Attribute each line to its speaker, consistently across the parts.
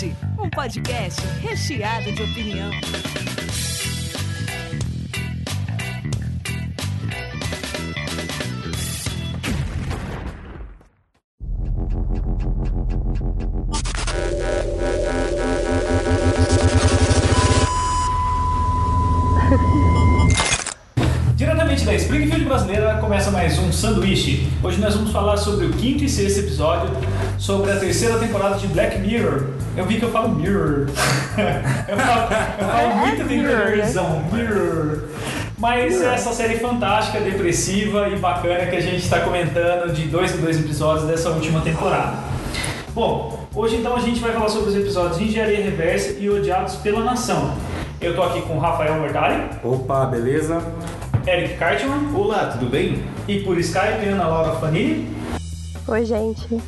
Speaker 1: Cast, um podcast recheado de opinião.
Speaker 2: Diretamente da Springfield brasileira começa mais um sanduíche. Hoje nós vamos falar sobre o quinto e sexto episódio, sobre a terceira temporada de Black Mirror. Eu vi que eu falo Mirror. eu falo, eu falo muito de interiorzão, Mirror. Mas essa série fantástica, depressiva e bacana que a gente está comentando de dois em dois episódios dessa última temporada. Bom, hoje então a gente vai falar sobre os episódios Engenharia Reversa e Odiados pela Nação. Eu tô aqui com Rafael Mortari,
Speaker 3: Opa, beleza?
Speaker 2: Eric Cartman
Speaker 3: Olá, tudo bem?
Speaker 2: e por Skype Ana Laura Fanini.
Speaker 4: Oi, gente.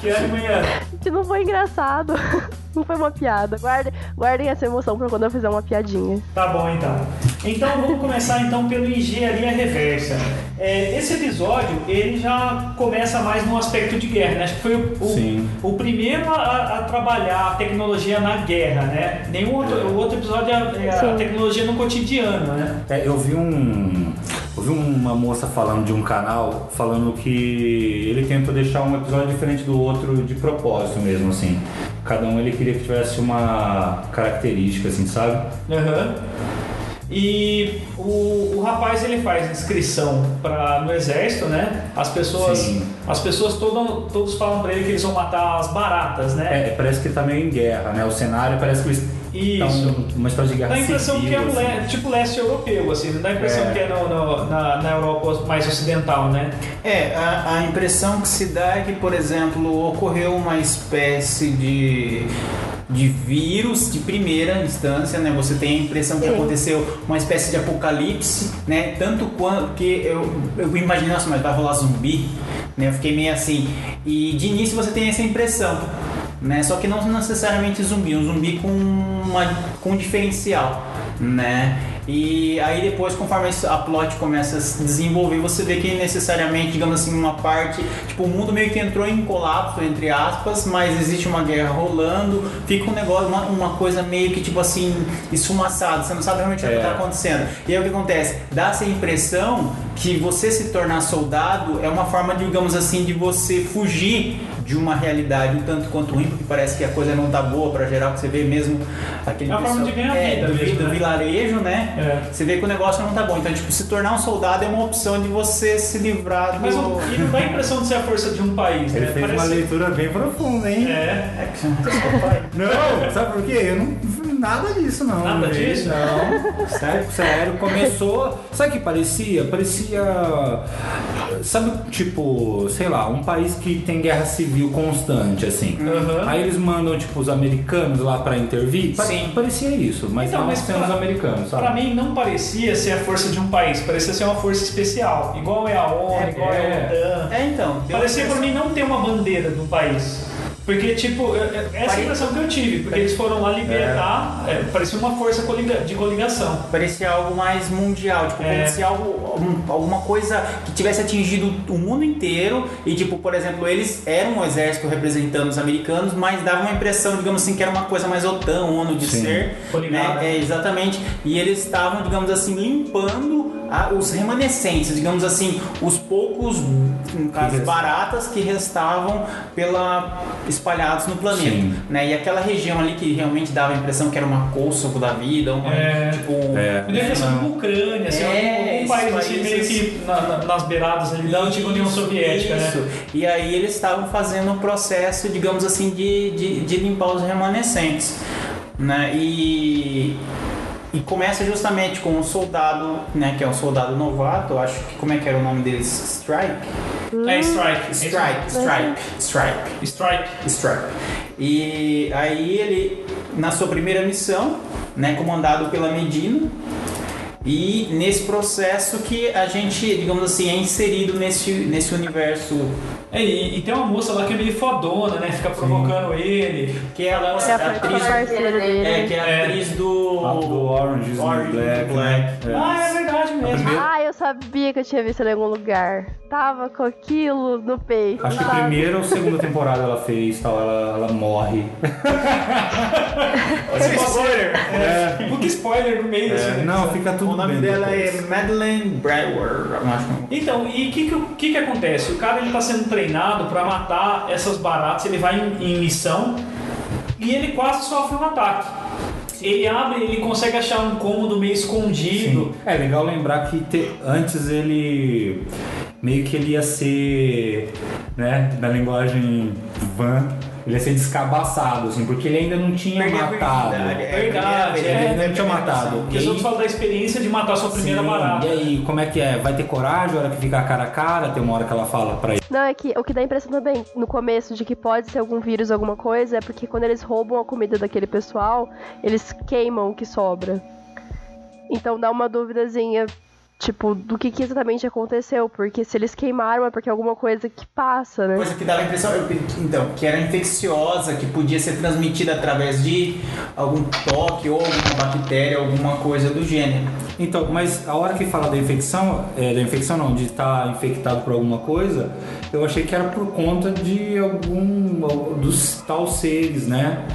Speaker 2: Que hein, Ana?
Speaker 4: Que não foi engraçado. Não foi uma piada. Guardem, guardem essa emoção pra quando eu fizer uma piadinha.
Speaker 2: Tá bom então. Então vamos começar então pelo Engenharia Reversa. É, esse episódio ele já começa mais no aspecto de guerra, né? Acho que foi o, o, o primeiro a, a trabalhar a tecnologia na guerra, né? Nenhum outro, o outro episódio é a, a
Speaker 4: Sim.
Speaker 2: tecnologia no cotidiano, né?
Speaker 3: É, eu vi um. Eu vi uma moça falando de um canal falando que ele tentou deixar um episódio diferente do outro de propósito mesmo, assim. Cada um ele queria que tivesse uma característica, assim, sabe?
Speaker 2: Aham. E o, o rapaz ele faz inscrição para no exército, né? As pessoas,
Speaker 3: Sim.
Speaker 2: as pessoas todo, todos falam para ele que eles vão matar as baratas, né?
Speaker 3: É, parece que ele tá meio em guerra, né? O cenário parece que eles
Speaker 2: Isso.
Speaker 3: estão uma história de guerra
Speaker 2: Dá a impressão
Speaker 3: civil,
Speaker 2: que é um
Speaker 3: assim.
Speaker 2: le- tipo leste europeu, assim, não dá a impressão
Speaker 3: É.
Speaker 2: que é no- no- na, na Europa mais ocidental, né?
Speaker 5: É, a, a impressão que se dá é que, por exemplo, ocorreu uma espécie de, de vírus de primeira instância, né? Você tem a impressão que
Speaker 4: Sim.
Speaker 5: aconteceu uma espécie de apocalipse, né? Tanto quanto que eu, eu imaginei, nossa, mas vai rolar zumbi, né? Eu fiquei meio assim. E de início você tem essa impressão, né? Só que não necessariamente zumbi, um zumbi com, uma, com um diferencial, né? E aí depois, conforme a plot começa a se desenvolver, você vê que necessariamente, digamos assim, uma parte, tipo, o mundo meio que entrou em colapso, entre aspas, mas existe uma guerra rolando, fica um negócio, uma, uma coisa meio que, tipo assim, esfumaçada, você não sabe realmente o que
Speaker 3: É.
Speaker 5: está acontecendo. E aí o que acontece? Dá-se a impressão que você se tornar soldado é uma forma, digamos assim, de você fugir de uma realidade um tanto quanto ruim, porque parece que a coisa não tá boa pra geral, que você vê mesmo aquele
Speaker 2: É uma forma
Speaker 5: pessoal-
Speaker 2: de ganhar
Speaker 5: é,
Speaker 2: vida
Speaker 5: do,
Speaker 2: mesmo,
Speaker 5: do
Speaker 2: né?
Speaker 5: vilarejo, né?
Speaker 2: É.
Speaker 5: Você vê que o negócio não tá bom. Então, tipo, se tornar um soldado é uma opção de você se livrar do.
Speaker 2: Mas não- e não dá a impressão de ser a força de um país,
Speaker 3: Ele
Speaker 2: né?
Speaker 3: fez uma leitura bem profunda, hein?
Speaker 2: É,
Speaker 3: Não, sabe por quê? Eu não nada disso, não.
Speaker 2: Nada disso?
Speaker 3: Não. Sério, sério. Começou. Sabe o que parecia? Parecia. Sabe, tipo, sei lá, um país que tem guerra civil constante, assim.
Speaker 2: Aham.
Speaker 3: Aí eles mandam, tipo, os americanos lá pra intervir.
Speaker 5: Sim.
Speaker 3: Parecia isso, mas
Speaker 2: Então,
Speaker 3: não
Speaker 2: mas
Speaker 3: sendo os
Speaker 2: pra-
Speaker 3: americanos, sabe?
Speaker 2: Pra mim não parecia ser a força de um país, parecia ser uma força especial, igual é a ONU,
Speaker 3: É,
Speaker 2: igual é, a
Speaker 3: é.
Speaker 2: OTAN.
Speaker 5: É, então.
Speaker 2: Parecia
Speaker 5: a
Speaker 2: pra mim não ter uma bandeira do país. Porque, tipo, é- é- essa é a impressão que eu tive, porque eles foram lá libertar, é, parecia uma força de coligação.
Speaker 5: Parecia algo mais mundial, tipo,
Speaker 2: É.
Speaker 5: se algo, algum- alguma coisa que tivesse atingido o mundo inteiro e, tipo, por exemplo, eles eram um exército representando os americanos, mas dava uma impressão, digamos assim, que era uma coisa mais OTAN, ONU de
Speaker 3: Sim.
Speaker 5: ser,
Speaker 2: Coligada.
Speaker 5: né? É, exatamente, e eles estavam, digamos assim, limpando a- os remanescentes, digamos assim, os poucos, no caso,
Speaker 3: resta-
Speaker 5: baratas que restavam pela, espalhados no planeta,
Speaker 3: Sim.
Speaker 5: né? E aquela região ali que realmente dava a impressão que era uma Kosovo da vida, uma,
Speaker 2: É.
Speaker 5: tipo...
Speaker 3: É.
Speaker 2: Ter sido
Speaker 5: não.
Speaker 2: uma Ucrânia, assim,
Speaker 5: É, esses
Speaker 2: país assim, meio
Speaker 5: países-
Speaker 2: que na- na- nas beiradas ali da antiga União Soviética,
Speaker 5: Isso.
Speaker 2: né?
Speaker 5: E aí eles estavam fazendo um processo, digamos assim, de, de, de limpar os remanescentes. Né? E, e começa justamente com um soldado, né, que é um soldado novato, acho que como é que era o nome deles? Strike?
Speaker 2: É Strike.
Speaker 5: Strike, Strike, Strike.
Speaker 2: Strike.
Speaker 5: Strike. E aí ele, na sua primeira missão, né, comandado pela Medina, e nesse processo que a gente, digamos assim, é inserido nesse, nesse universo
Speaker 2: É, e, e tem uma moça lá que é meio fodona, né? Fica provocando ele.
Speaker 5: que é a
Speaker 4: É a
Speaker 5: atriz, é, que é a
Speaker 2: É.
Speaker 5: atriz do,
Speaker 3: Ah, do Orange is the
Speaker 5: Orange the
Speaker 3: Black,
Speaker 5: Black.
Speaker 3: né?
Speaker 2: Ah, é verdade mesmo.
Speaker 4: Ah, eu sabia que eu tinha visto ele em algum lugar. Tava com aquilo no peito.
Speaker 3: Acho que a
Speaker 4: sabe?
Speaker 3: primeira ou segunda temporada ela fez, tal, ela, ela morre.
Speaker 5: Spoiler.
Speaker 2: É. Puta spoiler no meio desse
Speaker 3: É, não, fica tudo
Speaker 5: O nome
Speaker 3: bem
Speaker 5: dela
Speaker 3: depois.
Speaker 5: é Madeleine Brewer. eu acho que-
Speaker 2: Então, e o que, que, que que acontece? O cara ele tá sendo treinado pra matar essas baratas, ele vai em, em missão e ele quase sofre um ataque. Ele abre, ele consegue achar um cômodo meio escondido.
Speaker 3: Sim. É legal lembrar que te- antes ele meio que ele ia ser, né, na linguagem van, ele ia ser descabaçado, assim, porque ele ainda não tinha
Speaker 5: Perdeu a
Speaker 3: matado.
Speaker 5: é,
Speaker 2: Verdade,
Speaker 5: primeira
Speaker 2: é,
Speaker 5: vez,
Speaker 3: ele não tinha matado.
Speaker 2: Porque os outros falam da experiência de matar sua primeira
Speaker 3: Sim,
Speaker 2: barata.
Speaker 3: E aí, como é que é? Vai ter coragem a hora que ficar cara a cara? Tem uma hora que ela fala pra ele.
Speaker 4: Não, é que o que dá a impressão também, no começo, de que pode ser algum vírus, alguma coisa, é porque quando eles roubam a comida daquele pessoal, eles queimam o que sobra. Então dá uma duvidazinha, tipo, do que, que exatamente aconteceu. Porque se eles queimaram é porque é alguma coisa que passa, né?
Speaker 5: Coisa que dava a impressão, eu- então, que era infecciosa, que podia ser transmitida através de algum toque ou alguma bactéria, alguma coisa do gênero.
Speaker 3: Então, mas a hora que fala da infecção, é, da infecção não, de estar infectado por alguma coisa, eu achei que era por conta de algum dos tal seres, né?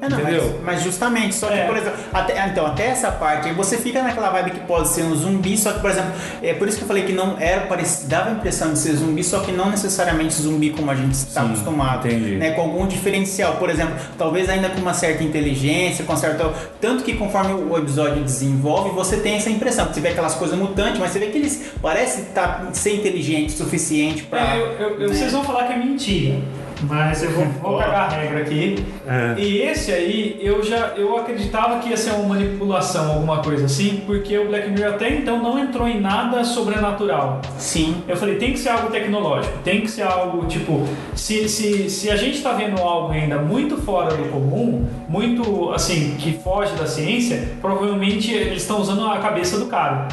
Speaker 5: É, não,
Speaker 3: Entendeu?
Speaker 5: Mas, mas justamente, só que,
Speaker 2: É.
Speaker 5: por exemplo, até, então, até essa parte, aí você fica naquela vibe que pode ser um zumbi, só que, por exemplo, é por isso que eu falei que não era parecido, dava a impressão de ser zumbi, só que não necessariamente zumbi como a gente está
Speaker 3: Sim,
Speaker 5: acostumado.
Speaker 3: entendi.
Speaker 5: Né, com algum diferencial, por exemplo, talvez ainda com uma certa inteligência, com certo. Tanto que conforme o episódio desenvolve, você tem essa impressão. Você vê aquelas coisas mutantes, mas você vê que eles parecem tá, ser inteligentes o suficiente para.
Speaker 2: É, eu- eu-
Speaker 5: né?
Speaker 2: Vocês vão falar que é mentira, mas eu vou, vou cagar a regra aqui.
Speaker 3: É.
Speaker 2: E esse aí, eu já eu acreditava que ia ser uma manipulação, alguma coisa assim, porque o Black Mirror até então não entrou em nada sobrenatural.
Speaker 5: Sim.
Speaker 2: Eu falei, tem que ser algo tecnológico, tem que ser algo tipo. Se, se, se a gente tá vendo algo ainda muito fora do comum, muito assim, que foge da ciência, provavelmente eles estão usando a cabeça do cara.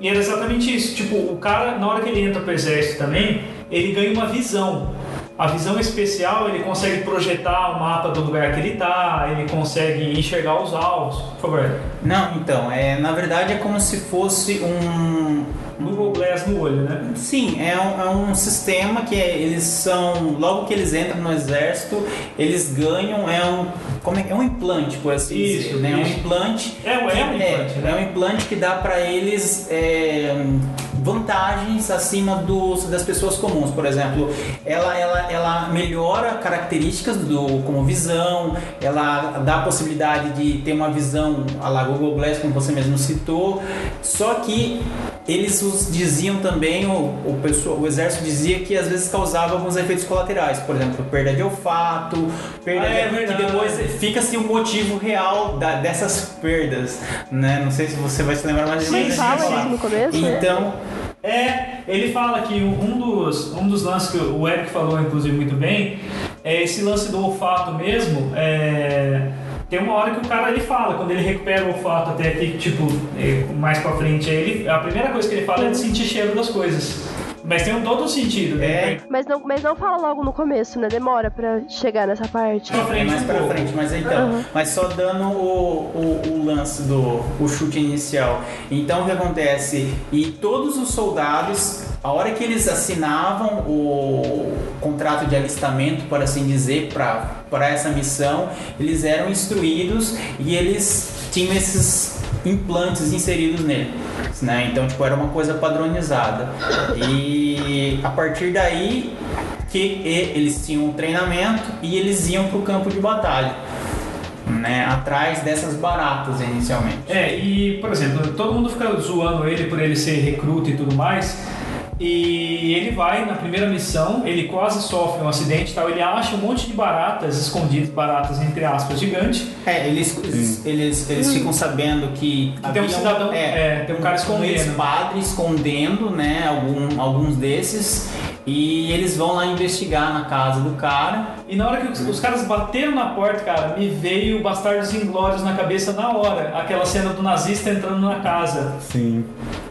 Speaker 2: E era exatamente isso. Tipo, o cara, na hora que ele entra pro exército também, ele ganha uma visão. A visão especial, ele consegue projetar o mapa do lugar que ele tá, ele consegue enxergar os alvos. Por favor,
Speaker 5: Não, então, é, na verdade é como se fosse um.
Speaker 2: Google Glass no olho, né?
Speaker 5: Sim, é um, é um sistema que é- eles são. Logo que eles entram no exército, eles ganham. É um. Como é, é um implante, por assim
Speaker 2: Isso,
Speaker 5: dizer. Né? É um
Speaker 2: isso.
Speaker 5: implante.
Speaker 2: É, um- é um
Speaker 5: que-
Speaker 2: implante, né?
Speaker 5: é um implante que dá para eles é, vantagens acima dos, das pessoas comuns. Por exemplo, ela, ela, ela melhora características do, como visão, ela dá a possibilidade de ter uma visão a la Google Glass, como você mesmo citou. Só que eles diziam também, o, o, pessoal, o exército dizia que às vezes causava alguns efeitos colaterais, por exemplo, perda de olfato, perda
Speaker 2: Ah, é
Speaker 5: de, que
Speaker 2: verdade.
Speaker 5: depois fica-se o motivo real da- dessas perdas, né? Não sei se você vai se lembrar mais
Speaker 2: Sim,
Speaker 4: fala isso no começo?
Speaker 5: Então,
Speaker 2: É, ele fala que um dos, um dos lances que o Eric falou, inclusive, muito bem, é esse lance do olfato mesmo. é, tem uma hora que o cara ele fala, quando ele recupera o olfato até aqui, tipo, é, mais pra frente, ele, a primeira coisa que ele fala é de sentir cheiro das coisas. Mas tem um todo sentido, né?
Speaker 5: É.
Speaker 4: Mas não, mas não fala logo no começo, né? Demora pra chegar nessa parte.
Speaker 2: Pra
Speaker 5: é
Speaker 2: frente
Speaker 5: mais
Speaker 2: um
Speaker 5: pra frente, mas então,
Speaker 4: Uhum.
Speaker 5: mas só dando o, o, o lance do o chute inicial. Então o que acontece? E todos os soldados, a hora que eles assinavam o contrato de alistamento, por assim dizer, para para essa missão, eles eram instruídos e eles tinham esses implantes inseridos nele. Né? Então, tipo, era uma coisa padronizada. E a partir daí que eles tinham um treinamento e eles iam para o campo de batalha, né? Atrás dessas baratas inicialmente.
Speaker 2: É, e, por exemplo, todo mundo fica zoando ele por ele ser recruta e tudo mais. E ele vai na primeira missão, ele quase sofre um acidente e tal. Ele acha um monte de baratas escondidas, baratas entre aspas, gigante.
Speaker 5: É, eles, eles, eles, eles ficam sabendo que,
Speaker 2: tem um cidadão- é, tem um cara escondendo.
Speaker 5: ex-padre escondendo, né, algum, alguns desses, e eles vão lá investigar na casa do cara.
Speaker 2: E na hora que os, os caras bateram na porta, cara, me veio Bastardos Inglórios na cabeça na hora. Aquela cena do nazista entrando na casa.
Speaker 3: Sim.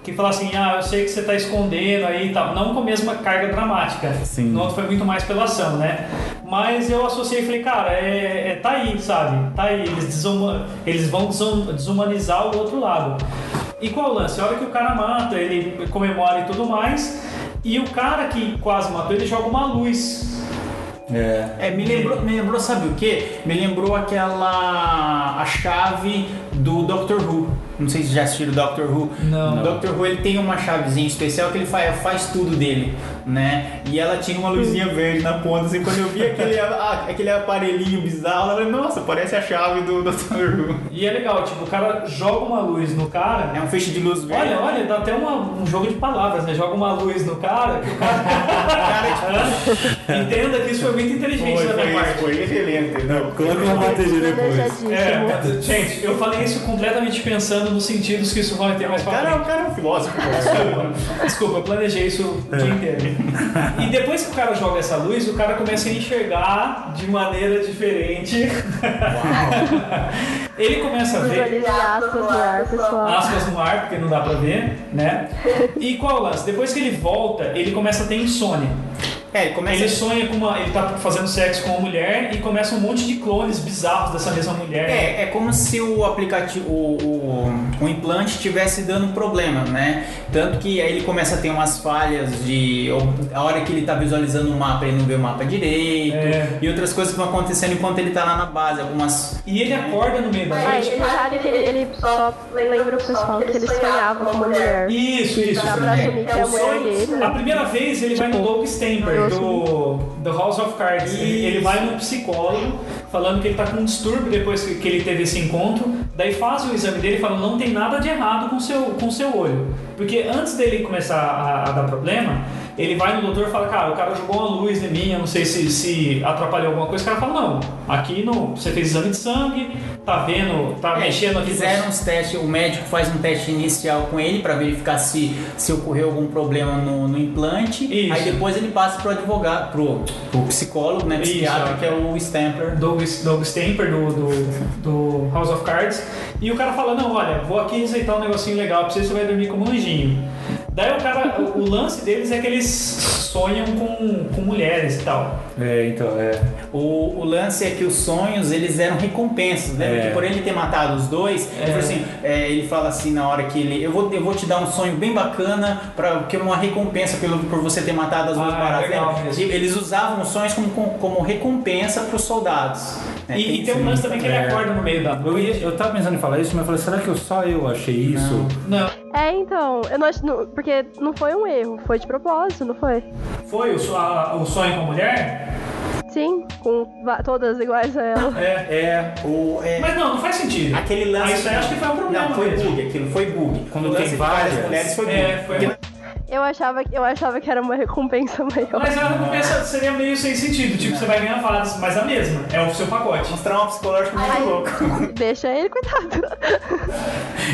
Speaker 2: Que fala assim, ah, eu sei que você tá escondendo aí e tal. Não com a mesma carga dramática.
Speaker 3: Sim.
Speaker 2: No outro foi muito mais pela ação, né? Mas eu associei e falei, cara, é, é- tá aí, sabe? Tá aí. Eles, desuma- eles vão desum- desumanizar o outro lado. E qual o lance? A hora que o cara mata, ele comemora e tudo mais. E o cara que quase matou ele joga uma luz.
Speaker 3: É.
Speaker 5: É, me lembrou, me lembrou, sabe o que? Me lembrou aquela. a chave do Doctor Who. Não sei se já assistiram Doctor Who.
Speaker 2: Não.
Speaker 5: O Doctor Who ele tem uma chavezinha especial que ele faz, faz tudo dele, né? E ela tinha uma luzinha verde na ponta, assim, quando eu vi aquele, ah, aquele aparelhinho bizarro, eu falei, nossa, parece a chave do Doctor Who.
Speaker 2: E é legal, tipo, o cara joga uma luz no cara.
Speaker 5: É um feixe de luz verde.
Speaker 2: Olha, olha, dá até uma- um jogo de palavras, né? Joga uma luz no cara que o cara. Entenda que isso foi muito inteligente
Speaker 5: Foi,
Speaker 2: da minha
Speaker 5: foi,
Speaker 2: parte.
Speaker 5: foi excelente. Não,
Speaker 3: Coloca uma bateria depois.
Speaker 2: É, gente, eu falei isso completamente pensando nos sentidos que isso vai ter mais
Speaker 5: cara,
Speaker 2: frente.
Speaker 5: o cara é um filósofo.
Speaker 2: Desculpa, desculpa, eu planejei isso o dia inteiro. E depois que o cara joga essa luz, o cara começa a enxergar de maneira diferente. Ele começa a ver
Speaker 4: aspas no ar, pessoal.
Speaker 2: aspas no ar, porque não dá pra ver, né? E qual é o lance? Depois que ele volta, ele começa a ter insônia.
Speaker 5: É, ele começa
Speaker 2: Ele sonha com uma. Ele tá fazendo sexo com uma mulher e começa um monte de clones bizarros dessa mesma mulher.
Speaker 5: É, é como se o aplicativo, o, o, o implante estivesse dando problema, né? Tanto que aí ele começa a ter umas falhas de. A hora que ele tá visualizando o mapa, ele não vê o mapa direito.
Speaker 2: É.
Speaker 5: E outras coisas que vão acontecendo enquanto ele tá lá na base. Algumas.
Speaker 2: E ele acorda no meio da
Speaker 4: É,
Speaker 2: noite.
Speaker 4: ele sabe que ele, ele só lembra o pessoal que ele sonhava com uma mulher.
Speaker 2: Isso, isso.
Speaker 4: Pra assumir que é a mulher dele.
Speaker 2: A primeira vez ele vai no Doug Stamper, do, do House of Cards. Ele, ele vai no psicólogo falando que ele tá com um distúrbio depois que, ele teve esse encontro. Daí faz o exame dele e fala: não tem nada de errado com seu, com seu olho. Porque antes dele começar a, a dar problema, ele vai no doutor e fala: cara, o cara jogou uma luz em mim, eu não sei se, se atrapalhou alguma coisa. O cara fala: não, aqui no, você fez exame de sangue, tá vendo, tá
Speaker 5: É,
Speaker 2: mexendo aqui.
Speaker 5: Fizeram uns testes, o médico faz um teste inicial com ele para verificar se, se ocorreu algum problema no, no implante.
Speaker 2: Isso.
Speaker 5: Aí depois ele passa pro advogado, pro, pro psicólogo, né? Psiquiatra,
Speaker 2: é.
Speaker 5: que é o Stamper.
Speaker 2: Doug, Doug Stamper do, do, do House of Cards. E o cara fala, não, olha, vou aqui receitar um negocinho legal pra você, você vai dormir como um anjinho. Daí o cara, o, lance deles é que eles sonham com, com mulheres e tal.
Speaker 3: É, então, é.
Speaker 5: O, o lance é que os sonhos, eles eram recompensas, né?
Speaker 3: É.
Speaker 5: Porque por ele ter matado os dois, ele, falou assim, é, ele fala assim na hora que ele... Eu vou, eu vou te dar um sonho bem bacana, pra, que é uma recompensa pelo, por você ter matado as duas
Speaker 2: Ah,
Speaker 5: baratas.
Speaker 2: legal
Speaker 5: né? Eles usavam os sonhos como, como, como recompensa para os soldados. né?
Speaker 2: E, e tem um lance também que ele
Speaker 3: É.
Speaker 2: acorda no meio da
Speaker 3: Eu, ia- eu tava pensando em falar isso, mas eu falei, será que eu, só eu achei isso?
Speaker 2: Não,
Speaker 4: É, então, eu não acho. não- Porque não foi um erro, foi de propósito, não foi?
Speaker 2: Foi o, a- o sonho com a mulher?
Speaker 4: Sim, com todas iguais a ela.
Speaker 2: É.
Speaker 5: É, o, é,
Speaker 2: Mas não, não faz sentido.
Speaker 5: aquele lance...
Speaker 2: Ah, isso aí acho que foi um problema
Speaker 5: Não, foi
Speaker 2: mesmo.
Speaker 5: bug, aquilo foi bug.
Speaker 3: Quando
Speaker 5: o
Speaker 3: tem
Speaker 5: várias
Speaker 3: várias.
Speaker 5: mulheres foi bug.
Speaker 2: É, foi-
Speaker 5: Porque
Speaker 4: Eu achava, eu achava que era uma recompensa maior.
Speaker 2: Mas a recompensa seria meio sem sentido. Tipo, você vai ganhar várias, mas a mesma. É o seu pacote.
Speaker 5: Um trauma psicológico muito louco.
Speaker 4: Deixa ele, coitado.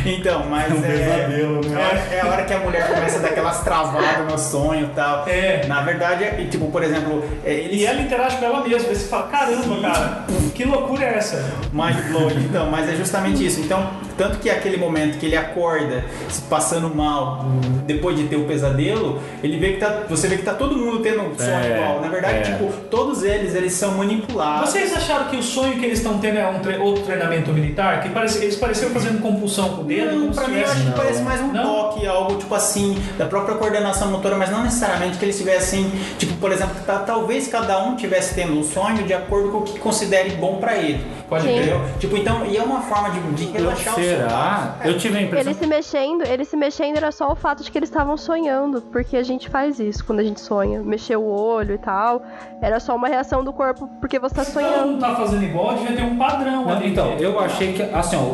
Speaker 5: Então, mas
Speaker 3: É um
Speaker 5: é,
Speaker 3: pesadelo, né?
Speaker 5: É, a hora, é que a mulher começa a dar aquelas travadas no sonho e tal.
Speaker 2: É.
Speaker 5: Na verdade, é, tipo, por exemplo, é, eles.
Speaker 2: E ela interage com ela mesma. Aí você fala, caramba, cara, que loucura é essa?
Speaker 5: Mind blowing, então, mas é justamente isso. Então, tanto que aquele momento que ele acorda se passando mal depois de ter o pesadelo, ele vê que tá. Você vê que tá todo mundo tendo um sonho
Speaker 3: É,
Speaker 5: igual. Na verdade,
Speaker 3: é.
Speaker 5: tipo, todos eles, eles são manipulados.
Speaker 2: Vocês acharam que o sonho que eles estão tendo é um tre- outro treinamento militar? Que parece, eles pareciam fazendo compulsão com o dedo?
Speaker 5: Não, pra mim eu acho que parece mais um
Speaker 2: Não?
Speaker 5: Toque, algo tipo assim, da própria coordenação motora, mas não necessariamente que eles tivessem, tipo, por exemplo, ta- talvez cada um tivesse tendo um sonho de acordo com o que considere bom pra ele.
Speaker 2: Pode
Speaker 4: Sim.
Speaker 5: Entendeu? Tipo, então, e é uma forma de, de relaxar o
Speaker 3: Será?
Speaker 5: soldado.
Speaker 3: Eu tive a impressão.
Speaker 4: Ele se mexendo, ele se mexendo era só o fato de que eles estavam sonhando, porque a gente faz isso quando a gente sonha, mexer o olho e tal. Era só uma reação do corpo porque você tá
Speaker 2: Se todo
Speaker 4: sonhando.
Speaker 2: mundo tá fazendo igual, devia ter um padrão
Speaker 3: Não,
Speaker 2: ali.
Speaker 3: então, eu achei que, assim, ó,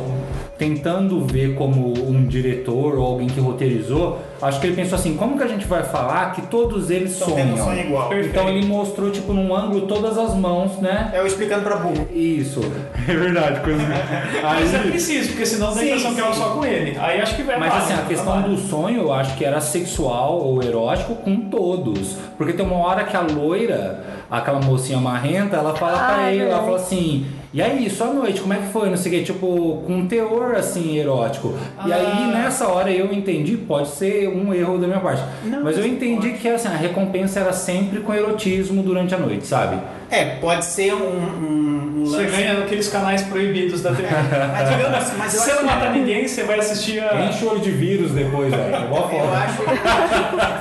Speaker 3: tentando ver como um diretor ou alguém que roteirizou, acho que ele pensou assim, como que a gente vai falar que todos eles
Speaker 5: Estão tendo um
Speaker 3: sonham?
Speaker 5: sonho igual.
Speaker 3: Então ele mostrou, tipo, num ângulo todas as mãos, né?
Speaker 5: É eu explicando pra burro.
Speaker 3: Isso. É verdade. Coisa...
Speaker 2: Mas é
Speaker 3: Aí,
Speaker 2: preciso, porque senão dá a impressão que é só com ele. Aí acho que vai
Speaker 3: mas assim, a
Speaker 2: vale,
Speaker 3: questão
Speaker 2: vale.
Speaker 3: do sonho, eu acho que era sexual ou erótico com todos. Porque tem uma hora que a loira, aquela mocinha marrenta, ela fala
Speaker 4: Ah,
Speaker 3: pra
Speaker 4: é
Speaker 3: ele, ela fala assim, e aí, sua noite, como é que foi? Não sei o que, tipo, com um teor assim, erótico. E aí,
Speaker 2: Ah.
Speaker 3: nessa hora eu entendi, pode ser um erro da minha parte.
Speaker 5: Não,
Speaker 3: mas eu entendi que assim, a recompensa era sempre com erotismo durante a noite, sabe?
Speaker 5: É, pode ser um, um, um
Speaker 2: Você
Speaker 5: lance.
Speaker 2: ganha aqueles canais proibidos da TV.
Speaker 5: Mas, digamos, mas
Speaker 2: Se não matar ninguém, você vai assistir a...
Speaker 3: Enche o olho de vírus depois, velho. É mó
Speaker 5: Eu acho,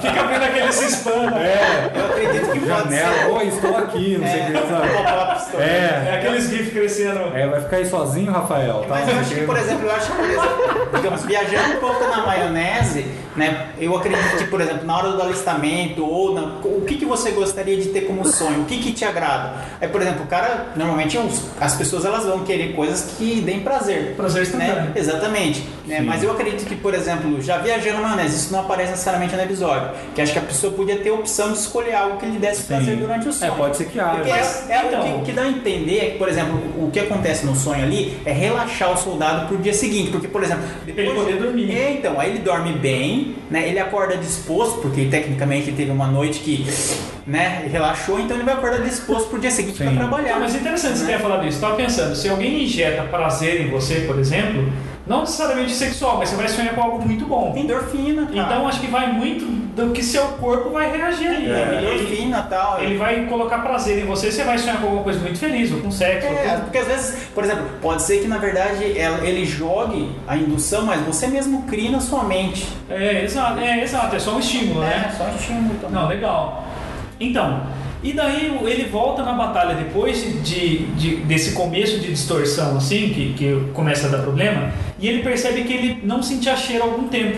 Speaker 2: Fica vendo aqueles panos.
Speaker 3: É,
Speaker 5: Eu acredito que pode ser.
Speaker 3: janela, oi, estou aqui, não sei o que, sabe?
Speaker 5: Pop-up store.
Speaker 2: É
Speaker 3: É,
Speaker 2: aqueles GIFs crescendo.
Speaker 3: é, vai ficar aí sozinho, Rafael. tá?
Speaker 5: Mas eu acho que, por exemplo, eu acho que, por exemplo, digamos, viajando um pouco na maionese, né? Eu acredito que, por exemplo, na hora do alistamento ou na, o que, que você gostaria de ter como sonho, o que, que te agrada? Aí, por exemplo, o cara, normalmente os- as pessoas elas vão querer coisas que deem prazer.
Speaker 2: Prazer instantâneo.
Speaker 5: Né? Exatamente. Né? Mas eu acredito que, por exemplo, já viajando maionese, isso não aparece necessariamente no episódio. Que acho que a pessoa podia ter a opção de escolher algo que lhe desse prazer durante o sonho.
Speaker 3: É, pode ser que
Speaker 5: Porque
Speaker 3: haja.
Speaker 5: é, é
Speaker 2: Então.
Speaker 5: o, que, que dá a entender é que, por exemplo, o que acontece no sonho ali é relaxar o soldado pro dia seguinte. Porque, por exemplo,
Speaker 2: Ele poder dormir.
Speaker 5: É, então, aí ele dorme bem, né? Ele acorda disposto, porque tecnicamente ele teve uma noite que, né, relaxou, então ele vai acordar disposto pro dia seguinte para trabalhar.
Speaker 2: Não, mas é interessante você
Speaker 5: Né?
Speaker 2: ter falado isso. Tava pensando, se alguém injeta prazer em você, por exemplo, não necessariamente sexual, mas você vai sonhar com algo muito bom.
Speaker 5: Endorfina, cara.
Speaker 2: Então acho que vai muito do que seu corpo vai reagir ali.
Speaker 5: é,
Speaker 2: Ele,
Speaker 5: endorfina e tal.
Speaker 2: ele vai colocar prazer em você, você vai sonhar com alguma coisa muito feliz, ou com sexo. ou
Speaker 5: É,
Speaker 2: com-
Speaker 5: porque às vezes, por exemplo, pode ser que na verdade ele jogue a indução, mas você mesmo cria na sua mente.
Speaker 2: É, exato, é, exato, é só um estímulo, né?
Speaker 5: É, só estímulo. Então.
Speaker 2: Não, legal. Então, e daí ele volta na batalha depois de, de- desse começo de distorção, assim, que, que começa a dar problema, e ele percebe que ele não sentia cheiro há algum tempo.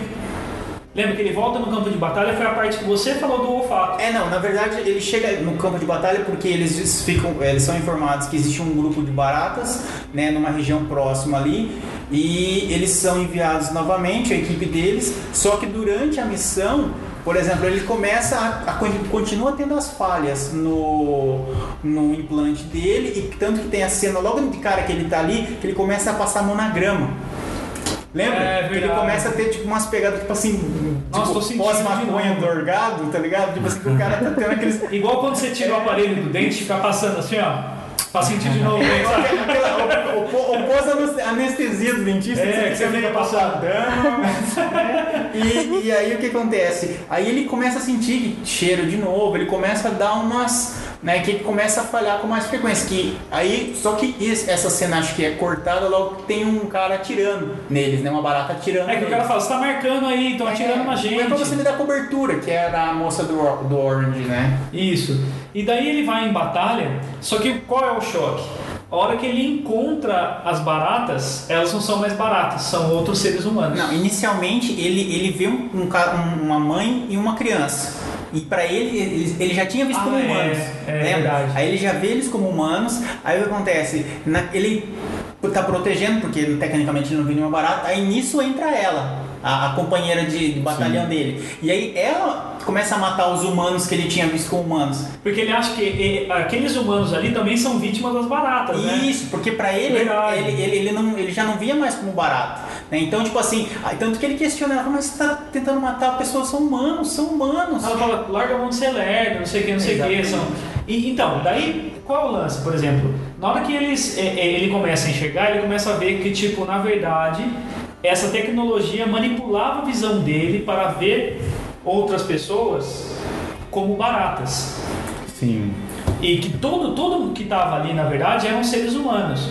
Speaker 2: Lembra que ele volta no campo de batalha, foi a parte que você falou do olfato.
Speaker 5: É, não, na verdade ele chega no campo de batalha porque eles ficam, eles são informados que existe um grupo de baratas, né, numa região próxima ali, e eles são enviados novamente, a equipe deles, só que durante a missão, por exemplo, ele começa a, a con- continua tendo as falhas no, no implante dele, e tanto que tem a cena logo de cara que ele tá ali, que ele começa a passar a mão na grama. Lembra?
Speaker 2: É,
Speaker 5: que ele começa a ter tipo umas pegadas, tipo assim, tipo, pós-maconha dorgado, tá ligado? Tipo assim, que o cara tá tendo aqueles.
Speaker 2: Igual quando você tira o aparelho do dente e fica passando assim, ó. Pra sentir de novo o
Speaker 5: o pós-anestesia do dentista,
Speaker 2: É, que você fica passando.
Speaker 5: E, e aí o que acontece? Aí ele começa a sentir cheiro de novo, ele começa a dar umas. Né, que ele começa a falhar com mais frequência. Que aí, só que esse- essa cena acho que é cortada logo que tem um cara atirando neles, né? Uma barata atirando.
Speaker 2: É que o cara fala, você tá marcando aí, estão atirando na gente.
Speaker 5: É pra você me dar cobertura, que era a moça do, do Orange, né?
Speaker 2: Isso. E daí ele vai em batalha, só que qual é o choque? A hora que ele encontra as baratas, elas não são mais baratas, são outros seres humanos.
Speaker 5: Não, inicialmente ele, ele vê um, um um- uma mãe e uma criança. E pra ele, ele, ele já tinha visto
Speaker 2: Ah,
Speaker 5: como
Speaker 2: é,
Speaker 5: humanos.
Speaker 2: é
Speaker 5: lembra?
Speaker 2: verdade.
Speaker 5: Aí ele já vê eles como humanos. Aí o que acontece? Na- ele tá protegendo, porque tecnicamente ele não viu nenhuma barata. Aí nisso entra ela, a, a companheira de, de batalhão dele. E aí ela começa a matar os humanos que ele tinha visto como humanos.
Speaker 2: Porque ele acha que e, aqueles humanos ali também são vítimas das baratas, né?
Speaker 5: Isso, porque pra ele, ele, ele, ele, não, ele já não via mais como barato. Né? Então, tipo assim, aí tanto que ele questiona ela, mas você tá tentando matar pessoas, são humanos, são humanos.
Speaker 2: Ela fala, larga a mão de ser lerdo, não sei o que, não sei o que. São... E, então, daí, qual é o lance, por exemplo? Na hora que eles, é, é, ele começa a enxergar, ele começa a ver que, tipo, na verdade, essa tecnologia manipulava a visão dele para ver outras pessoas como baratas.
Speaker 3: Sim.
Speaker 2: E que todo, todo que tava ali, na verdade, eram seres humanos.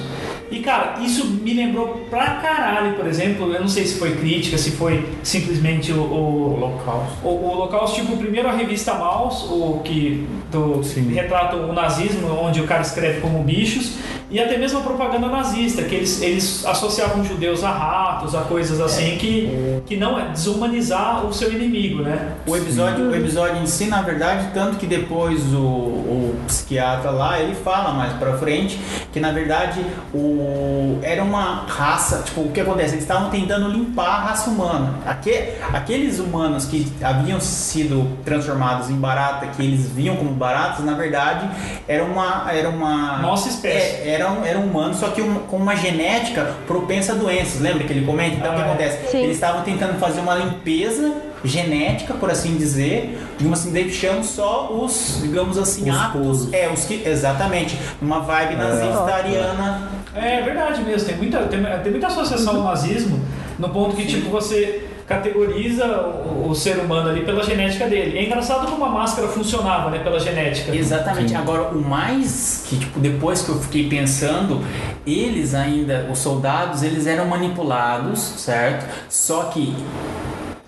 Speaker 2: E cara, isso me lembrou pra caralho, por exemplo, eu não sei se foi crítica, se foi simplesmente o, o,
Speaker 3: Holocausto.
Speaker 2: o, o Holocausto, tipo, primeiro a revista Maus, o que do,
Speaker 3: Sim.
Speaker 2: retrata o nazismo, onde o cara escreve como bichos, e até mesmo a propaganda nazista, que eles, eles associavam judeus a ratos, a coisas assim, que, que não é desumanizar o seu inimigo, né?
Speaker 5: O episódio, o episódio em si, na verdade, tanto que depois o, o psiquiatra lá, ele fala mais pra frente que na verdade o, era uma raça, tipo, o que acontece? Eles estavam tentando limpar a raça humana. Aque, aqueles humanos que haviam sido transformados em barata, que eles viam como baratas, na verdade, era uma. Era uma
Speaker 2: Nossa espécie.
Speaker 5: É, eram, eram humanos, só que um- com uma genética propensa a doenças. Lembra que ele comenta? Então o que
Speaker 2: Ah, é.
Speaker 5: acontece?
Speaker 4: Sim.
Speaker 5: Eles estavam tentando fazer uma limpeza genética, por assim dizer, digamos assim, deixando só os, digamos assim,
Speaker 3: Os
Speaker 5: atos.
Speaker 3: puros.
Speaker 5: É, os que. Exatamente. Uma vibe nazista ariana.
Speaker 2: É verdade mesmo, tem muita, tem, tem muita associação ao nazismo, no ponto que tipo você categoriza o, o ser humano ali pela genética dele. É engraçado como a máscara funcionava, né, pela genética.
Speaker 5: Exatamente.
Speaker 3: Sim.
Speaker 5: Agora, o mais que, tipo, depois que eu fiquei pensando, eles ainda, os soldados, eles eram manipulados, certo? Só que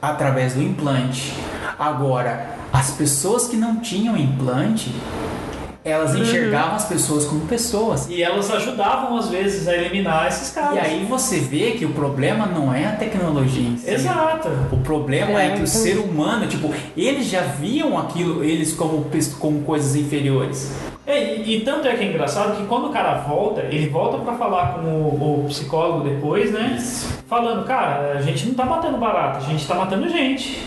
Speaker 5: através do implante. Agora, as pessoas que não tinham implante, elas enxergavam as pessoas como pessoas.
Speaker 2: E elas ajudavam, às vezes, a eliminar esses caras.
Speaker 5: E aí você vê que o problema não é a tecnologia em si.
Speaker 2: Exato.
Speaker 5: O problema é,
Speaker 4: É,
Speaker 5: que o
Speaker 4: então-
Speaker 5: ser humano, tipo, eles já viam aquilo, eles como, como coisas inferiores.
Speaker 2: É, e, e tanto é que é engraçado que quando o cara volta, ele volta pra falar com o, o psicólogo depois, né? Falando, cara, a gente não tá matando barata, a gente tá matando gente.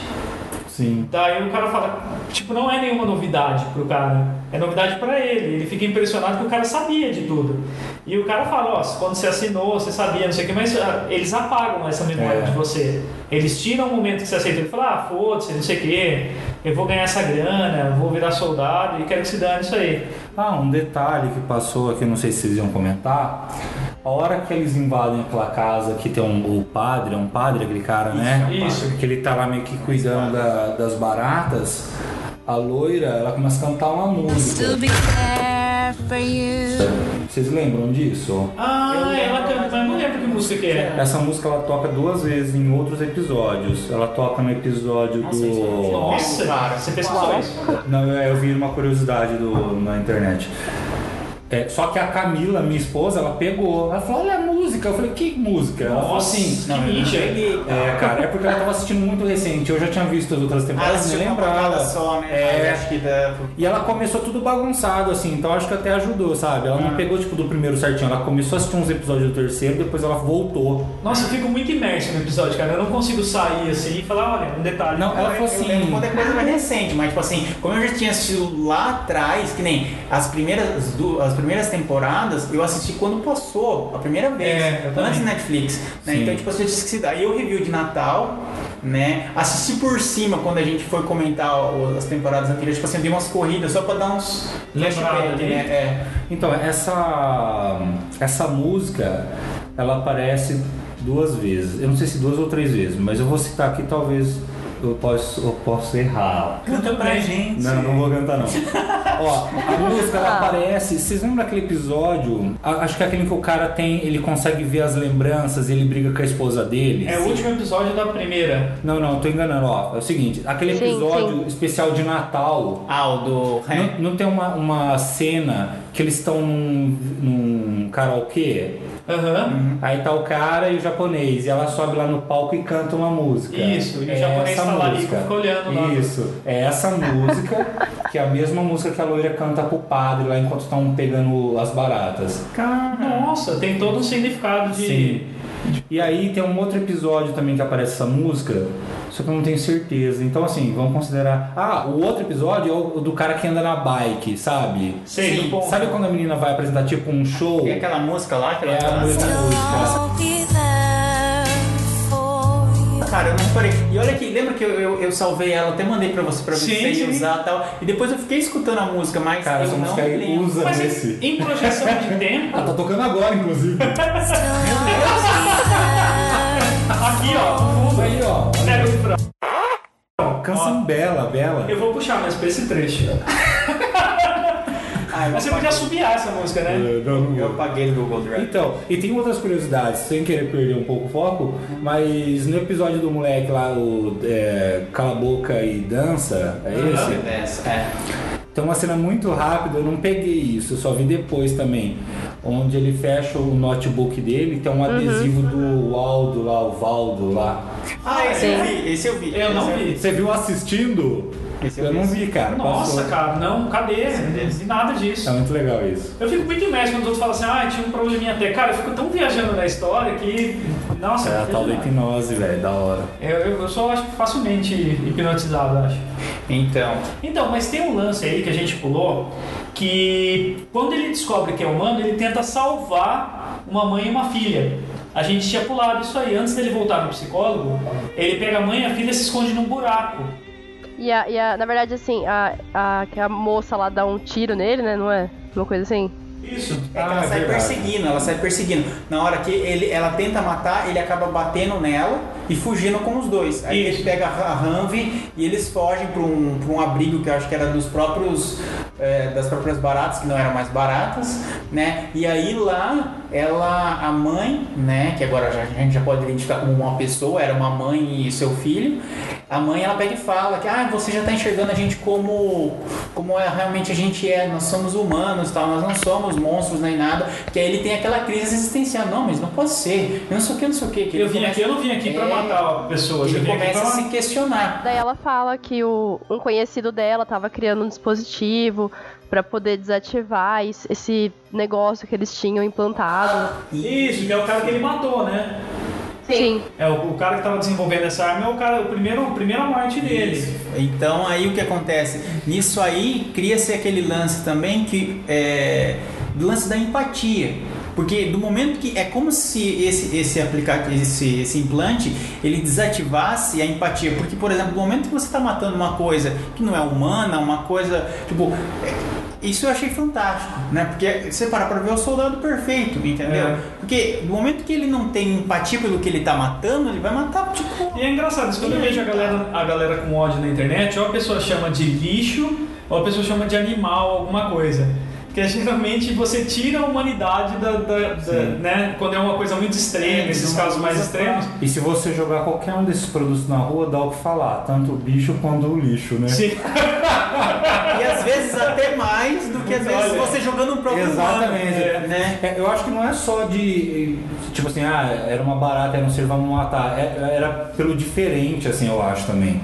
Speaker 3: Sim.
Speaker 2: Daí o cara fala, tipo, não é nenhuma novidade pro cara, é novidade pra ele. Ele fica impressionado que o cara sabia de tudo. E o cara fala, ó, quando você assinou, você sabia, não sei o que, mas ah, eles apagam essa memória
Speaker 3: É.
Speaker 2: de você. Eles tiram o momento que você aceitou. Ele fala, ah, foda-se, não sei o que, eu vou ganhar essa grana, vou virar soldado e quero que se dane isso aí.
Speaker 3: Ah, um detalhe que passou aqui, não sei se vocês iam comentar. A hora que eles invadem aquela casa que tem um, o padre, é um padre aquele cara, né?
Speaker 2: Isso.
Speaker 3: Que ele tá lá meio que cuidando da- das baratas. A loira, ela começa a cantar uma música.
Speaker 1: To be there for you.
Speaker 3: Vocês lembram disso?
Speaker 2: Ah, ela canta, mas não lembro que música que é.
Speaker 3: Essa música ela toca duas vezes em outros episódios. Ela toca no episódio do.
Speaker 2: Nossa,
Speaker 5: Cara,
Speaker 2: você pesquisou isso?
Speaker 3: Não, eu, eu vi uma curiosidade do, na internet. É, só que a Camila, minha esposa, ela pegou. Ela falou, olha a música. Eu falei, que música? Ela falou
Speaker 2: Nossa,
Speaker 3: assim.
Speaker 2: que
Speaker 5: Não, eu não cara.
Speaker 3: É, cara, é porque ela tava assistindo muito recente. Eu já tinha visto as outras
Speaker 5: Ah,
Speaker 3: temporadas, nem
Speaker 5: uma
Speaker 3: lembrava.
Speaker 5: só, né?
Speaker 3: É.
Speaker 5: Que dá...
Speaker 3: E ela começou tudo bagunçado, assim, então acho que até ajudou, sabe? Ela não pegou, tipo, do primeiro certinho. Ela começou a assistir uns episódios do terceiro, depois ela voltou.
Speaker 2: Nossa, eu fico muito imerso no episódio, cara. Eu não consigo sair assim e falar, olha, um detalhe.
Speaker 3: Não, ela
Speaker 5: Eu
Speaker 3: falou assim.
Speaker 5: quando é coisa mais recente, mas tipo assim, como eu já tinha assistido lá atrás, que nem as primeiras, as primeiras temporadas, eu assisti quando passou, a primeira vez,
Speaker 2: É,
Speaker 5: antes da Netflix. Né? Então, tipo, assim, eu tinha esquecido. Aí eu review de Natal, né? Assisti por cima quando a gente foi comentar o- as temporadas anteriores, tipo assim, eu dei umas corridas só pra dar uns.
Speaker 2: Lembrada
Speaker 5: flashback,
Speaker 2: ali.
Speaker 5: né? É.
Speaker 3: Então, essa, essa música, ela aparece duas vezes. Eu não sei se duas ou três vezes, mas eu vou citar aqui, talvez eu possa, eu possa errar.
Speaker 5: Canta pra gente.
Speaker 3: Não, não vou cantar não. Ó, a música ela
Speaker 4: Ah.
Speaker 3: aparece. Vocês lembram daquele episódio? A- Acho que é aquele que o cara tem, ele consegue ver as lembranças e ele briga com a esposa dele.
Speaker 2: É o último episódio da primeira.
Speaker 3: Não, não, tô enganando. Ó, é o seguinte, aquele
Speaker 4: Sim,
Speaker 3: episódio
Speaker 4: sim.
Speaker 3: especial de Natal.
Speaker 5: Ah, o do.
Speaker 3: Não, não tem uma, uma cena que eles estão num, num karaokê?
Speaker 2: Aham.
Speaker 3: Aí tá o cara e o japonês, e ela sobe lá no palco e canta uma música.
Speaker 2: Isso, e o
Speaker 3: É
Speaker 2: japonês tá lá e
Speaker 3: música.
Speaker 2: fica olhando lá.
Speaker 3: Isso, é essa música, que é a mesma música que a loira canta pro padre lá enquanto estão pegando as baratas.
Speaker 2: Nossa, tem todo um significado de.
Speaker 3: Sim. E aí tem um outro episódio também que aparece essa música, só que eu não tenho certeza. Então, assim, vamos considerar. Ah, o outro episódio é o do cara que anda na bike, sabe?
Speaker 2: Sei,
Speaker 5: Sim,
Speaker 2: ponto.
Speaker 3: Sabe quando a menina vai apresentar tipo um show?
Speaker 5: E aquela música lá que ela
Speaker 3: É a música.
Speaker 5: Cara, eu não parei. E olha que, lembra que eu, eu, eu salvei ela, até mandei pra você pra
Speaker 2: Sim,
Speaker 5: você
Speaker 2: sim.
Speaker 5: usar e tal. E depois eu fiquei escutando a música, mas
Speaker 3: Cara,
Speaker 5: eu
Speaker 3: essa
Speaker 5: não
Speaker 3: música aí
Speaker 5: lembro.
Speaker 3: usa
Speaker 2: Mas
Speaker 3: nesse.
Speaker 2: em, em projeção de tempo,
Speaker 3: Ah, tá tocando agora, inclusive.
Speaker 2: aqui ó, no fundo,
Speaker 3: Aí, ó.
Speaker 2: pega o.
Speaker 3: Canção bela, bela.
Speaker 2: Eu vou puxar mais pra esse trecho.
Speaker 5: Ah, eu
Speaker 2: Mas você podia assobiar essa música, né?
Speaker 5: Eu apaguei do Google Drive.
Speaker 3: Então, e tem outras curiosidades, sem querer perder um pouco o foco, mas no episódio do moleque lá, o é, Cala a Boca e Dança, é esse?
Speaker 5: Dessa, é.
Speaker 3: Tem uma cena muito rápida, eu não peguei isso, eu só vi depois também. Onde ele fecha o notebook dele, tem um adesivo do Aldo lá, o Valdo lá.
Speaker 5: Ah, esse eu
Speaker 4: Sim.
Speaker 5: vi, esse eu vi.
Speaker 2: Eu não vi.
Speaker 3: Você viu assistindo?
Speaker 5: Esse eu
Speaker 3: eu não vi, cara.
Speaker 2: Nossa,
Speaker 3: passou.
Speaker 2: cara, não, cadê? Não vi nada disso.
Speaker 3: É muito legal isso.
Speaker 2: Eu fico muito imerso quando os outros falam assim, ah, tinha um probleminha até. Cara, eu fico tão viajando na história que. Nossa,
Speaker 3: É a tal da hipnose, velho, da hora.
Speaker 2: eu, eu, eu sou, acho facilmente hipnotizado, acho.
Speaker 5: Então,
Speaker 2: Então, mas tem um lance aí que a gente pulou que quando ele descobre que é humano, ele tenta salvar uma mãe e uma filha. A gente tinha pulado isso aí. Antes dele voltar no psicólogo, ele pega a mãe e a filha se esconde num buraco.
Speaker 4: E, a, e a- na verdade, assim, a, a, a moça lá dá um tiro nele, né? Não é? Uma coisa assim?
Speaker 2: Isso.
Speaker 5: é que
Speaker 3: Ah,
Speaker 5: ela
Speaker 3: é
Speaker 5: sai
Speaker 3: verdade.
Speaker 5: perseguindo, ela sai perseguindo. Na hora que ele, ela tenta matar, ele acaba batendo nela e fugindo com os dois. Aí
Speaker 2: Isso.
Speaker 5: ele pega a Hanvi e eles fogem para um, pra um abrigo que eu acho que era dos próprios é, das próprias baratas, que não eram mais baratas, né? E aí lá ela, a mãe, né? Que agora já- a gente já pode identificar como uma pessoa, era uma mãe e seu filho. A mãe ela pega e fala que ah, você já está enxergando a gente como como é, realmente a gente é, nós somos humanos, tal, nós não somos monstros nem nada. Que aí ele tem aquela crise existencial, não, mas não pode ser. Eu não sei o que, não sei o que. que
Speaker 2: Eu vim
Speaker 5: começa-
Speaker 2: aqui, eu não vim aqui pra
Speaker 5: É,
Speaker 2: matar pessoas, eu
Speaker 5: Ele
Speaker 2: vim aqui
Speaker 5: começa
Speaker 2: pra...
Speaker 5: a se questionar.
Speaker 4: Daí ela fala que o, um conhecido dela tava criando um dispositivo pra poder desativar esse, esse negócio que eles tinham implantado.
Speaker 2: Isso, que é o cara que ele matou, né?
Speaker 4: Sim.
Speaker 2: É, o, o cara que tava desenvolvendo essa arma é o cara, o primeiro, a primeira morte dele.
Speaker 5: Então aí o que acontece? Nisso aí cria-se aquele lance também que é do lance da empatia. Porque do momento que é como se esse esse aplicativo, esse, esse implante, ele desativasse a empatia. Porque, por exemplo, no momento que você está matando uma coisa que não é humana, uma coisa tipo é, isso eu achei fantástico, né? Porque você para pra ver o soldado perfeito, entendeu?
Speaker 2: É.
Speaker 5: Porque do momento que ele não tem empatia pelo que ele tá matando, ele vai matar, tipo.
Speaker 2: E é engraçado, isso, quando eu vejo a galera, a galera com ódio na internet, ou a pessoa chama de lixo, ou a pessoa chama de animal, alguma coisa. Que é, geralmente você tira a humanidade da, da- da- né? Quando é uma coisa muito extrema,
Speaker 5: É,
Speaker 2: esses casos mais extremos.
Speaker 3: E se você jogar qualquer um desses produtos na rua, dá o que falar, tanto o bicho quanto o lixo, né?
Speaker 2: Sim.
Speaker 5: E às vezes até mais do que às vezes
Speaker 2: Olha,
Speaker 5: você jogando um próprio
Speaker 3: Exatamente.
Speaker 5: humano, né?
Speaker 3: É, eu acho que não é só de. Tipo assim, ah, era uma barata, era um ser, vamos matar. É- era pelo diferente, assim, eu acho também.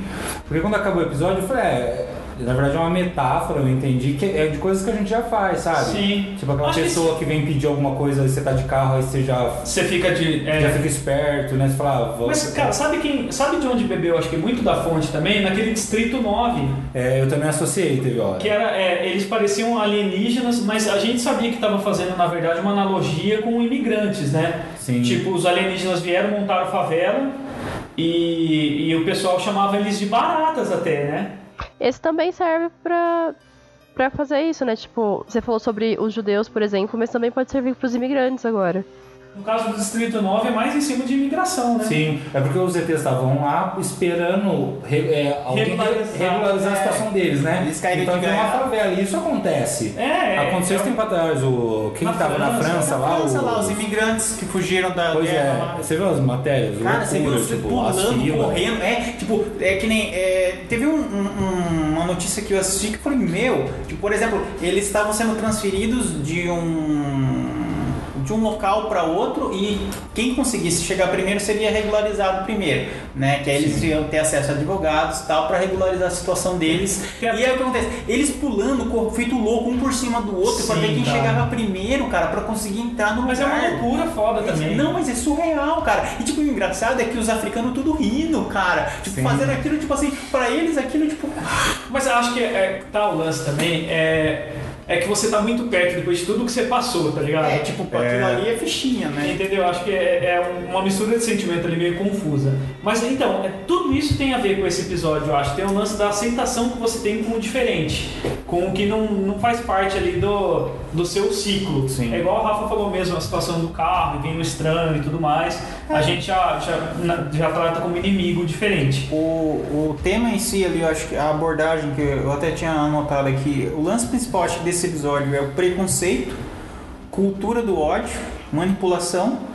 Speaker 3: Porque quando acabou o episódio, eu falei, é. Na verdade é uma metáfora, eu entendi, que é de coisas que a gente já faz, sabe?
Speaker 2: Sim.
Speaker 3: Tipo aquela
Speaker 2: Acho que
Speaker 3: pessoa que vem pedir alguma coisa e você tá de carro, aí você já,
Speaker 2: Você fica de. é,
Speaker 3: já fica esperto, né? Você fala, ah,
Speaker 2: Mas, cara, sabe quem. Sabe de onde bebeu, acho que muito da fonte também? Naquele Distrito 9.
Speaker 3: É, eu também associei, teve hora.
Speaker 2: Que era, é, eles pareciam alienígenas, mas a gente sabia que estava fazendo, na verdade, uma analogia com imigrantes, né?
Speaker 3: Sim.
Speaker 2: Tipo, os alienígenas vieram, montaram favela e, e o pessoal chamava eles de baratas até, né?
Speaker 4: Esse também serve pra, pra fazer isso, né? Tipo, você falou sobre os judeus, por exemplo, mas também pode servir pros imigrantes agora.
Speaker 2: No caso do Distrito 9 é mais em cima de imigração, né?
Speaker 3: Sim, é porque os ETs estavam lá esperando re- é, alguém
Speaker 2: Regularizar,
Speaker 3: regularizar,
Speaker 2: é.
Speaker 3: a situação deles, né?
Speaker 5: Eles caíram
Speaker 3: então
Speaker 5: de
Speaker 3: tem uma favela, e isso acontece.
Speaker 2: É, é,
Speaker 3: Aconteceu esse
Speaker 2: é,
Speaker 3: tempo atrás, o... quem
Speaker 2: Na
Speaker 3: tava na
Speaker 2: França,
Speaker 3: lá,
Speaker 5: França,
Speaker 3: o...
Speaker 5: lá, os imigrantes que fugiram da
Speaker 3: Pois
Speaker 5: guerra
Speaker 3: é,
Speaker 5: lá.
Speaker 3: você viu as matérias?
Speaker 5: Cara, você viu
Speaker 3: Loucura,
Speaker 5: os
Speaker 3: tipo,
Speaker 5: pulando, correndo. É, tipo, é que nem. é, teve um- um- uma notícia que eu assisti que foi meu. Tipo, por exemplo, eles estavam sendo transferidos de um. De um local para outro e quem conseguisse chegar primeiro seria regularizado primeiro, né? Que aí eles iam ter acesso a advogados e tal para regularizar a situação deles.
Speaker 2: Que é-
Speaker 5: E aí o que acontece? Eles pulando, feito louco, um por cima do outro, para ver quem
Speaker 2: cara.
Speaker 5: chegava primeiro, cara, para conseguir entrar no
Speaker 2: Mas é
Speaker 5: lugar.
Speaker 2: uma loucura foda também.
Speaker 5: Não, mas é surreal, cara. E tipo, o engraçado é que os africanos tudo rindo, cara. Tipo,
Speaker 3: Sim.
Speaker 5: fazendo aquilo, tipo assim, pra eles aquilo, tipo.
Speaker 2: Mas eu acho que é, tá o lance também, é, é que você tá muito perto depois de tudo que você passou, tá ligado?
Speaker 5: É, tipo, pra aquilo ali é fichinha, né?
Speaker 2: Entendeu? Acho que é, é uma mistura de sentimento ali meio confusa. Mas então, é, tudo isso tem a ver com esse episódio, eu acho. Tem o lance da aceitação que você tem com o diferente, com o que não, não faz parte ali do, do seu ciclo.
Speaker 3: Sim.
Speaker 2: É igual o Rafa falou mesmo, a situação do carro, e vem o estranho e tudo mais.
Speaker 5: É.
Speaker 2: A gente já, já, já trata como inimigo diferente.
Speaker 5: O, o tema em si ali, eu acho que a abordagem que eu até tinha anotado aqui, o lance principal acho que desse episódio é o preconceito, cultura do ódio, manipulação,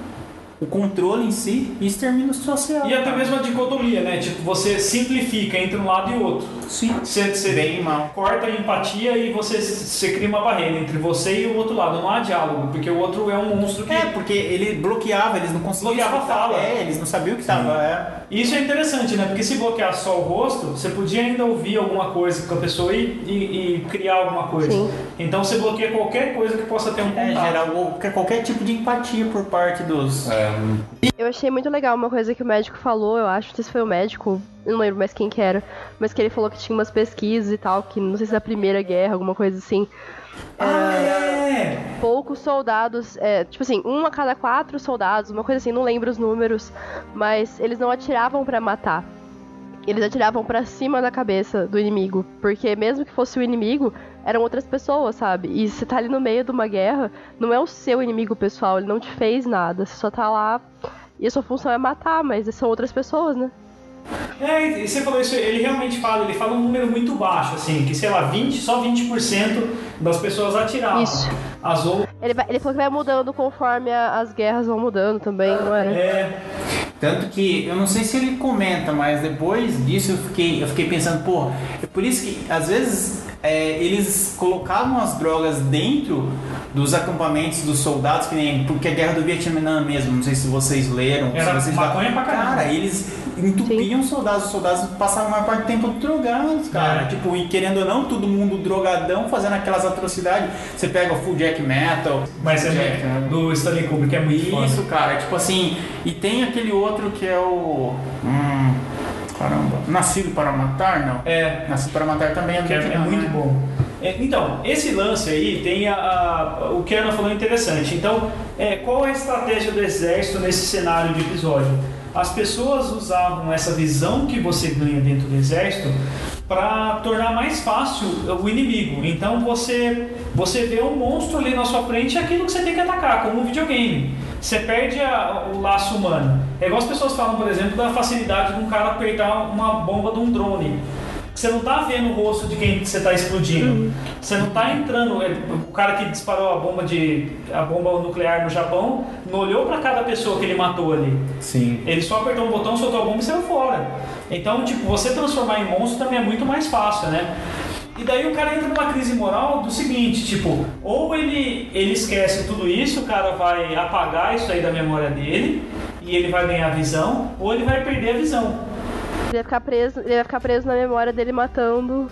Speaker 5: o controle em si e extermínio social.
Speaker 2: E até mesmo a dicotomia, né? Tipo, você simplifica entre um lado e outro.
Speaker 5: Sim.
Speaker 2: Você, você
Speaker 5: Bem e mal.
Speaker 2: corta a empatia e você, você cria uma barreira entre você e o outro lado. Não há diálogo, porque o outro é um monstro que.
Speaker 5: É, porque ele bloqueava, eles não conseguiam
Speaker 2: Bloqueava a fala.
Speaker 5: É, eles não sabiam o que tava. É.
Speaker 2: Isso é interessante, né? Porque se bloquear só o rosto, você podia ainda ouvir alguma coisa com a pessoa e, e- e criar alguma coisa.
Speaker 4: Sim.
Speaker 2: Então você bloqueia qualquer coisa que possa ter um
Speaker 5: É,
Speaker 2: contato.
Speaker 5: gerar qualquer, qualquer tipo de empatia por parte dos.
Speaker 3: É,
Speaker 4: Eu achei muito legal uma coisa que o médico falou, eu acho, não sei se foi o médico, não lembro mais quem que era, mas que ele falou que tinha umas pesquisas e tal, que não sei se da Primeira Guerra, alguma coisa assim.
Speaker 2: Ah, é!
Speaker 4: poucos soldados, é, tipo assim, um a cada quatro soldados, uma coisa assim, não lembro os números, mas eles não atiravam pra matar. Eles atiravam pra cima da cabeça do inimigo, porque mesmo que fosse o inimigo, eram outras pessoas, sabe? E você tá ali no meio de uma guerra, não é o seu inimigo pessoal, ele não te fez nada, você só tá lá e a sua função é matar, mas são outras pessoas, né?
Speaker 2: É, e você falou isso, ele realmente fala, ele fala um número muito baixo, assim, que sei lá, 20, só 20% das pessoas atiravam.
Speaker 4: Isso.
Speaker 2: As outras.
Speaker 4: Ele, vai- ele falou que vai mudando conforme a- as guerras vão mudando também, não era?
Speaker 2: É,
Speaker 5: Tanto que eu não sei se ele comenta, mas depois disso eu fiquei, eu fiquei pensando, pô, é por isso que às vezes é, eles colocavam as drogas dentro dos acampamentos dos soldados, que nem porque a guerra do Vietnã mesmo, não sei se vocês leram.
Speaker 2: Era
Speaker 5: se vocês
Speaker 2: maconha pra caramba.
Speaker 5: Cara, eles entupiam os soldados, os soldados passavam a maior parte do tempo drogados, cara.
Speaker 2: É.
Speaker 5: Tipo, e querendo ou não, todo mundo drogadão fazendo aquelas atrocidades. Você pega o Full Jack Metal.
Speaker 2: Mas é
Speaker 5: Jack, né?
Speaker 2: do Stanley Kubrick, é muito foda.
Speaker 5: Isso, cara, tipo assim, e tem aquele outro que é o. Hum, caramba. Nascido para Matar, não?
Speaker 2: É,
Speaker 5: Nascido para Matar também é
Speaker 2: que é,
Speaker 5: muito,
Speaker 2: é
Speaker 5: né?
Speaker 2: muito bom. É, então, esse lance aí tem a, a- o que a Ana falou interessante. Então, é, qual é a estratégia do exército nesse cenário de episódio? As pessoas usavam essa visão que você ganha dentro do exército para tornar mais fácil o inimigo. Então você você vê um monstro ali na sua frente, é aquilo que você tem que atacar, como um videogame. Você perde a- o laço humano. É igual as pessoas falam, por exemplo, da facilidade de um cara apertar uma bomba de um drone. Você não tá vendo o rosto de quem você tá explodindo. Você não tá entrando. é, O cara que disparou a bomba de a bomba nuclear no Japão não olhou para cada pessoa que ele matou ali.
Speaker 3: Sim.
Speaker 2: Ele só apertou um botão, soltou a bomba e saiu fora. Então, tipo, você transformar em monstro também é muito mais fácil, né? E daí o cara entra numa crise moral do seguinte, tipo, ou ele, ele esquece tudo isso, o cara vai apagar isso aí da memória dele e ele vai ganhar a visão, ou ele vai perder a visão.
Speaker 4: Ele vai ficar preso, ele vai ficar preso na memória dele matando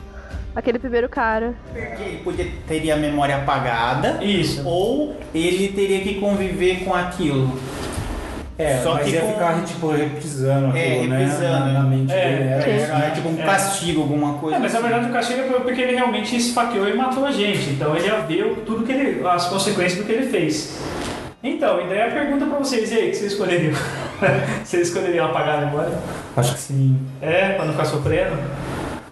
Speaker 4: aquele primeiro cara.
Speaker 5: Porque ele podia, teria a memória apagada,
Speaker 2: Isso.
Speaker 5: ou ele teria que conviver com aquilo.
Speaker 3: É,
Speaker 5: Só
Speaker 3: mas
Speaker 5: que
Speaker 3: ia
Speaker 5: com-
Speaker 3: ficar, tipo, reprisando
Speaker 5: É,
Speaker 3: aquilo, né?
Speaker 5: reprisando.
Speaker 3: Na, na mente
Speaker 2: É,
Speaker 3: dele. Era isso,
Speaker 5: Era
Speaker 3: né?
Speaker 5: tipo um
Speaker 2: É.
Speaker 5: castigo, alguma coisa.
Speaker 2: É, mas na
Speaker 5: assim.
Speaker 2: verdade o castigo foi porque ele realmente esfaqueou e matou a gente. Então ele ver o- tudo que ele. as consequências do que ele fez. Então, e daí a pergunta pra vocês, e aí, o que vocês escolheriam? vocês escolheriam apagar a memória?
Speaker 3: Acho que sim.
Speaker 2: É, pra não ficar sofrendo?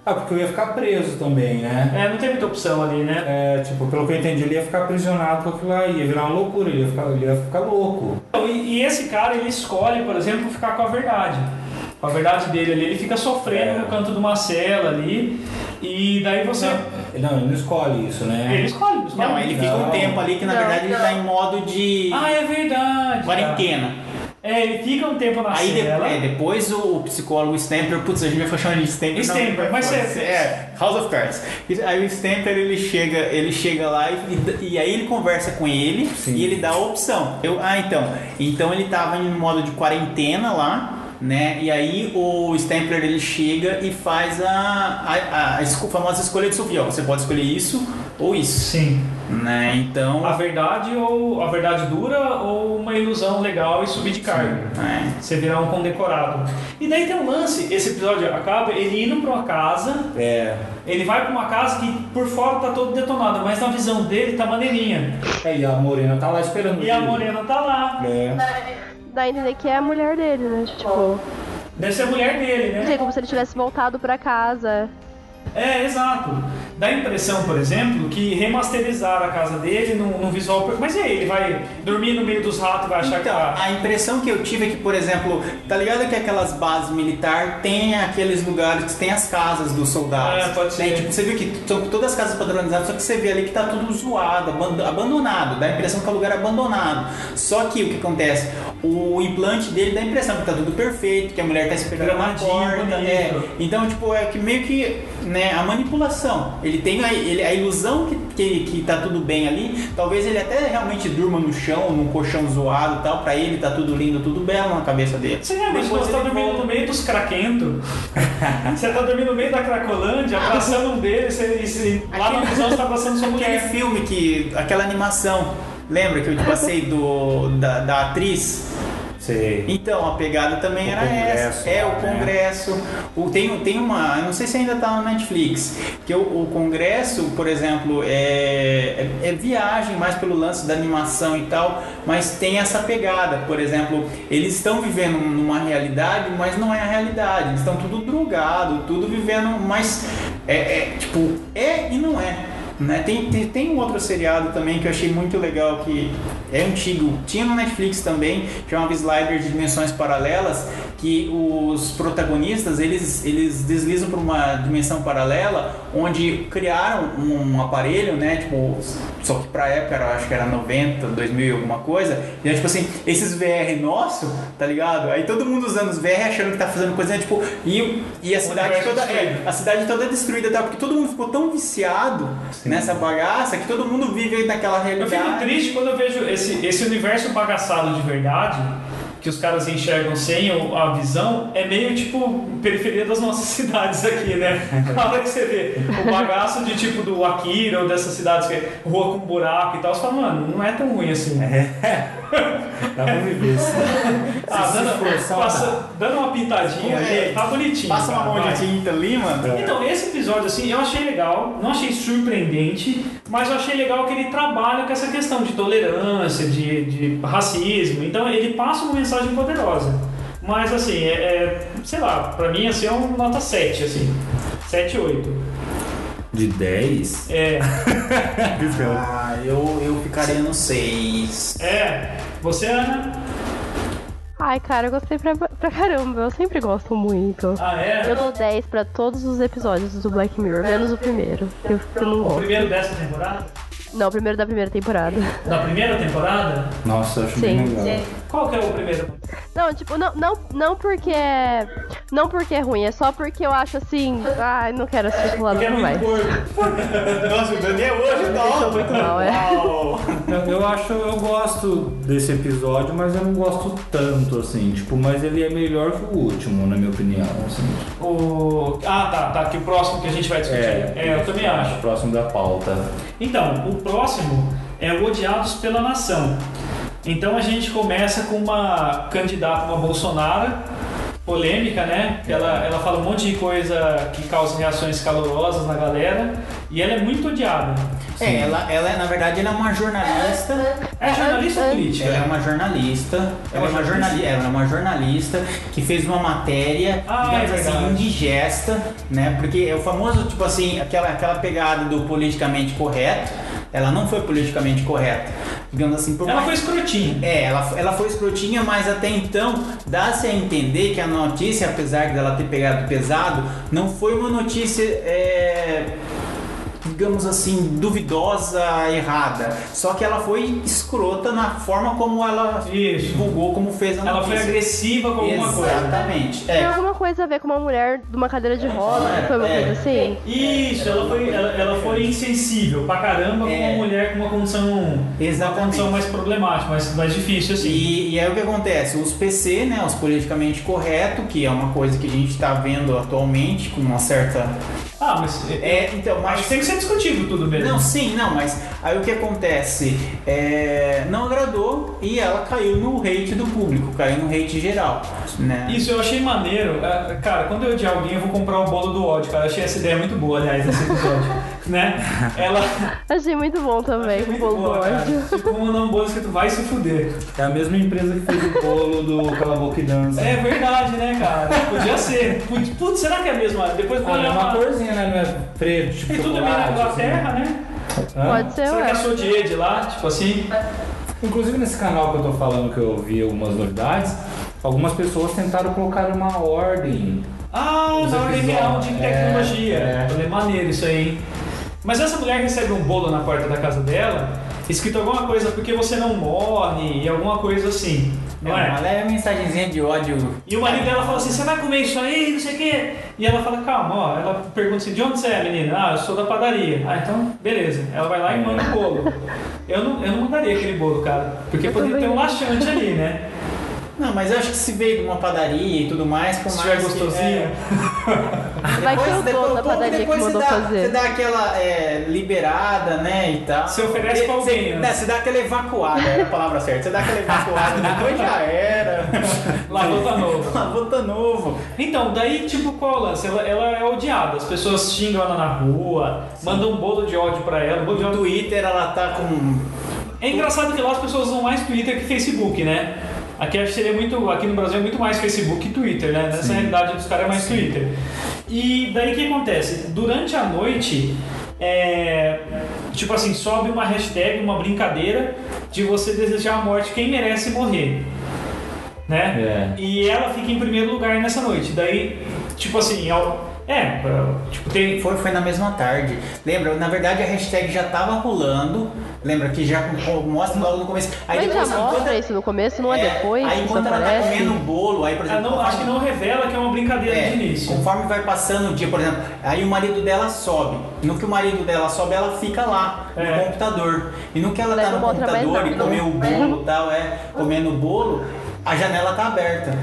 Speaker 3: Ah, porque eu ia ficar preso também, né?
Speaker 2: É, não tem muita opção ali, né?
Speaker 3: É, tipo, pelo que eu entendi, ele ia ficar aprisionado com aquilo lá, ia virar uma loucura, ele ia ficar, ele ia ficar louco.
Speaker 2: Então, E, e esse cara, ele escolhe, por exemplo, ficar com a verdade. Com a verdade dele ali, ele fica sofrendo
Speaker 3: É.
Speaker 2: no canto de uma cela ali. E daí você.
Speaker 3: Não, ele não escolhe isso, né?
Speaker 2: Ele escolhe, ele escolhe.
Speaker 5: Não, ele fica um
Speaker 3: Não.
Speaker 5: tempo ali que na
Speaker 4: Não,
Speaker 5: verdade ele
Speaker 4: não.
Speaker 5: tá em modo de
Speaker 2: Ah, é verdade.
Speaker 5: quarentena.
Speaker 2: É, ele fica um tempo na
Speaker 5: Aí de-
Speaker 2: cela.
Speaker 5: é, depois o, o psicólogo Stamper, putz, a gente vai chamando de Stamper. não,
Speaker 2: Stamper, mas
Speaker 5: pode
Speaker 2: é-
Speaker 5: é, House of Cards. Aí o Stamper ele chega, ele chega lá e, e aí ele conversa com ele
Speaker 3: Sim.
Speaker 5: e ele dá a opção. Eu, ah, então, então ele tava em modo de quarentena lá. Né? E aí o Stempler ele chega e faz a, a, a esco- famosa escolha de Sofia. Você pode escolher isso ou isso.
Speaker 2: Sim.
Speaker 5: Né? Então.
Speaker 2: A verdade ou a verdade dura ou uma ilusão legal e subir de cargo.
Speaker 5: é.
Speaker 2: Você virar um condecorado. E daí tem um lance, esse episódio acaba ele indo pra uma casa,
Speaker 3: É.
Speaker 2: ele vai pra uma casa que por fora tá todo detonado, mas na visão dele tá maneirinha.
Speaker 3: É, e a Morena tá lá esperando
Speaker 2: E a
Speaker 3: ele.
Speaker 2: Morena tá lá.
Speaker 3: É.
Speaker 4: Dá a entender que é a mulher dele, né? Tipo,
Speaker 2: Deve ser a mulher dele,
Speaker 4: não
Speaker 2: né?
Speaker 4: sei, como se ele tivesse voltado pra casa.
Speaker 2: É, exato. Dá a impressão, por exemplo, que remasterizaram a casa dele num, num visual. Mas e aí, ele vai dormir no meio dos ratos e vai achar que
Speaker 5: Então,
Speaker 2: tá.
Speaker 5: a impressão que eu tive é que, por exemplo, tá ligado que aquelas bases militares tem aqueles lugares que tem as casas dos soldados.
Speaker 2: É, pode ser.
Speaker 5: tipo, você viu que são todas as casas padronizadas, só que você vê ali que tá tudo zoado, aban- abandonado. Dá a impressão que é um lugar abandonado. Só que o que acontece? O implante dele dá a impressão que tá tudo perfeito, que a mulher tá esperando
Speaker 2: Gramadinho,
Speaker 5: porta.
Speaker 2: bonito.
Speaker 5: É. Então, tipo, é que meio que né, a manipulação. Ele tem a, ele, a ilusão que, que, que tá tudo bem ali. Talvez ele até realmente durma no chão, num colchão zoado e tal. Pra ele tá tudo lindo, tudo belo na cabeça dele.
Speaker 2: Você realmente
Speaker 5: Depois
Speaker 2: você tá dormindo
Speaker 5: volta.
Speaker 2: no meio dos craquentos. você tá dormindo no meio da Cracolândia, abraçando um deles, você, você- lá na visão você tá abraçando sua
Speaker 5: Aquele
Speaker 2: mulher.
Speaker 5: filme que. aquela animação. Lembra que eu te passei do, da, da atriz?
Speaker 3: Sei.
Speaker 5: Então, a pegada também
Speaker 3: O
Speaker 5: era essa. É, o
Speaker 3: né?
Speaker 5: Congresso. O, tem, tem uma. Não sei se ainda tá na Netflix. Que o, o Congresso, por exemplo, é, é, é viagem mais pelo lance da animação e tal, mas tem essa pegada. Por exemplo, eles estão vivendo numa realidade, mas não é a realidade. Eles estão tudo drogado, tudo vivendo, mas é, é, tipo, é e não é. Né? Tem, tem, tem um outro seriado também que eu achei muito legal que é antigo, tinha no Netflix também, chamava Slider de Dimensões Paralelas, que os protagonistas eles, eles deslizam para uma dimensão paralela onde criaram um, aparelho, né? Tipo, só que pra época eu acho que era 90, 2000 e alguma coisa. E é tipo assim, esses VR nosso, tá ligado? Aí todo mundo usando os VR achando que tá fazendo coisa, né? tipo, e, e a cidade toda. É, a cidade toda é destruída, tá? Porque todo mundo ficou tão viciado nessa bagaça que todo mundo vive naquela
Speaker 2: Eu
Speaker 5: realidade.
Speaker 2: fico triste quando eu vejo esse, esse universo bagaçado de verdade, que os caras enxergam sem a visão, é meio tipo periferia das nossas cidades aqui, né? Na hora que você vê o bagaço de tipo do Akira ou dessas cidades que é rua com buraco e tal, você fala, mano, não é tão ruim assim.
Speaker 3: Dá pra viver assim.
Speaker 2: Ah, dando, passa- dando uma pintadinha
Speaker 5: É,
Speaker 2: ali, tá bonitinho.
Speaker 5: Passa uma mão
Speaker 2: vai.
Speaker 5: de tinta ali, mano.
Speaker 2: Então, esse episódio, assim, eu achei legal, não achei surpreendente, mas eu achei legal que ele trabalha com essa questão de tolerância, de, de racismo. Então, ele passa uma mensagem poderosa. Mas, assim, é, é, sei lá, pra mim, assim, é um nota 7, assim. 7, 8.
Speaker 3: De 10?
Speaker 2: É,
Speaker 5: Ah, eu, eu ficaria no 6.
Speaker 2: é. Você, Ana?
Speaker 4: Ai, cara, eu gostei pra, pra caramba. Eu sempre gosto muito.
Speaker 2: Ah, é?
Speaker 4: Eu dou 10 pra todos os episódios do Black Mirror, menos o primeiro, eu, eu não
Speaker 2: O
Speaker 4: gosto.
Speaker 2: primeiro dessa temporada?
Speaker 4: Não, o primeiro da primeira temporada.
Speaker 2: Da primeira temporada?
Speaker 3: Nossa, eu acho
Speaker 4: Sim.
Speaker 3: bem legal.
Speaker 2: Qual que é o primeiro?
Speaker 4: Não, tipo, não, não, não porque é. Não porque é ruim, é só porque eu acho assim. Ai, não quero assistir pro lado
Speaker 2: é
Speaker 4: não
Speaker 2: gordo.
Speaker 5: Nossa, o Daniel hoje tá
Speaker 4: Deixou muito mal, é.
Speaker 3: Eu, eu acho, eu gosto desse episódio, mas eu não gosto tanto, assim, tipo, mas ele é melhor que o último, na minha opinião, assim.
Speaker 2: O... Ah, tá, tá. Que o próximo que a gente vai discutir. É, eu também acho.
Speaker 3: Próximo da pauta.
Speaker 2: Então, o próximo é o Odiados pela Nação. Então a gente começa com uma candidata, uma Bolsonaro, polêmica, né? Ela, ela fala um monte de coisa que causa reações calorosas na galera e ela é muito odiada.
Speaker 5: É, ela, ela, na verdade, ela é uma jornalista.
Speaker 2: É jornalista ou política?
Speaker 5: Ela é uma jornalista. Ela é uma jornalista. Ela é uma jornalista que fez uma matéria,
Speaker 2: Ah, é
Speaker 5: assim, indigesta, né? Porque é o famoso, tipo assim, aquela, aquela pegada do politicamente correto. Ela não foi politicamente correta. Digamos assim, por
Speaker 2: Ela
Speaker 5: mais-
Speaker 2: foi escrotinha.
Speaker 5: É, ela, ela foi escrotinha, mas até então dá-se a entender que a notícia, apesar dela ter pegado pesado, não foi uma notícia, é, digamos assim, duvidosa, errada. Só que ela foi escrota na forma como ela
Speaker 2: Isso.
Speaker 5: divulgou, como fez a
Speaker 2: Ela
Speaker 5: notícia.
Speaker 2: foi agressiva com alguma coisa.
Speaker 5: Exatamente.
Speaker 4: Tem
Speaker 5: É.
Speaker 4: alguma coisa a ver com uma mulher de uma cadeira de roda?
Speaker 5: É,
Speaker 4: Foi uma
Speaker 5: é.
Speaker 4: coisa assim?
Speaker 2: Isso, ela foi, ela, ela foi insensível pra caramba com
Speaker 5: É.
Speaker 2: uma mulher com uma condição, uma
Speaker 5: Exatamente.
Speaker 2: condição mais problemática, mais, mais difícil assim.
Speaker 5: E, e aí o que acontece? Os PC, né, os politicamente correto, que é uma coisa que a gente está vendo atualmente com uma certa
Speaker 2: Ah, mas
Speaker 5: é, então,
Speaker 2: acho
Speaker 5: mas
Speaker 2: que tem que ser discutido tudo mesmo.
Speaker 5: Não, sim, não, mas aí o que acontece? É, não agradou e ela caiu no hate do público, caiu no hate geral, né?
Speaker 2: Isso eu achei maneiro. É, Cara, quando eu odiar alguém, eu vou comprar o bolo do ódio, cara. Eu achei essa ideia muito boa, aliás, nesse episódio. né? Ela.
Speaker 4: Achei muito bom também, com o
Speaker 2: Muito
Speaker 4: bolo do
Speaker 2: boa, cara.
Speaker 4: ódio.
Speaker 2: Tipo, mandar um bolo escrito vai se fuder.
Speaker 3: É a mesma empresa que fez o bolo do Cala a Boca e Dança.
Speaker 2: É verdade, né, cara? Podia ser. Putz, putz, será que é a mesma? Depois
Speaker 3: Ah, é uma
Speaker 2: uma.
Speaker 3: corzinha, né? Não é preto, tipo
Speaker 2: E tudo bem na Inglaterra, né?
Speaker 3: assim. Hã?
Speaker 4: Pode ser,
Speaker 2: Será que é
Speaker 4: ué.
Speaker 2: Sodier de lá? Tipo assim.
Speaker 3: Inclusive nesse canal que eu tô falando que eu vi algumas novidades, algumas pessoas tentaram colocar uma ordem.
Speaker 2: Ah, na ordem real de tecnologia.
Speaker 3: É, é.
Speaker 2: Maneiro isso aí. hein? Mas essa mulher recebe um bolo na porta da casa dela, escrito alguma coisa porque você não morre e alguma coisa assim. Não
Speaker 5: É,
Speaker 2: é?
Speaker 5: uma leve mensagenzinha de ódio.
Speaker 2: E o marido dela fala assim, você vai comer isso aí, não sei o quê. E ela fala, calma, ó. Ela pergunta assim, de onde você é, menina? Ah, eu sou da padaria. Ah, então, beleza. Ela vai lá e manda o bolo. Eu não, eu não mandaria aquele bolo, cara. Porque
Speaker 4: Eu
Speaker 2: poderia ter um laxante ali, né?
Speaker 5: Não, mas eu acho que se veio de uma padaria e tudo mais, por
Speaker 2: Se
Speaker 5: mais
Speaker 2: tiver
Speaker 5: que-
Speaker 2: gostosinho.
Speaker 5: é.
Speaker 4: Vai que
Speaker 5: Depois-
Speaker 4: o
Speaker 5: depois-
Speaker 4: dono da padaria que
Speaker 5: depois
Speaker 4: mandou
Speaker 5: você dá,
Speaker 4: fazer.
Speaker 5: Você dá aquela é, liberada, né, e tal.
Speaker 2: Você oferece pra
Speaker 5: Você-
Speaker 2: alguém, né?
Speaker 5: né, Você dá aquela evacuada, é a palavra certa. Você dá aquela evacuada, depois já era.
Speaker 2: Lavou tá novo.
Speaker 5: Lavou tá novo.
Speaker 2: Então, daí, tipo, qual o lance? Ela, ela é odiada. As pessoas xingam ela na rua, mandam um bolo de ódio pra ela. Um bolo de
Speaker 5: No
Speaker 2: ódio.
Speaker 5: Twitter ela tá com.
Speaker 2: É engraçado que lá as pessoas usam mais Twitter que Facebook, né? Aqui acho que seria muito. Aqui no Brasil é muito mais Facebook que Twitter, né? Nessa
Speaker 3: Sim.
Speaker 2: realidade dos caras é mais Twitter. E daí o que acontece? Durante a noite, é, tipo assim, sobe uma hashtag, uma brincadeira de você desejar a morte quem merece morrer. né?
Speaker 3: É.
Speaker 2: E ela fica em primeiro lugar nessa noite. Daí, tipo assim, ao- é, tipo, tem.
Speaker 5: Foi, foi na mesma tarde. Lembra? Na verdade a hashtag já tava rolando. Lembra que já mostra logo no começo. Aí
Speaker 4: Mas já
Speaker 5: depois,
Speaker 4: mostra
Speaker 5: enquanto-
Speaker 4: isso no começo, não é, depois?
Speaker 5: Aí enquanto ela tá
Speaker 4: aparece?
Speaker 5: comendo o bolo, aí por
Speaker 2: Ah,
Speaker 5: exemplo.
Speaker 2: não, acho que não revela que é uma brincadeira
Speaker 5: É,
Speaker 2: de início.
Speaker 5: conforme vai passando o dia, por exemplo, aí o marido dela sobe. No que o marido dela sobe, ela fica lá no
Speaker 2: É.
Speaker 5: computador. E no que ela tá
Speaker 4: Leva
Speaker 5: no
Speaker 4: uma outra
Speaker 5: computador e comeu o bolo e tal, é, comendo o bolo, a janela tá aberta.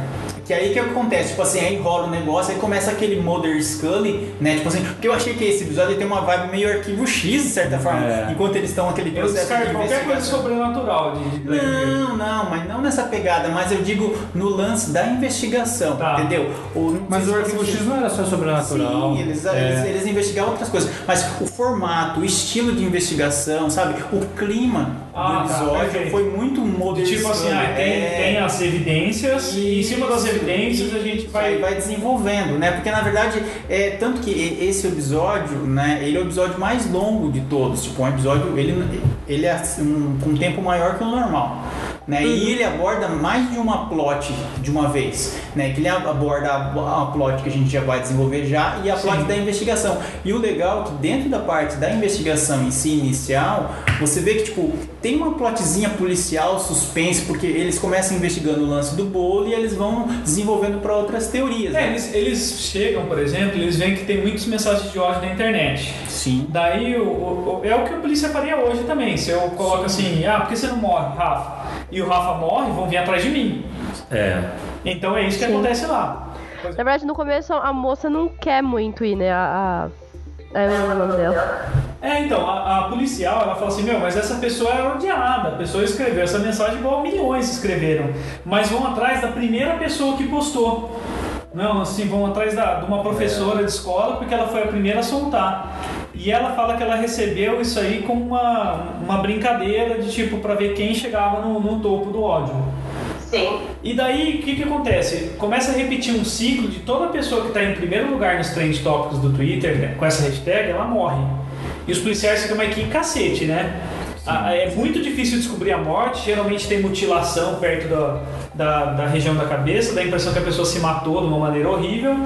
Speaker 5: Que aí que acontece, tipo assim, aí rola o negócio, aí começa aquele Mother Scully, né? Tipo assim, porque eu achei que esse episódio tem uma vibe meio arquivo X, de certa forma,
Speaker 3: É.
Speaker 5: enquanto eles estão aquele processo de
Speaker 2: descarto qualquer coisa sobrenatural de.
Speaker 5: Não, não, mas não nessa pegada, mas eu digo no lance da investigação,
Speaker 2: Tá.
Speaker 5: entendeu? O-
Speaker 3: Mas o Arquivo X não era só sobrenatural.
Speaker 5: Sim, eles,
Speaker 3: É.
Speaker 5: eles, eles investigaram outras coisas. Mas o formato, o estilo de investigação, sabe? O clima
Speaker 2: Ah,
Speaker 5: do
Speaker 2: tá,
Speaker 5: episódio
Speaker 2: perfeito.
Speaker 5: foi muito moderno.
Speaker 2: Tipo assim, ah, tem, tem as evidências e em cima das evidências a gente vai.
Speaker 5: vai desenvolvendo, né? Porque na verdade, é tanto que esse episódio, né? Ele é o episódio mais longo de todos. Tipo, um episódio, ele, ele é um, com um tempo maior que o normal. Né? E ele aborda mais de uma plot de uma vez, né? Que ele aborda a, a plot que a gente já vai desenvolver já e a plot
Speaker 2: Sim.
Speaker 5: da investigação. E o legal é que dentro da parte da investigação em si inicial, você vê que tipo tem uma plotzinha policial, suspense, porque eles começam investigando o lance do bolo e eles vão desenvolvendo para outras teorias.
Speaker 2: É,
Speaker 5: né?
Speaker 2: eles, eles chegam, por exemplo, eles veem que tem muitas mensagens de ódio na internet.
Speaker 5: Sim.
Speaker 2: Daí o, o- é o que a polícia faria hoje também. Se eu coloco assim, ah, por que você não morre, Rafa? E o Rafa morre, vão vir atrás de mim.
Speaker 3: É.
Speaker 2: Então é isso que
Speaker 4: Sim.
Speaker 2: acontece lá.
Speaker 4: Na verdade, no começo a moça não quer muito ir, né? A. a... Eu não o nome dela.
Speaker 2: É, então, a, a policial, ela fala assim, meu, mas essa pessoa é odiada, a pessoa escreveu essa mensagem igual milhões escreveram, mas vão atrás da primeira pessoa que postou. Não, assim, vão atrás da, de uma professora de escola porque ela foi a primeira a soltar. E ela fala que ela recebeu isso aí como uma, uma brincadeira de tipo, pra ver quem chegava no, no topo do ódio.
Speaker 6: Sim.
Speaker 2: E daí, o que que acontece? Começa a repetir um ciclo de toda pessoa que está em primeiro lugar nos trend tópicos do Twitter, né, com essa hashtag, ela morre. E os policiais ficam aqui em cacete, né? Ah, É muito difícil descobrir a morte, geralmente tem mutilação perto da, da, da região da cabeça, dá a impressão que a pessoa se matou de uma maneira horrível.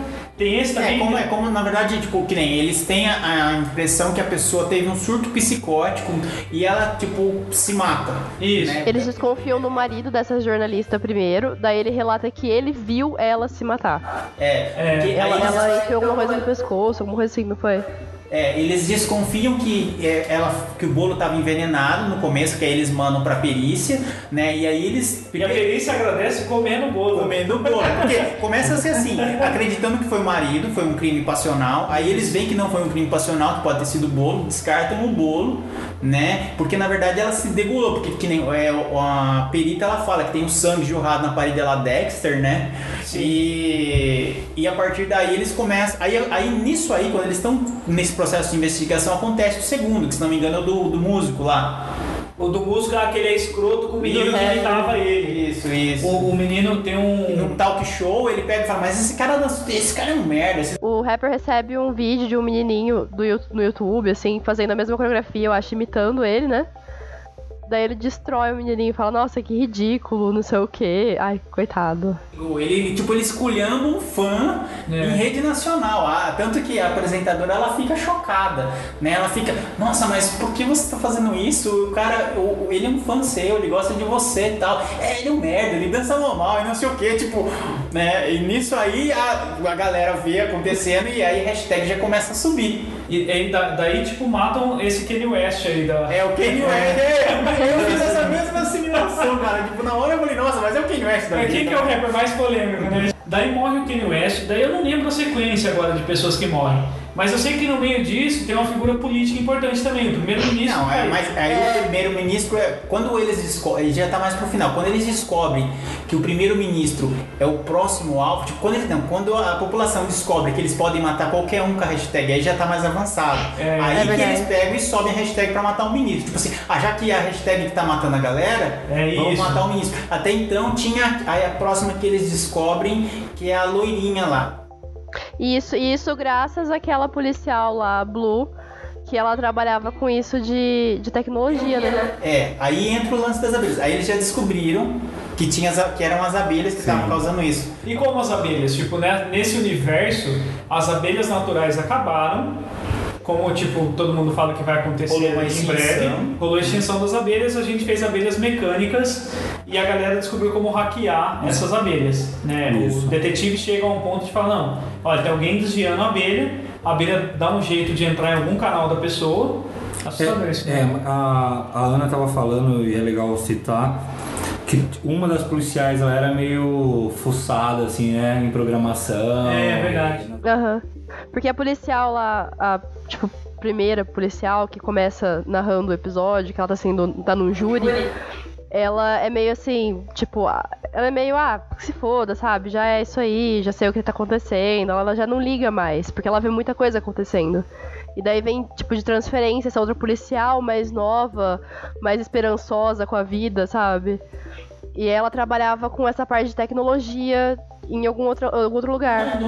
Speaker 2: Tem esse
Speaker 5: É
Speaker 2: também.
Speaker 5: como, é como, na verdade, tipo, que nem eles têm a, a impressão que a pessoa teve um surto psicótico e ela, tipo, se mata.
Speaker 2: Isso.
Speaker 5: né?
Speaker 4: Eles desconfiam do marido dessa jornalista primeiro, daí ele relata que ele viu ela se matar.
Speaker 5: É,
Speaker 2: É.
Speaker 4: Ela,
Speaker 5: eles-
Speaker 4: ela enfiou alguma coisa no pescoço, alguma coisa assim, não foi?
Speaker 5: É, eles desconfiam que, é, ela, que o bolo estava envenenado no começo, que aí eles mandam pra perícia, né? E aí eles.
Speaker 2: E a perícia agradece comendo o bolo.
Speaker 5: Comendo o bolo. Porque começa a ser assim, acreditando que foi o marido, foi um crime passional. Aí eles veem que não foi um crime passional, que pode ter sido o bolo, descartam o bolo, né? Porque na verdade ela se degolou, porque que nem é, a perita ela fala que tem um sangue jorrado na parede dela Dexter, né? E, e a partir daí eles começam. Aí, aí nisso aí, quando eles estão nesse processo de investigação, acontece o segundo, que se não me engano é o do, do músico lá.
Speaker 2: O do é aquele é escroto com o menino que
Speaker 4: É.
Speaker 2: imitava ele.
Speaker 5: Isso, isso.
Speaker 2: O, o menino tem um.
Speaker 5: num talk show ele pega e fala, mas esse cara, esse cara é um merda, esse
Speaker 4: O rapper recebe um vídeo de um menininho do, no YouTube, assim, fazendo a mesma coreografia, eu acho, imitando ele, né? Daí ele destrói o menininho e fala, nossa, que ridículo, não sei o quê. Ai, coitado.
Speaker 5: Ele, tipo, ele esculhamba um fã
Speaker 2: É.
Speaker 5: em rede nacional. Ah, tanto que a apresentadora ela fica chocada, né? Ela fica, nossa, mas por que você tá fazendo isso? O cara, o- ele é um fã seu, ele gosta de você e tal. É, ele é um merda, ele dança normal e não sei o que, tipo, né? E nisso aí a, a galera vê acontecendo e aí a hashtag já começa a subir.
Speaker 2: E aí da- daí, tipo, matam esse Kanye West aí da.
Speaker 5: É o Kanye West. É, eu fiz essa mesma assimilação, cara. Tipo, na hora eu falei, nossa, mas é o Kanye West da
Speaker 2: Mas quem que é o rapper mais polêmico, né? Daí morre o Kanye West, daí eu não lembro a sequência agora de pessoas que morrem. Mas eu sei que no meio disso tem uma figura política importante também, o primeiro-ministro.
Speaker 5: Não, é, mas aí o primeiro-ministro é. Quando eles descobrem. Já tá mais pro final. Quando eles descobrem que o primeiro-ministro é o próximo alvo, tipo, quando eles. Não, quando a população descobre que eles podem matar qualquer um com a hashtag, aí já tá mais avançado.
Speaker 2: É,
Speaker 5: aí
Speaker 4: é
Speaker 5: que eles pegam e sobem a hashtag pra matar o ministro. Tipo assim, ah, já que a hashtag que tá matando a galera,
Speaker 2: É
Speaker 5: vamos
Speaker 2: isso.
Speaker 5: matar o ministro. Até então tinha. Aí a próxima que eles descobrem que é a loirinha lá.
Speaker 4: E isso, isso graças àquela policial lá, Blue, que ela trabalhava com isso de, de tecnologia, né?
Speaker 5: É, aí entra o lance das abelhas. Aí eles já descobriram que, tinha, as- que eram as abelhas que estavam causando isso.
Speaker 2: E como as abelhas, tipo, né, nesse universo, as abelhas naturais acabaram. Como, tipo, todo mundo fala que vai acontecer em
Speaker 5: extinção.
Speaker 2: breve. Rolou a extinção das abelhas, a gente fez abelhas mecânicas e a galera descobriu como hackear essas abelhas. Né?
Speaker 3: Isso.
Speaker 2: O detetive chega a um ponto de falar, não, olha, tem alguém desviando a abelha, a abelha dá um jeito de entrar em algum canal da pessoa. Assustador isso.
Speaker 3: É, a, a Ana tava falando, e é legal citar, que uma das policiais ela era meio fuçada, assim, né? Em programação.
Speaker 2: É, verdade.
Speaker 4: Aham. Porque a policial lá, a, tipo, primeira policial que começa narrando o episódio, que ela tá sendo. tá num júri, ela é meio assim, tipo, ela é meio, ah, se foda, sabe? Já é isso aí, já sei o que tá acontecendo. Ela já não liga mais, porque ela vê muita coisa acontecendo. E daí vem, tipo, de transferência essa outra policial mais nova, mais esperançosa com a vida, sabe? E ela trabalhava com essa parte de tecnologia em algum outro, algum outro lugar.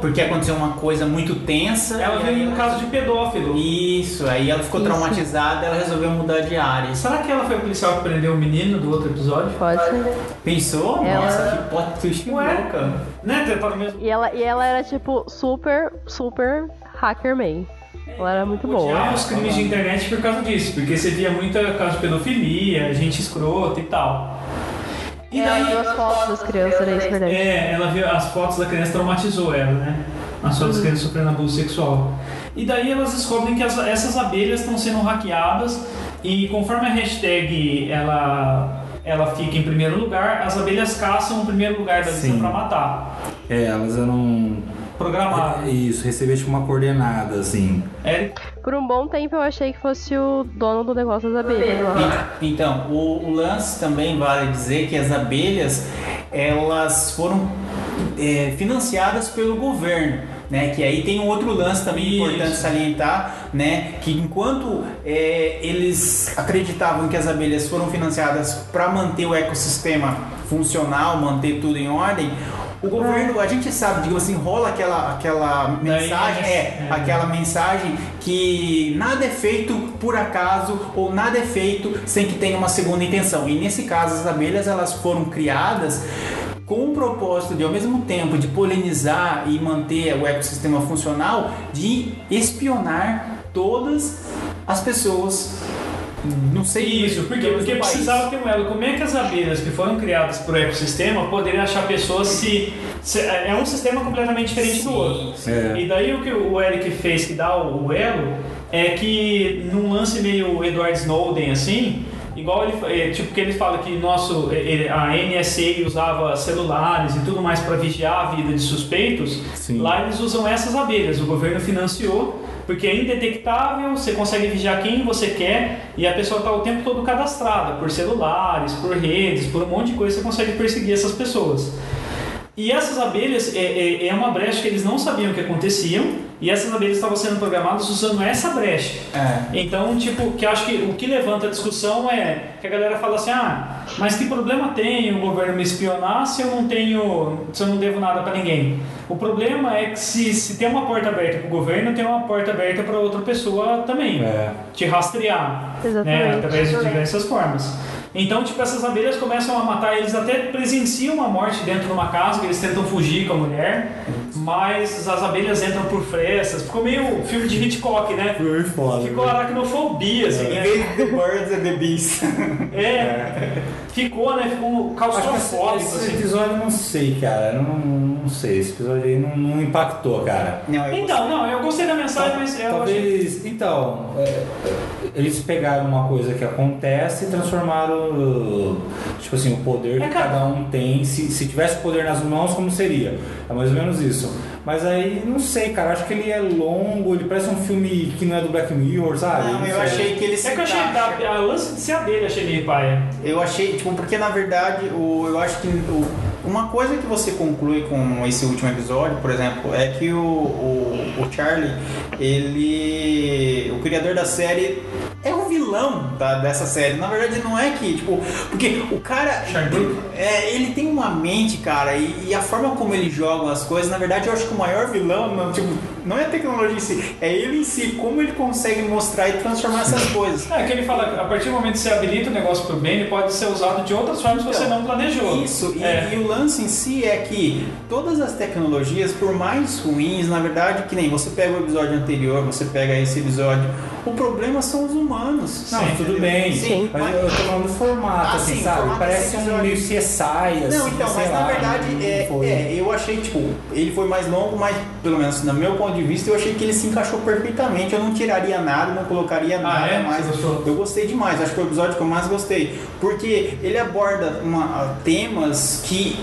Speaker 5: Porque aconteceu uma coisa muito tensa.
Speaker 2: Ela veio no caso de pedófilo.
Speaker 5: Isso, aí ela ficou
Speaker 4: Isso.
Speaker 5: traumatizada, ela resolveu mudar de área.
Speaker 2: Será que ela foi a policial que prendeu o menino do outro episódio?
Speaker 4: Pode ser.
Speaker 5: Pensou?
Speaker 4: Ela-
Speaker 5: Nossa, que plot twist
Speaker 2: Ué.
Speaker 5: louca.
Speaker 2: Né? Mesmo.
Speaker 4: E ela, e ela era, tipo, super, super hacker man. Ela era muito boa.
Speaker 2: Odiava os crimes de internet por causa disso, porque você via muita caso de pedofilia, gente escrota e tal. E
Speaker 4: Ela
Speaker 2: daí,
Speaker 4: viu as fotos das crianças, era isso verdade.
Speaker 2: é, ela viu as fotos da criança traumatizou ela, né? As fotos das crianças sofrendo abuso sexual. E daí elas descobrem que as- essas abelhas estão sendo hackeadas e conforme a hashtag ela ela fica em primeiro lugar, as abelhas caçam o primeiro lugar da lista pra matar.
Speaker 3: É, elas eram.
Speaker 2: Programado.
Speaker 3: Isso, receber tipo uma coordenada, assim.
Speaker 2: Eric,
Speaker 4: Por um bom tempo eu achei que fosse o dono do negócio das abelhas lá.
Speaker 5: Então, o, o lance também vale dizer que as abelhas elas foram é, financiadas pelo governo. Né, que aí tem um outro lance também
Speaker 2: Isso.
Speaker 5: importante salientar, né, que enquanto é, eles acreditavam que as abelhas foram financiadas para manter o ecossistema funcional, manter tudo em ordem, o governo, a gente sabe, digamos assim, rola aquela, aquela mensagem, é,
Speaker 2: é.
Speaker 5: aquela mensagem que nada é feito por acaso ou nada é feito sem que tenha uma segunda intenção. E nesse caso, as abelhas elas foram criadas com o propósito de, ao mesmo tempo, de polinizar e manter o ecossistema funcional, de espionar todas as pessoas. Não sei
Speaker 2: Isso,
Speaker 5: do
Speaker 2: Porque
Speaker 5: país.
Speaker 2: precisava ter um elo. Como é que as abelhas que foram criadas por ecossistema poderiam achar pessoas se. se- é um sistema completamente diferente do
Speaker 5: Sim,
Speaker 2: outro.
Speaker 5: sim.
Speaker 3: É.
Speaker 2: E daí o que o Eric fez que dá o, o elo é que num lance meio Edward Snowden assim. Igual ele, é, tipo que ele fala que nosso, é, a NSA usava celulares e tudo mais para vigiar a vida de suspeitos,
Speaker 3: Sim.
Speaker 2: lá eles usam essas abelhas. O governo financiou porque é indetectável, você consegue vigiar quem você quer e a pessoa está o tempo todo cadastrada por celulares, por redes, por um monte de coisa, você consegue perseguir essas pessoas. E essas abelhas é, é, é uma brecha que eles não sabiam que aconteciam e essas abelhas estavam sendo programadas usando essa brecha.
Speaker 5: É.
Speaker 2: Então, tipo, que eu acho que o que levanta a discussão é que a galera fala assim: ah, mas que problema tem o governo me espionar se eu não tenho, se eu não devo nada para ninguém? O problema é que se, se tem uma porta aberta para o governo, tem uma porta aberta para outra pessoa também
Speaker 3: É.
Speaker 2: te rastrear, né,
Speaker 4: Exatamente.
Speaker 2: através de diversas formas. Então, tipo, essas abelhas começam a matar, eles até presenciam uma morte dentro de uma casa, que eles tentam fugir com a mulher, mas as abelhas entram por frestas. Ficou meio filme de Hitchcock, né?
Speaker 3: Foi foda.
Speaker 2: Ficou aracnofobia, assim, né?
Speaker 5: vez de The Birds and the Bees.
Speaker 2: É, ficou, né? Ficou claustrofóbico,
Speaker 3: esse, esse
Speaker 2: assim.
Speaker 3: episódio, não sei, cara. Não, não sei. Esse episódio aí não, não impactou, cara.
Speaker 5: Não, eu
Speaker 2: Então, não, eu gostei da mensagem, mas eu achei...
Speaker 3: Talvez. Então, é, é, eles pegaram uma coisa que acontece e transformaram, tipo assim, o poder
Speaker 2: É,
Speaker 3: que cada um tem. Se, se tivesse poder nas mãos, como seria? É mais ou menos isso. Mas aí, não sei, cara. Acho que ele é longo, ele parece um filme que não é do Black Mirror, sabe?
Speaker 5: Não, eu achei que ele se
Speaker 2: É que eu achei da, a lance de ser abelha, achei meio paia.
Speaker 5: Eu achei, tipo, porque na verdade, o, eu acho que o, uma coisa que você conclui com esse último episódio, por exemplo, é que o, o, o Charlie, ele. O criador da série é um vilão da- dessa série. Na verdade, não é que, tipo, porque o cara.
Speaker 2: Sharkbook?
Speaker 5: É, ele tem uma mente, cara, e, e a forma como ele joga as coisas, na verdade, eu acho que o maior vilão, não, tipo, não é a tecnologia em si, é ele em si, como ele consegue mostrar e transformar essas coisas.
Speaker 2: É que ele fala, a partir do momento que você habilita o negócio pro bem, ele pode ser usado de outras formas que você
Speaker 5: Então,
Speaker 2: não planejou.
Speaker 5: Isso, e,
Speaker 2: É.
Speaker 5: e o lance em si é que todas as tecnologias, por mais ruins, na verdade, que nem você pega o episódio anterior, você pega esse episódio, o problema são os humanos.
Speaker 3: Não,
Speaker 5: Sim,
Speaker 3: tudo bem.
Speaker 5: Sim,
Speaker 3: mas
Speaker 5: mas-
Speaker 3: eu tô falando do formato,
Speaker 5: Ah,
Speaker 3: assim,
Speaker 5: sim,
Speaker 3: sabe?
Speaker 5: formato
Speaker 3: Parece
Speaker 5: desse
Speaker 3: um meio CSI, assim.
Speaker 5: Não, então,
Speaker 3: sei
Speaker 5: mas na
Speaker 3: lá,
Speaker 5: verdade,
Speaker 3: não
Speaker 5: é,
Speaker 3: foi.
Speaker 5: é, eu achei, tipo, ele foi mais longo, mas pelo menos no meu ponto de vista, eu achei que ele se encaixou perfeitamente. Eu não tiraria nada, não colocaria nada
Speaker 2: é?
Speaker 5: mais. Eu gostei demais, acho que foi o episódio que eu mais gostei. Porque ele aborda uma- temas que.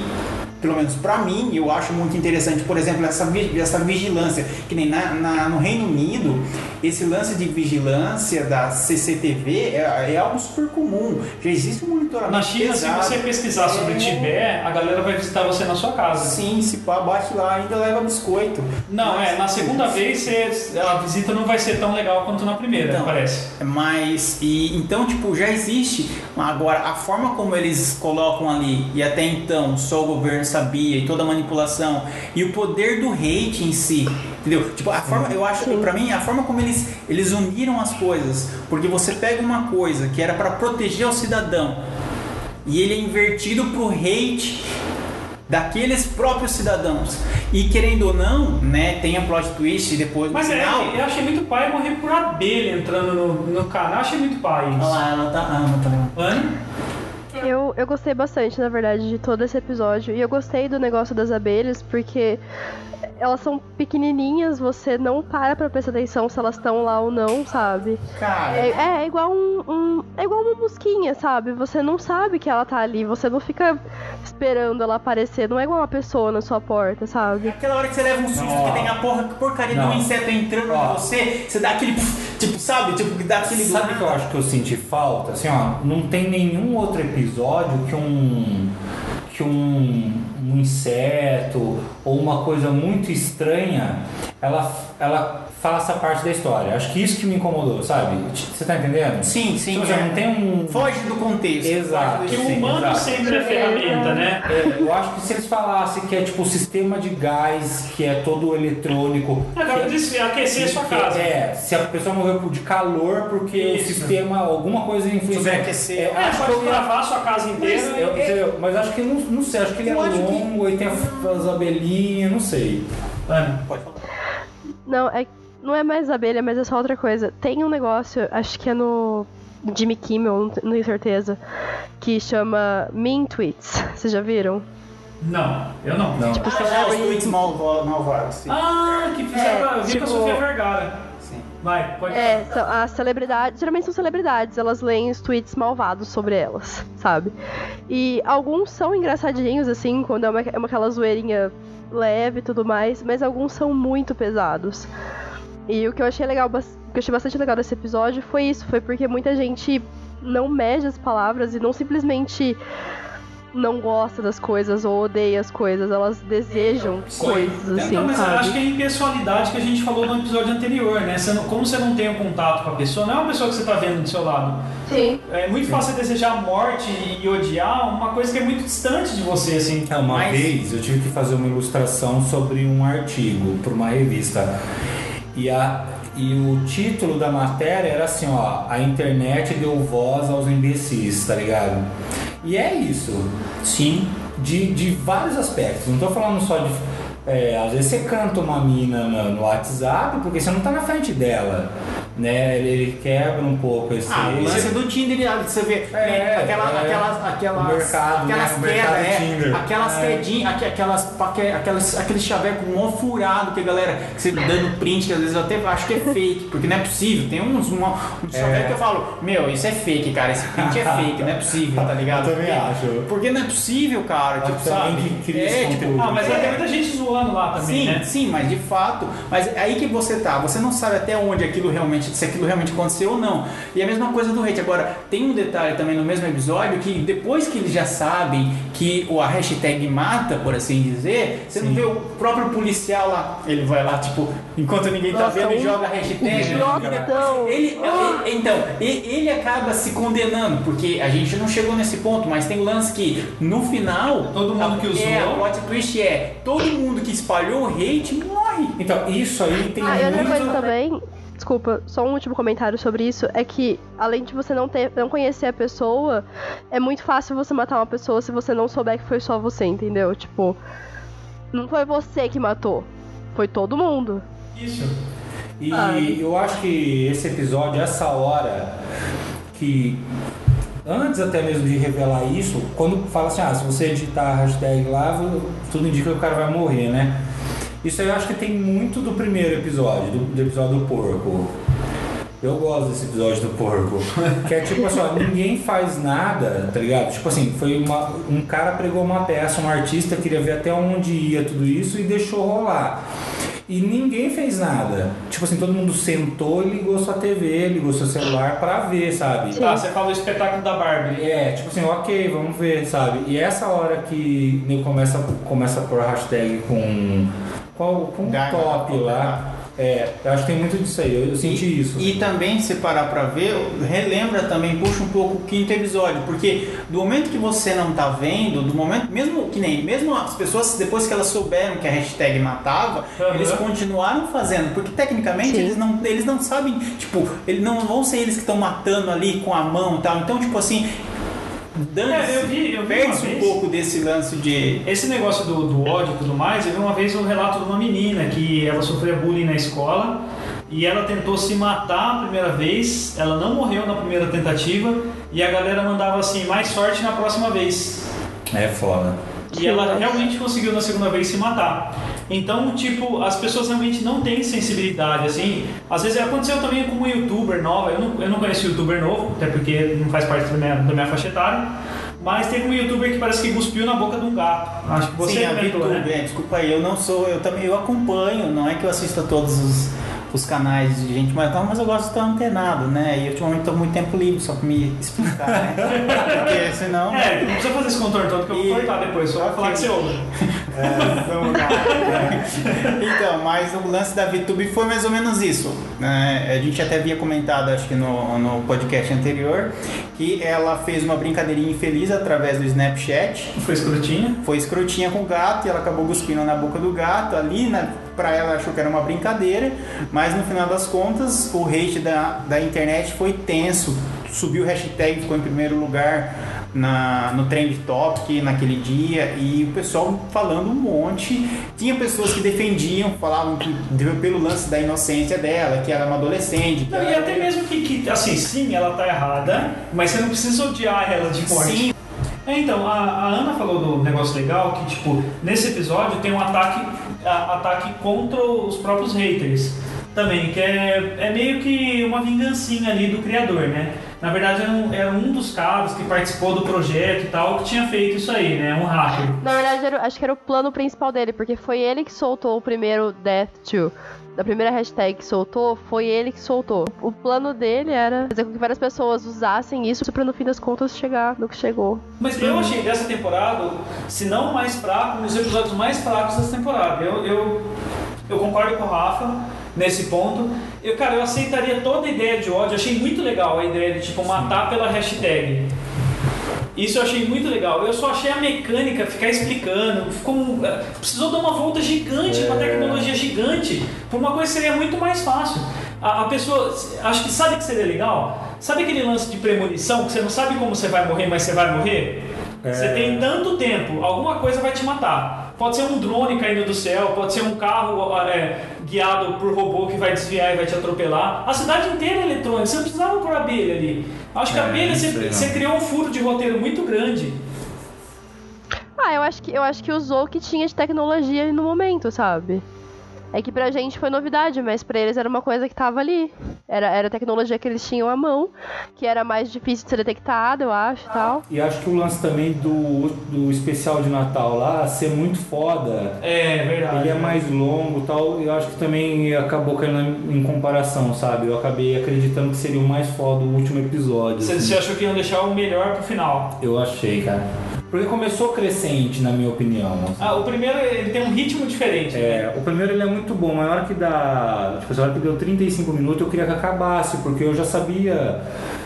Speaker 5: Pelo menos pra mim, eu acho muito interessante. Por exemplo, essa, essa vigilância. Que nem na, na- no Reino Unido, esse lance de vigilância da CCTV é, é algo super comum. Já existe um monitoramento.
Speaker 2: Na China, se
Speaker 5: pesado.
Speaker 2: você pesquisar sobre
Speaker 5: É.
Speaker 2: Tibete, a galera vai visitar você na sua casa.
Speaker 5: Sim, se pá, bate lá, ainda leva biscoito.
Speaker 2: Não,
Speaker 5: Mas-
Speaker 2: é, na segunda vez você- a visita não vai ser tão legal quanto na primeira,
Speaker 5: Então,
Speaker 2: parece.
Speaker 5: Mas, e então, tipo, já existe. Agora, a forma como eles colocam ali, e até então só o governo sabia, e toda a manipulação, e o poder do hate em si, entendeu? Tipo, a forma, eu acho, pra mim, a forma como eles, eles uniram as coisas, porque você pega uma coisa que era pra proteger o cidadão, e ele é invertido pro hate daqueles próprios cidadãos. E querendo ou não, né, tem a plot twist depois
Speaker 2: Mas
Speaker 5: no
Speaker 2: é,
Speaker 5: final.
Speaker 2: eu achei muito pai morrer por abelha entrando no, no canal, achei muito pai
Speaker 5: Olha
Speaker 2: isso.
Speaker 5: lá, ela tá. Ah, não tá.
Speaker 4: Eu, eu gostei bastante, na verdade, de todo esse episódio. E eu gostei do negócio das abelhas, porque elas são pequenininhas, você não para pra prestar atenção se elas estão lá ou não, sabe?
Speaker 5: Cara,
Speaker 4: É, é igual um, um- É igual uma mosquinha, sabe? Você não sabe que ela tá ali, você não fica esperando ela aparecer. Não é igual uma pessoa na sua porta, sabe?
Speaker 5: aquela hora que você leva um susto
Speaker 3: Não,
Speaker 5: que tem a porra, porcaria de
Speaker 3: Não.
Speaker 5: um inseto entrando em você, você dá aquele. Tipo, sabe? Tipo, que dá aquele.
Speaker 3: Sabe o que eu acho que eu senti falta? Assim, ó, não tem nenhum outro episódio que um que um, um inseto ou uma coisa muito estranha ela, ela faça parte da história. Acho que isso que me incomodou, sabe? Você tá entendendo?
Speaker 5: Sim, sim.
Speaker 3: Você
Speaker 5: é.
Speaker 3: não tem um.
Speaker 5: Foge do contexto.
Speaker 3: Exato.
Speaker 2: Que o humano
Speaker 3: exato.
Speaker 2: sempre é ferramenta, né?
Speaker 3: É, eu acho que se eles falassem que é tipo o sistema de gás, que é todo eletrônico.
Speaker 2: Agora
Speaker 3: que-
Speaker 2: disse aquecer a sua
Speaker 3: que-
Speaker 2: casa.
Speaker 3: É, se a pessoa morreu por- de calor porque
Speaker 2: Isso.
Speaker 3: o sistema, alguma coisa influencia.
Speaker 5: Sobreaquecer.
Speaker 3: É,
Speaker 2: É,
Speaker 3: acho que
Speaker 2: pode
Speaker 3: eu
Speaker 2: travar a sua casa inteira.
Speaker 3: mas, eu-
Speaker 2: e-
Speaker 3: entendeu? Mas acho que não, não sei, acho que ele
Speaker 5: Eu
Speaker 3: é
Speaker 5: acho que-
Speaker 3: longo e tem as abelhinhas, não sei.
Speaker 2: Ana,
Speaker 5: Pode falar.
Speaker 4: Não, é, não é mais abelha, mas é só outra coisa. Tem um negócio, acho que é no Jimmy Kimmel, não te- não tenho certeza, que chama Mean Tweets. Vocês já viram?
Speaker 2: Não, eu não.
Speaker 3: Não.
Speaker 4: Tipo,
Speaker 5: Ah, já, os tweets mal- malvados. Sim.
Speaker 2: Ah, que fizeram.
Speaker 4: É, tipo-
Speaker 2: com a Sofia Vergara.
Speaker 5: Sim.
Speaker 2: Vai, pode
Speaker 4: É, são as celebridades, geralmente são celebridades, elas leem os tweets malvados sobre elas, sabe? E alguns são engraçadinhos, assim, quando é uma, é uma aquela zoeirinha leve e tudo mais, mas alguns são muito pesados. E o que eu achei legal, o que eu achei bastante legal desse episódio foi isso, foi porque muita gente não mede as palavras e não simplesmente não gosta das coisas ou odeia as coisas, elas desejam coisas, assim,
Speaker 2: Então, mas eu
Speaker 4: sabe?
Speaker 2: acho que é a impessoalidade que a gente falou no episódio anterior, né? Você não- como você não tem um contato com a pessoa, não é uma pessoa que você tá vendo do seu lado.
Speaker 4: Sim.
Speaker 2: É muito fácil você desejar a morte e odiar uma coisa que é muito distante de você, assim.
Speaker 3: É, uma
Speaker 5: Mas-
Speaker 3: vez eu tive que fazer uma ilustração sobre um artigo para uma revista. E, a, e o título da matéria era assim, ó, a internet deu voz aos imbecis, tá ligado? E é isso. Sim. De, de vários aspectos. Não tô falando só de. é, às vezes você canta uma mina no, no WhatsApp porque você não tá na frente dela. Né? Ele, ele quebra um pouco esse.
Speaker 5: Ah, o lance do Tinder, ah, você vê
Speaker 3: É,
Speaker 5: né, aquela,
Speaker 3: é.
Speaker 5: aquelas, aquelas,
Speaker 3: O mercado, né?
Speaker 5: aquelas
Speaker 3: mercado
Speaker 5: quedas, é, aquelas
Speaker 3: É.
Speaker 5: quedinhas, aqu- aquelas, paque- aquelas, aquele chaveco mó furado que a galera, que você dando print, que às vezes eu até acho que é fake, porque não é possível. Tem uns, uma, um chaveco que eu falo, meu, isso é fake, cara, esse print é fake, não é possível, tá ligado?
Speaker 3: Eu também
Speaker 5: Porque-
Speaker 3: acho.
Speaker 5: Porque não é possível, cara, tipo, sabe?
Speaker 3: que
Speaker 5: é, tipo.
Speaker 2: Ah, mas
Speaker 5: é,
Speaker 2: tem muita gente zoando lá também,
Speaker 5: Sim,
Speaker 2: né?
Speaker 5: sim, mas de fato, mas é aí que você tá, você não sabe até onde aquilo realmente realmente, se aquilo realmente aconteceu ou não. E a mesma coisa do hate. Agora, tem um detalhe também no mesmo episódio que depois que eles já sabem que o, a hashtag mata, por assim dizer, você não vê o próprio policial lá, ele vai lá, tipo, enquanto ninguém tá
Speaker 4: Nossa,
Speaker 5: vendo, e
Speaker 4: um
Speaker 5: joga a hashtag.
Speaker 4: idiotão.
Speaker 5: Ele, ele- então, e- ele acaba se condenando, porque a gente não chegou nesse ponto, mas tem o lance que no final.
Speaker 2: Todo mundo
Speaker 5: a,
Speaker 2: que usou.
Speaker 5: É, a plot twist é: todo mundo que espalhou o hate morre.
Speaker 3: Então, isso aí tem
Speaker 4: Ah, e outra
Speaker 3: muito...
Speaker 4: coisa também, desculpa, só um último comentário sobre isso, é que além de você não ter, não conhecer a pessoa, é muito fácil você matar uma pessoa se você não souber que foi só você, entendeu? Tipo, não foi você que matou, foi todo mundo.
Speaker 2: Isso.
Speaker 3: E
Speaker 4: Ai.
Speaker 3: eu acho que esse episódio, essa hora, que antes até mesmo de revelar isso, quando fala assim, ah, se você editar a hashtag lá, tudo indica que o cara vai morrer, né? Isso aí eu acho que tem muito do primeiro episódio, do, do episódio do porco. Eu gosto desse episódio do porco. Que é tipo assim, ó, ninguém faz nada, tá ligado? Tipo assim, foi uma, um cara pregou uma peça, um artista queria ver até onde ia tudo isso e deixou rolar. E ninguém fez nada. Tipo assim, todo mundo sentou e ligou sua TV, ligou seu celular pra ver, sabe?
Speaker 4: Sim.
Speaker 2: Tá, você falou o espetáculo da Barbie.
Speaker 3: É, tipo assim, ok, vamos ver, sabe? E essa hora que começa, começa a pôr hashtag com, um
Speaker 5: Dá-
Speaker 3: top lá. É, eu acho que tem muito disso aí, eu, eu senti
Speaker 5: e,
Speaker 3: isso.
Speaker 5: E também, se parar pra ver, relembra também, puxa um pouco o quinto episódio, porque do momento que você não tá vendo, do momento, mesmo que nem, mesmo as pessoas, depois que elas souberam que a hashtag matava,
Speaker 2: Aham.
Speaker 5: eles continuaram fazendo, porque tecnicamente
Speaker 4: Sim.
Speaker 5: eles não, eles não sabem, tipo, eles não vão ser eles que estão matando ali com a mão e tal, então, tipo assim, dane-se,
Speaker 2: É, eu vi- eu vi
Speaker 5: perde-se
Speaker 2: uma
Speaker 5: um
Speaker 2: vez.
Speaker 5: pouco desse lance de...
Speaker 2: Esse negócio do, do ódio e tudo mais, eu vi uma vez um relato de uma menina que ela sofria bullying na escola e ela tentou se matar a primeira vez, ela não morreu na primeira tentativa e a galera mandava assim, mais sorte na próxima vez.
Speaker 3: É foda.
Speaker 2: E ela realmente conseguiu na segunda vez se matar. Então, tipo, as pessoas realmente não têm sensibilidade, assim. Às vezes aconteceu também com uma youtuber nova, eu não, eu não conheço youtuber novo, até porque não faz parte da minha, da minha faixa etária. Mas teve um youtuber que parece que cuspiu na boca de um gato. Acho que você
Speaker 5: Sim,
Speaker 2: comentou,
Speaker 5: VTube,
Speaker 2: né?
Speaker 5: é, desculpa aí, eu não sou, eu também eu acompanho, não é que eu assista todos os, os canais de gente mais tal, mas eu gosto de estar antenado, né? E ultimamente estou muito tempo livre só para me explicar, né? Porque senão.
Speaker 2: É, não precisa fazer esse contorno todo que eu vou
Speaker 5: E-
Speaker 2: cortar depois, só pra
Speaker 5: Ok.
Speaker 2: falar que você ouve.
Speaker 5: É. Então, mas o lance da VTube foi mais ou menos isso. né? A gente até havia comentado, acho que no, no podcast anterior, que ela fez uma brincadeirinha infeliz através do Snapchat.
Speaker 2: Foi escrotinha.
Speaker 5: foi escrotinha com o gato e ela acabou cuspindo na boca do gato ali, né? Pra ela achou que era uma brincadeira, mas no final das contas o hate da, da internet foi tenso. Subiu o hashtag, ficou em primeiro lugar na, no Trend Topic naquele dia e o pessoal falando um monte. Tinha pessoas que defendiam, falavam que pelo lance da inocência dela, que ela é uma adolescente.
Speaker 2: Não, e até mesmo que, que, assim, sim, ela tá errada, mas você não precisa odiar ela de morte.
Speaker 5: Sim,
Speaker 2: É, então, a, a Ana falou do negócio legal que, tipo, nesse episódio tem um ataque, a- ataque contra os próprios haters também, que é, é meio que uma vingancinha ali do criador, né? Na verdade, era um, era um dos caras que participou do projeto e tal que tinha feito isso aí, né? Um hacker.
Speaker 4: Na verdade, era- acho que era o plano principal dele, porque foi ele que soltou o primeiro Death to. Da primeira hashtag que soltou, foi ele que soltou. O plano dele era fazer com que várias pessoas usassem isso pra no fim das contas chegar no que chegou.
Speaker 2: Mas eu achei dessa temporada, se não o mais fraco, um dos episódios mais fracos dessa temporada. Eu, eu, eu concordo com o Rafa nesse ponto. Eu, cara, eu aceitaria toda a ideia de ódio. Eu achei muito legal a ideia de tipo matar pela hashtag. Isso eu achei muito legal. Eu só achei a mecânica ficar explicando. Ficou, eh, precisou dar uma volta gigante, uma tecnologia gigante, por uma coisa que seria muito mais fácil. A, a pessoa, acho que sabe que seria legal? Sabe aquele lance de premonição que você não sabe como você vai morrer, mas você vai morrer? Você tem tanto tempo, alguma coisa vai te matar. Pode ser um drone caindo do céu, pode ser um carro é, guiado por robô que vai desviar e vai te atropelar. A cidade inteira é eletrônica, você não precisava pôr abelha ali. Acho que a
Speaker 3: É,
Speaker 2: abelha
Speaker 3: não
Speaker 2: você, você criou um furo de roteiro muito grande.
Speaker 4: Ah, eu acho que eu acho que usou o que tinha de tecnologia no momento, sabe? É que pra gente foi novidade, mas pra eles era uma coisa que tava ali. Era, era a tecnologia que eles tinham à mão, que era mais difícil de ser detectada, eu acho e tal.
Speaker 3: E acho que o lance também do, do especial de Natal lá ser muito foda.
Speaker 2: É, verdade.
Speaker 3: Ele é mais longo e tal, eu acho que também acabou caindo em comparação, sabe? Eu acabei acreditando que seria o mais foda o último episódio.
Speaker 2: Você,
Speaker 3: assim.
Speaker 2: você achou que iam deixar o melhor pro final?
Speaker 3: Eu achei, cara. Porque começou crescente, na minha opinião. assim.
Speaker 2: Ah, o primeiro ele tem um ritmo diferente. né?
Speaker 3: É, o primeiro ele é muito bom, mas na hora que dá. Tipo, assim, na hora que deu 35 minutos eu queria que acabasse, porque eu já sabia.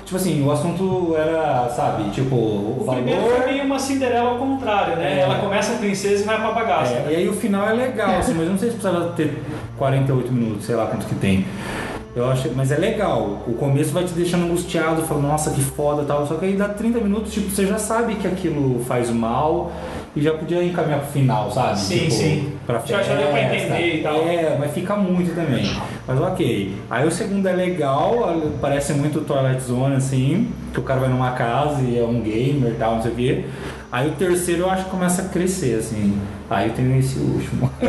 Speaker 3: Tipo assim, o assunto era, sabe, tipo, o,
Speaker 2: O
Speaker 3: valor.
Speaker 2: primeiro foi meio uma Cinderela ao contrário, né?
Speaker 3: É.
Speaker 2: Ela começa a princesa e vai pra bagaça.
Speaker 3: É, e aí o final é legal, assim, mas eu não sei se precisava ter 48 minutos, sei lá quanto que tem. Eu acho, mas é legal. O começo vai te deixando angustiado, falando, nossa, que foda e tal. Só que aí dá 30 minutos, tipo, você já sabe que aquilo faz mal e já podia encaminhar pro final, sabe?
Speaker 2: Sim,
Speaker 3: tipo,
Speaker 2: sim.
Speaker 3: Pra
Speaker 2: Já- já deu pra
Speaker 3: festa.
Speaker 2: entender e tal.
Speaker 3: É, mas fica muito também. Mas ok. Aí o segundo é legal, parece muito Twilight Zone, assim, que o cara vai numa casa e é um gamer e tal, não sei o quê. Aí o terceiro eu acho que começa a crescer, assim. Aí eu tenho esse último.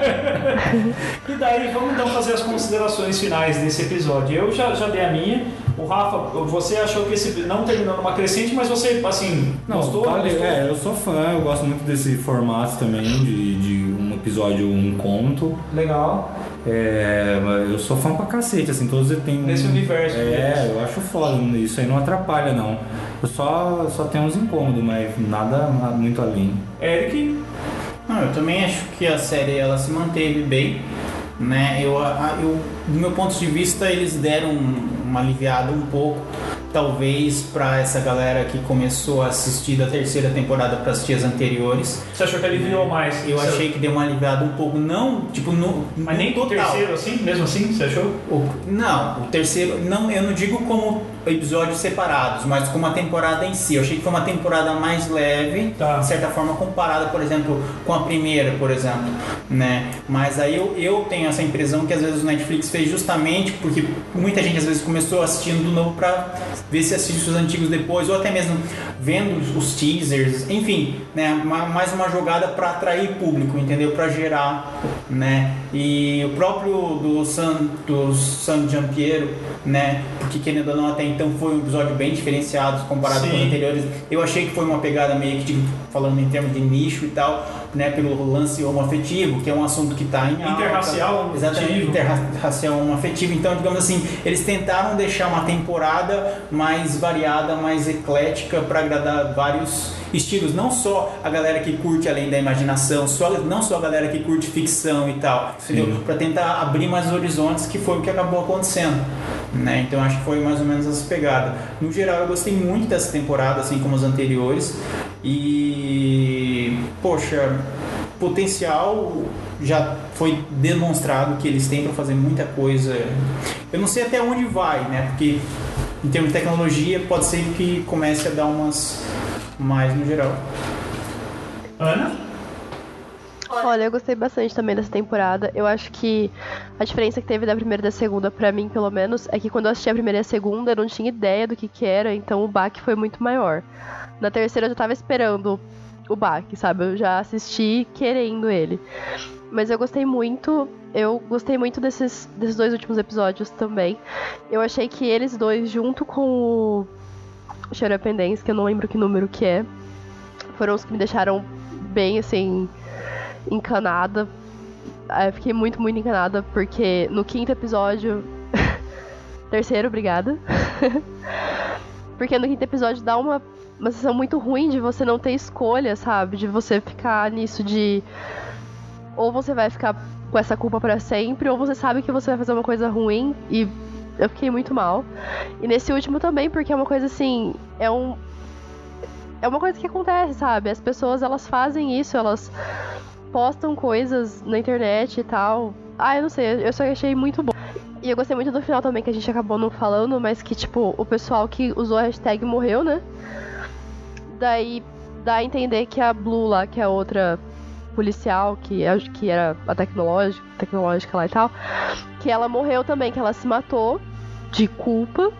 Speaker 2: E daí, vamos então fazer as considerações finais desse episódio. Eu já, já dei a minha. O Rafa, você achou que esse não terminou numa crescente, mas você, assim, gostou?
Speaker 3: valeu.
Speaker 2: gostou?
Speaker 3: É, eu sou fã, eu gosto muito desse formato também, de, de um episódio, um conto.
Speaker 2: Legal.
Speaker 3: É, eu sou fã pra cacete, assim, todos têm um...
Speaker 2: Nesse universo
Speaker 3: É,
Speaker 2: deles.
Speaker 3: eu acho foda, isso aí não atrapalha não. Eu só, só tenho uns incômodos, mas nada muito além.
Speaker 2: Eric,
Speaker 5: Não, eu também acho que a série ela se manteve bem, né? Eu, eu, do meu ponto de vista, eles deram uma aliviada um pouco, talvez para essa galera que começou a assistir da terceira temporada para as anteriores.
Speaker 2: você achou que ele virou mais?
Speaker 5: Eu achei que deu uma aliviada um pouco, não, tipo, no,
Speaker 2: Mas
Speaker 5: no
Speaker 2: nem o
Speaker 5: total.
Speaker 2: terceiro, assim, mesmo assim, você achou?
Speaker 5: O- não, o terceiro, não, eu não digo como episódios separados, mas como a temporada em si. Eu achei que foi uma temporada mais leve,
Speaker 2: Tá.
Speaker 5: de certa forma comparada, por exemplo, com a primeira, por exemplo, né? Mas aí eu, eu tenho essa impressão que às vezes o Netflix fez justamente porque muita gente às vezes começou assistindo do novo para ver se assiste os antigos depois, ou até mesmo vendo os teasers, enfim, né? Ma- Mais uma jogada para atrair público, entendeu? Para gerar, né? E o próprio do San, do San Giampiero, né? Porque querendo ou não, até então foi um episódio bem diferenciado comparado com os
Speaker 2: Sim.
Speaker 5: anteriores. Eu achei que foi uma pegada meio que, tipo, falando em termos de nicho e tal, né? Pelo lance homoafetivo, que é um assunto que está em alta.
Speaker 2: Interracial,
Speaker 5: Exatamente, interracial homoafetivo. Então, digamos assim, eles tentaram deixar uma temporada mais variada, mais eclética para agradar vários estilos, não só a galera que curte além da imaginação, só, não só a galera que curte ficção e tal, entendeu? Para tentar abrir mais horizontes, que foi o que acabou acontecendo. Né? Então acho que foi mais ou menos essa pegada. No geral eu gostei muito dessa temporada, assim como as anteriores. E poxa, potencial já foi demonstrado que eles têm para fazer muita coisa. Eu não sei até onde vai, né? Porque em termos de tecnologia pode ser que comece a dar umas mais no geral.
Speaker 2: Ana?
Speaker 4: Olha, eu gostei bastante também dessa temporada. Eu acho que a diferença que teve da primeira e da segunda, pra mim, pelo menos, é que quando eu assisti a primeira e a segunda, eu não tinha ideia do que que era, então o baque foi muito maior. Na terceira eu já tava esperando o baque, sabe? Eu já assisti querendo ele. Mas eu gostei muito, eu gostei muito desses, desses dois últimos episódios também. Eu achei que eles dois, junto com o and Dance, que eu não lembro que número que é, foram os que me deixaram bem, assim, encanada. Ah, Eu fiquei muito, muito encanada, porque no quinto episódio. Terceiro, obrigada. porque no quinto episódio dá uma, uma sensação muito ruim de você não ter escolha, sabe? De você ficar nisso de. Ou você vai ficar com essa culpa pra sempre, ou você sabe que você vai fazer uma coisa ruim e eu fiquei muito mal. E nesse último também, porque é uma coisa assim. É um. É uma coisa que acontece, sabe? As pessoas elas fazem isso, elas postam coisas na internet e tal. Ah, eu não sei, eu só achei muito bom. E eu gostei muito do final também, que a gente acabou não falando, mas que, tipo, o pessoal que usou a hashtag morreu, né? Daí dá a entender que a Blue lá, que é a outra policial, que, é, que era a tecnológica, tecnológica lá e tal, que ela morreu também, que ela se matou de culpa.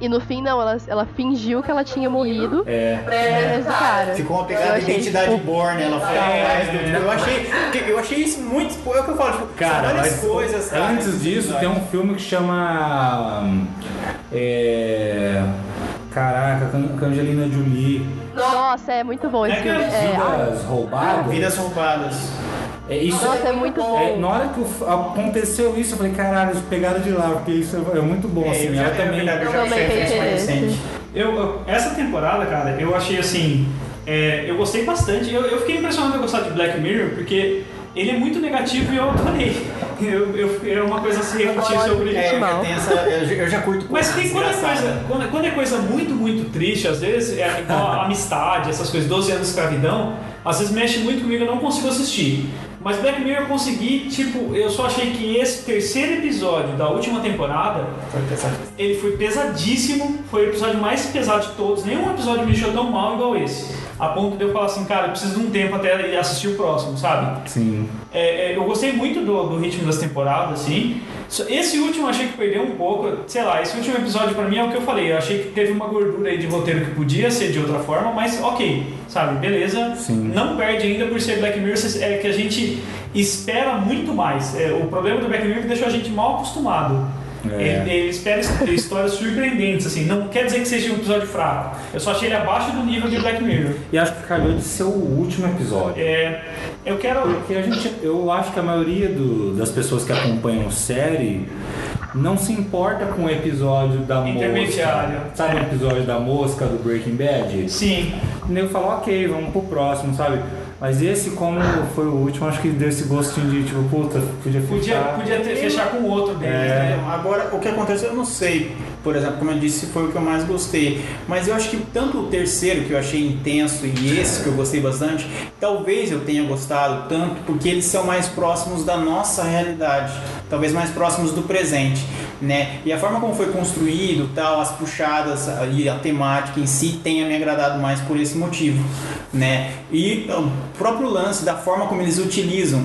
Speaker 4: E no fim, não, ela, ela fingiu que ela tinha morrido.
Speaker 3: É.
Speaker 4: É, cara.
Speaker 5: Ficou uma pegada de identidade
Speaker 4: tipo,
Speaker 5: born, ela foi atrás do. tipo, eu, achei, eu achei isso muito. É o que eu falo, tipo,
Speaker 3: Cara,
Speaker 5: várias
Speaker 3: mas
Speaker 5: coisas. cara,
Speaker 3: antes disso tem um filme que chama. hum, É. Caraca, com com a Angelina Jolie.
Speaker 4: Nossa, é muito bom esse
Speaker 2: É que
Speaker 4: filme. É,
Speaker 3: Vidas roubadas.
Speaker 5: Vidas roubadas.
Speaker 3: É, isso
Speaker 4: nossa, é muito bom.
Speaker 3: É, na hora que aconteceu isso, eu falei, caralho, eles pegaram de lá, porque isso é muito bom,
Speaker 5: É,
Speaker 3: assim.
Speaker 5: eu já,
Speaker 3: ela
Speaker 5: é
Speaker 3: também.
Speaker 5: eu já recente.
Speaker 2: Eu, eu- essa temporada, cara, eu achei assim. é, eu gostei bastante. Eu, eu fiquei impressionado de gostar de Black Mirror, porque ele é muito negativo e eu adorei. Eu, eu, é uma coisa a se refletir sobre.
Speaker 5: É, essa, eu, eu já curto
Speaker 2: Mas tem quando é, coisa, quando, quando é coisa muito, muito triste, às vezes, é igual a amistade, essas coisas, 12 anos de escravidão, às vezes mexe muito comigo, eu não consigo assistir. Mas Black Mirror eu consegui, tipo, eu só achei que esse terceiro episódio da última temporada,
Speaker 5: Foi pesado.
Speaker 2: ele foi pesadíssimo, foi o episódio mais pesado de todos, nenhum episódio me deixou tão mal igual esse. A ponto de eu falar assim, cara, eu preciso de um tempo até ir assistir o próximo, sabe?
Speaker 3: Sim.
Speaker 2: É, é, eu gostei muito do, do ritmo das temporadas, assim. Esse último eu achei que perdeu um pouco. Sei lá, esse último episódio pra mim é o que eu falei. Eu achei que teve uma gordura aí de roteiro que podia ser de outra forma, mas ok, sabe? Beleza.
Speaker 3: Sim.
Speaker 2: Não perde ainda por ser Black Mirror, é que a gente espera muito mais. É, o problema do Black Mirror é que deixou a gente mal acostumado.
Speaker 3: É.
Speaker 2: Ele, espera his- histórias surpreendentes, assim. Não quer dizer que seja um episódio fraco. Eu só achei ele abaixo do nível de Black Mirror.
Speaker 3: E acho que calhou de ser o último episódio.
Speaker 2: É, eu quero.
Speaker 3: Porque a gente, eu acho que a maioria do- das pessoas que acompanham série não se importa com o episódio da mosca. Sabe o episódio da mosca do Breaking Bad?
Speaker 2: Sim.
Speaker 3: O nego fala, ok, vamos pro próximo, sabe? Mas esse, como foi o último, acho que deu esse gostinho de tipo, puta, podia
Speaker 2: Podia,
Speaker 3: fechar.
Speaker 2: podia ter, fechar com outro deles,
Speaker 3: É.
Speaker 2: né?
Speaker 5: Agora, o que aconteceu, eu não sei. Por exemplo, como eu disse, foi o que eu mais gostei. Mas eu acho que tanto o terceiro, que eu achei intenso, e esse, que eu gostei bastante, talvez eu tenha gostado tanto porque eles são mais próximos da nossa realidade. Talvez mais próximos do presente. Né? E a forma como foi construído, tal, as puxadas e a temática em si tenha me agradado mais por esse motivo, né? E o próprio lance da forma como eles utilizam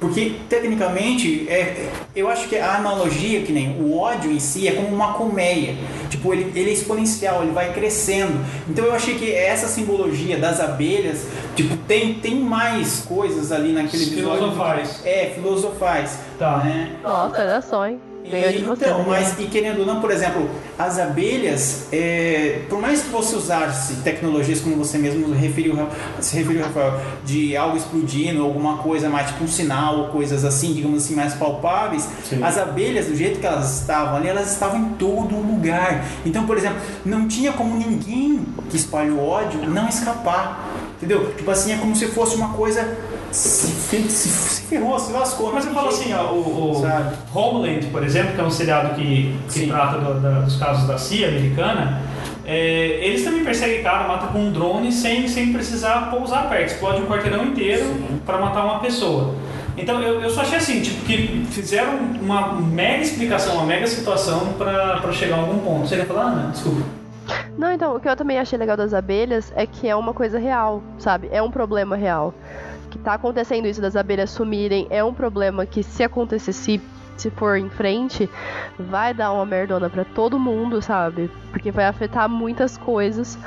Speaker 5: porque, tecnicamente, é, eu acho que a analogia, que nem o ódio em si, é como uma colmeia. Tipo, ele, ele é exponencial, ele vai crescendo. Então eu achei que essa simbologia das abelhas, tipo, tem, tem mais coisas ali naquele episódio.
Speaker 2: Filosofais.
Speaker 5: É, filosofais.
Speaker 2: Tá.
Speaker 5: Né?
Speaker 4: Nossa, olha só, hein? Ganhou de
Speaker 5: E,
Speaker 4: você.
Speaker 5: então,
Speaker 4: né?
Speaker 5: mas e querendo ou não, por exemplo, as abelhas, é, por mais que você usasse tecnologias como você mesmo referiu, se referiu, Rafael, de algo explodindo, alguma coisa mais tipo um sinal, ou coisas assim, digamos assim, mais palpáveis,
Speaker 3: Sim.
Speaker 5: as abelhas, do jeito que elas estavam ali, elas estavam em todo lugar. Então, por exemplo, não tinha como ninguém que espalhou ódio não escapar. Entendeu? Tipo assim, é como se fosse uma coisa. Se, fe- se, se ferrou, se lascou.
Speaker 2: Mas eu falo assim, ó, o, o
Speaker 5: Sabe?
Speaker 2: Homeland, por exemplo, que é um seriado que, que
Speaker 5: Sim.
Speaker 2: trata do- da- dos casos da CIA americana, é, eles também perseguem cara, mata com um drone sem, sem precisar pousar perto, explode um quarteirão inteiro para matar uma pessoa. Então eu, eu só achei assim, tipo, que fizeram uma mega explicação, uma mega situação para chegar a algum ponto. Você quer falar, Ana? Desculpa.
Speaker 4: Não, então, o que eu também achei legal das abelhas é que é uma coisa real, sabe? É um problema real. Que tá acontecendo isso das abelhas sumirem, é um problema que se acontecer, se, se for em frente, vai dar uma merdona pra todo mundo, sabe? Porque vai afetar muitas coisas.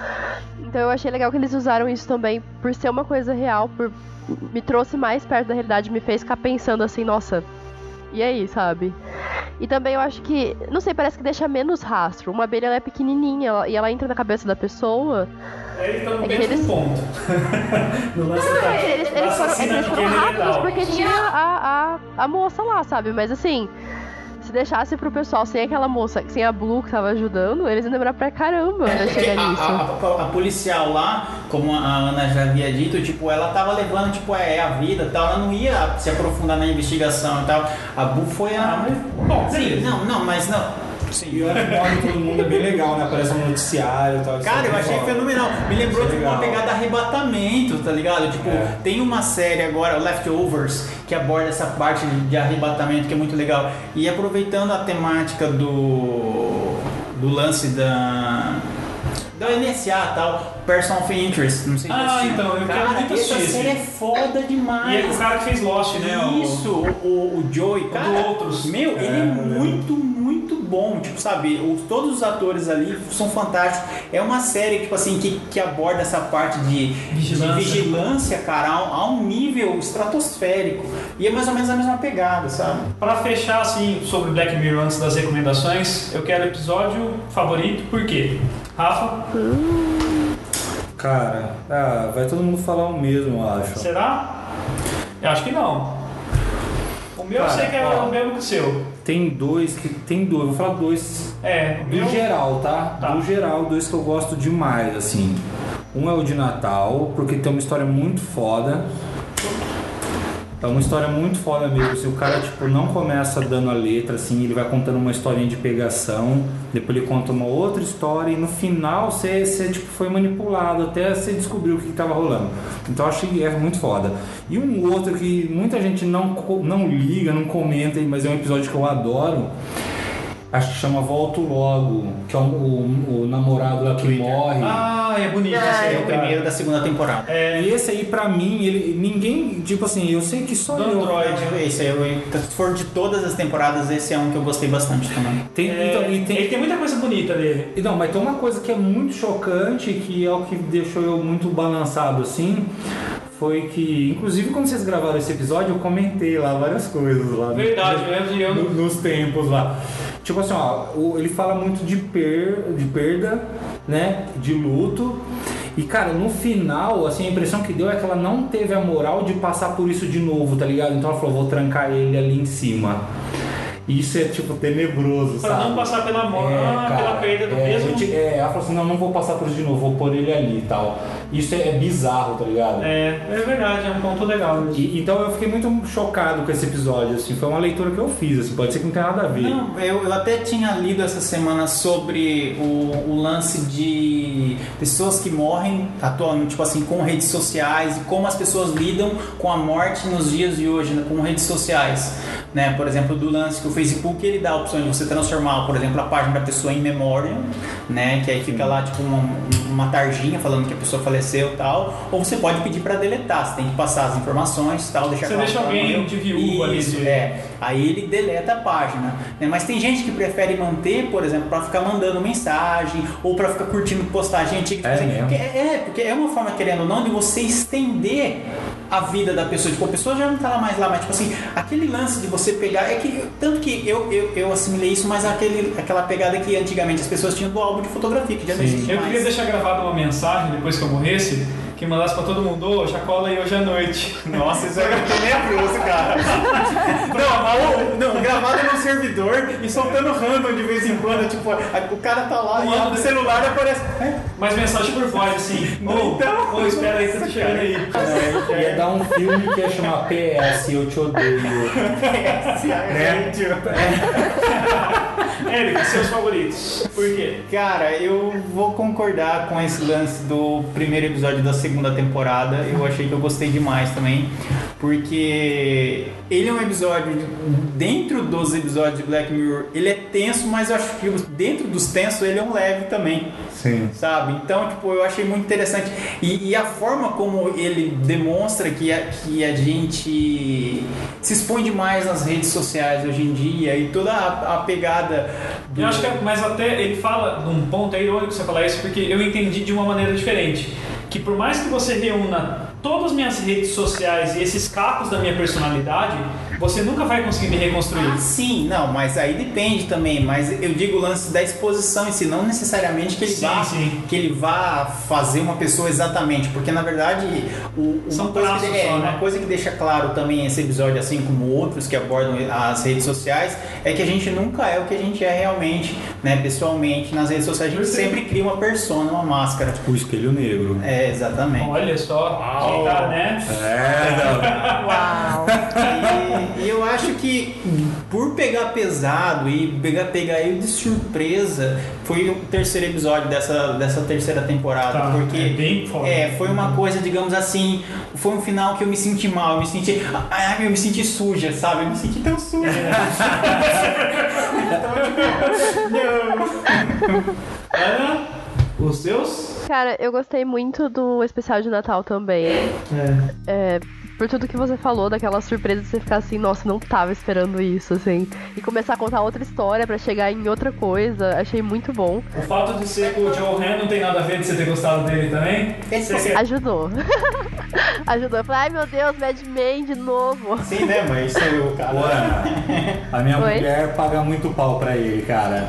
Speaker 4: Então eu achei legal que eles usaram isso também por ser uma coisa real, por me trouxe mais perto da realidade, me fez ficar pensando assim, nossa, e aí, sabe? E também eu acho que, não sei, parece que deixa menos rastro. Uma abelha ela é pequenininha ela- e ela entra na cabeça da pessoa. É eles-
Speaker 2: ponto. no lance
Speaker 4: Não,
Speaker 2: da,
Speaker 4: eles, eles foram, é que
Speaker 2: assassina
Speaker 4: eles foram
Speaker 2: e
Speaker 4: rápidos porque tinha a, a, a moça lá, sabe? Mas assim, se deixasse pro pessoal sem aquela moça, sem a Blue que tava ajudando, eles iam demorar pra caramba pra chegar
Speaker 5: a,
Speaker 4: nisso.
Speaker 5: a- a- a policial lá, como a Ana já havia dito, tipo, ela tava levando, tipo, é, a vida e tal, ela não ia se aprofundar na investigação e tal. A Bu foi a.
Speaker 2: Bom,
Speaker 5: Sim, não, não, mas não. Sim.
Speaker 3: E olha que morre todo mundo é bem legal, né? Aparece um noticiário e tal.
Speaker 5: Cara,
Speaker 3: é
Speaker 5: eu achei fenomenal. Me lembrou
Speaker 3: Isso é
Speaker 5: de uma pegada arrebatamento, tá ligado? Tipo,
Speaker 3: É.
Speaker 5: tem uma série agora, Leftovers, que aborda essa parte de arrebatamento que é muito legal. E aproveitando a temática do, do lance da. Da NSA tal, Person of Interest, não sei se
Speaker 2: Ah,
Speaker 5: você assistiu.
Speaker 2: então, eu quero
Speaker 5: cara,
Speaker 2: muito
Speaker 5: essa
Speaker 2: assistir
Speaker 5: série é foda
Speaker 2: E é
Speaker 5: demais.
Speaker 2: o cara que fez Lost, né? o-
Speaker 5: Isso, o, o Joey, cara,
Speaker 2: do Outros.
Speaker 5: meu, ele é muito, muito bom, tipo, sabe, os, todos os atores ali são fantásticos. É uma série, tipo assim, que, que aborda essa parte de
Speaker 2: Vigilância.
Speaker 5: de vigilância, cara, a, a um nível estratosférico. E é mais ou menos a mesma pegada, sabe?
Speaker 2: Pra fechar assim sobre Black Mirror antes das recomendações, eu quero episódio favorito, por quê? Rafa,
Speaker 3: Cara, ah, vai todo mundo falar o mesmo, eu acho.
Speaker 2: será? Eu acho que não. O meu eu
Speaker 3: Cara,
Speaker 2: sei que é
Speaker 3: ó.
Speaker 2: o mesmo que o seu.
Speaker 3: Tem dois que. Tem dois, vou falar dois
Speaker 2: É,
Speaker 3: do
Speaker 2: meu.
Speaker 3: geral, tá?
Speaker 2: Tá.
Speaker 3: Do geral, dois que eu gosto demais, assim. Um é o de Natal, porque tem uma história muito foda. É uma história muito foda mesmo. Se o cara tipo, não começa dando a letra, assim, ele vai contando uma historinha de pegação, depois ele conta uma outra história e no final você, você tipo, foi manipulado até você descobrir o que estava rolando. Então acho que é muito foda. E um outro que muita gente não, não liga, não comenta, mas é um episódio que eu adoro. Acho que chama Volto Logo, que é o, o- o namorado lá que morre.
Speaker 2: Ah, é bonito esse
Speaker 5: É
Speaker 2: aí,
Speaker 5: o
Speaker 2: cara.
Speaker 5: primeiro da segunda temporada.
Speaker 2: É,
Speaker 3: E esse aí, pra mim, ele, ninguém, tipo assim, eu sei que só
Speaker 2: Do
Speaker 3: eu.
Speaker 2: Android.
Speaker 5: Esse aí, eu- se for de todas as temporadas, esse é um que eu gostei bastante também.
Speaker 3: Tem,
Speaker 2: é,
Speaker 3: então, e tem,
Speaker 2: Ele tem muita coisa bonita dele.
Speaker 3: E Não, mas tem uma coisa que é muito chocante, que é o que deixou eu muito balançado assim, foi que, inclusive quando vocês gravaram esse episódio, eu comentei lá várias coisas lá.
Speaker 2: Verdade, de eu.
Speaker 3: no- nos tempos lá. Tipo assim, ó, ele fala muito de, per, de perda, né? De luto. E cara, no final, assim, a impressão que deu é que ela não teve a moral de passar por isso de novo, tá ligado? Então ela falou, vou trancar ele ali em cima. Isso é tipo tenebroso,
Speaker 2: Pra
Speaker 3: sabe?
Speaker 2: não passar pela morte, ah, pela perda do
Speaker 3: é,
Speaker 2: mesmo.
Speaker 3: eu te- é, ela falou assim, não, não vou passar por isso de novo, vou pôr ele ali e tal. Isso é, é bizarro, tá ligado?
Speaker 2: É, é verdade, é um ponto legal.
Speaker 3: E- então eu fiquei muito chocado com esse episódio, assim, foi uma leitura que eu fiz, assim, pode ser que não tenha nada a ver.
Speaker 5: Não, eu, eu até tinha lido essa semana sobre o, o lance de pessoas que morrem atualmente, tipo assim, com redes sociais e como as pessoas lidam com a morte nos dias de hoje, né, com redes sociais. Né? Por exemplo, do lance que o Facebook ele dá a opção de você transformar, por exemplo, a página da pessoa em memória, né? Que aí fica lá tipo uma, uma tarjinha falando que a pessoa faleceu e tal. Ou você pode pedir para deletar, você tem que passar as informações e tal, deixar
Speaker 2: Você deixa alguém de viúva ali,
Speaker 5: Isso,
Speaker 2: de-
Speaker 5: é. Aí ele deleta a página. né? Mas tem gente que prefere manter, por exemplo, para ficar mandando mensagem ou para ficar curtindo postagem antiga.
Speaker 3: É
Speaker 5: tipo assim,
Speaker 3: mesmo?
Speaker 5: porque é, é, porque é uma forma, querendo ou não, de você estender a vida da pessoa. Tipo, a pessoa já não tá lá mais lá, mas tipo assim, aquele lance de você pegar. É que. Tanto que eu, eu, eu assimilei isso, mas aquele, aquela pegada que antigamente as pessoas tinham do álbum de fotografia, que já não existe
Speaker 2: Eu
Speaker 5: mais.
Speaker 2: queria deixar gravada uma mensagem depois que eu morresse, que mandasse pra todo mundo, ô, já cola aí hoje à noite.
Speaker 5: Nossa, isso é tenebroso, cara. não, não, gravado no servidor e soltando random de vez em quando, tipo, o cara tá lá e
Speaker 2: Manda-
Speaker 5: abre o celular e aparece. É,
Speaker 2: Mas mensagem por voz, assim, ô,
Speaker 5: Então.
Speaker 2: ô, espera aí tô chegando aí.
Speaker 3: Ia dar um filme que ia chamar PS, eu te odeio.
Speaker 5: né?
Speaker 2: Érica, seus favoritos. Por quê?
Speaker 5: Cara, eu vou concordar com esse lance do primeiro episódio da segunda temporada. Eu achei que eu gostei demais também. Porque ele é um episódio, dentro dos episódios de Black Mirror, ele é tenso, mas eu acho que dentro dos tensos ele é um leve também.
Speaker 3: Sim.
Speaker 5: sabe? Então, tipo, eu achei muito interessante. E, e a forma como ele demonstra que a, que a gente se expõe demais nas redes sociais hoje em dia e toda a, a pegada. do-
Speaker 2: Eu acho que, é- mas até ele fala num ponto, é irônico você falar isso, porque eu entendi de uma maneira diferente. Que por mais que você reúna todas as minhas redes sociais e esses cacos da minha personalidade, você nunca vai conseguir me reconstruir.
Speaker 5: Ah, sim, não, mas aí depende também. Mas eu digo o lance da exposição em si, não necessariamente que ele,
Speaker 2: Sim,
Speaker 5: vá,
Speaker 2: sim.
Speaker 5: Que ele vá fazer uma pessoa exatamente, porque na verdade o, uma,
Speaker 2: São
Speaker 5: coisa que, é,
Speaker 2: só,
Speaker 5: uma
Speaker 2: né?
Speaker 5: coisa que deixa claro também esse episódio, assim como outros que abordam as redes sociais, é que a gente nunca é o que a gente é realmente, né, pessoalmente, nas redes sociais. A gente sempre cria uma persona, uma máscara.
Speaker 3: O espelho negro.
Speaker 5: É, exatamente.
Speaker 2: Olha só, quem tá, né?
Speaker 3: É,
Speaker 4: Uau.
Speaker 5: E, e eu acho que por pegar pesado e pegar, pegar ele de surpresa, foi o terceiro episódio dessa, dessa terceira temporada.
Speaker 2: Tá,
Speaker 5: porque
Speaker 2: é bem foda.
Speaker 5: é, foi uma coisa, digamos assim, foi um final que eu me senti mal, eu me senti. Ah, eu me senti suja, sabe? Eu me senti tão suja. então, tipo, não.
Speaker 2: Ana, Os seus?
Speaker 4: Cara, eu gostei muito do especial de Natal também.
Speaker 2: É.
Speaker 4: É, por tudo que você falou, daquela surpresa de você ficar assim, nossa, não tava esperando isso, assim. E começar a contar outra história pra chegar em outra coisa, achei muito bom.
Speaker 2: O fato de ser com o Joe Han não tem nada a ver de você ter gostado dele também? Você
Speaker 4: Ajudou. Ajudou. Eu falei, ai meu Deus, Mad Men de novo.
Speaker 5: Sim, né? Mas isso é o cara.
Speaker 3: A minha
Speaker 4: Oi?
Speaker 3: mulher paga muito pau pra ele, cara.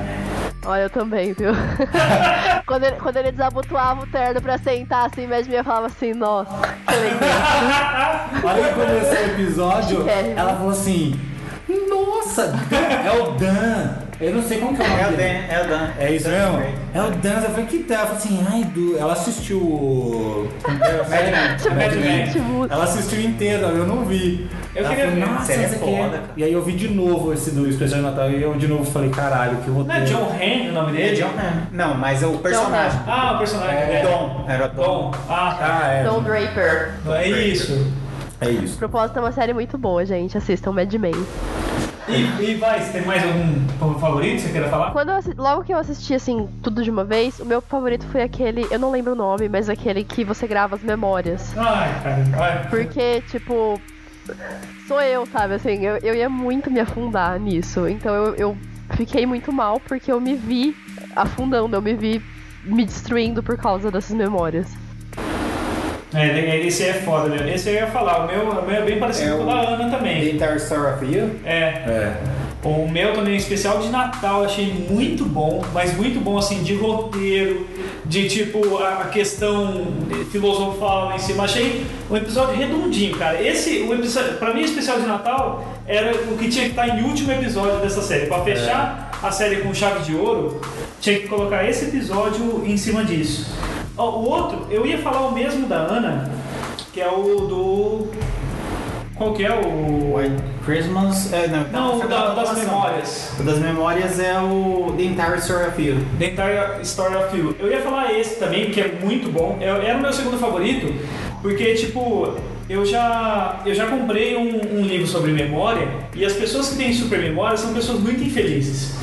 Speaker 4: Olha, eu também, viu? quando, ele, quando ele desabotoava o terno pra sentar assim, Men, eu falava assim, nossa, que legal.
Speaker 3: A hora que começou o episódio,
Speaker 4: É.
Speaker 3: ela falou assim: Nossa, é o Dan. Eu não sei como que é o nome
Speaker 5: É o
Speaker 3: dele.
Speaker 5: Dan, é o Dan.
Speaker 3: É isso mesmo? É o Dan. Eu falei, que Dan? Ela falou assim, ai, Du. Ela assistiu o.
Speaker 5: Mad Men.
Speaker 2: Mad Men.
Speaker 3: Ela assistiu inteira, eu não vi.
Speaker 2: Eu
Speaker 3: Ela
Speaker 2: queria
Speaker 3: falou,
Speaker 2: ver.
Speaker 3: Nossa, essa
Speaker 5: é
Speaker 3: aqui é-"
Speaker 5: cara.
Speaker 3: E aí eu vi de novo esse do especial de Natal e eu de novo falei, caralho, que
Speaker 2: Não é
Speaker 3: roteiro.
Speaker 2: John Han o nome
Speaker 5: É
Speaker 2: dele?
Speaker 5: John Han. Não, mas é o personagem.
Speaker 2: Ah, o personagem.
Speaker 3: É.
Speaker 5: Dom. Era Dom.
Speaker 2: Dom. Ah, tá.
Speaker 3: Ah, é.
Speaker 4: Tom Draper.
Speaker 2: É isso.
Speaker 3: É isso.
Speaker 4: Propósito é uma série muito boa, gente. Assistam Mad Men.
Speaker 2: E, e vai, você tem mais algum favorito que você queira falar?
Speaker 4: Quando eu logo que eu assisti assim tudo de uma vez, o meu favorito foi aquele, eu não lembro o nome, mas aquele que você grava as memórias.
Speaker 2: Ai, cara, vai.
Speaker 4: Porque, tipo, sou eu, sabe? Assim, eu, eu ia muito me afundar nisso. Então eu, eu fiquei muito mal porque eu me vi afundando, eu me vi me destruindo por causa dessas memórias.
Speaker 2: É, esse é foda, né? Esse eu ia falar. O meu, o meu é bem parecido
Speaker 5: É
Speaker 2: com o da Ana
Speaker 5: The
Speaker 2: também.
Speaker 5: Entire Story of You.
Speaker 2: É.
Speaker 3: É.
Speaker 2: O meu também, especial de Natal, eu achei muito bom, mas muito bom assim, de roteiro, de tipo a a questão filosofal em cima. Achei um episódio redondinho, cara. Esse, o episódio, pra mim, o especial de Natal era o que tinha que estar em último episódio dessa série. Pra fechar a série com chave de ouro, tinha que colocar esse episódio em cima disso. Ó, o outro, eu ia falar o mesmo da Ana, que é o do. Qual que é o.
Speaker 5: White Christmas. É, não,
Speaker 2: Não,
Speaker 5: foi
Speaker 2: o da-
Speaker 5: da
Speaker 2: das memórias.
Speaker 5: O das memórias é o The Entire Story of You.
Speaker 2: The Entire Story of You. Eu ia falar esse também, que é muito bom. Eu- Era o meu segundo favorito, porque, tipo, eu já, eu já comprei um, um livro sobre memória e as pessoas que têm super memória são pessoas muito infelizes.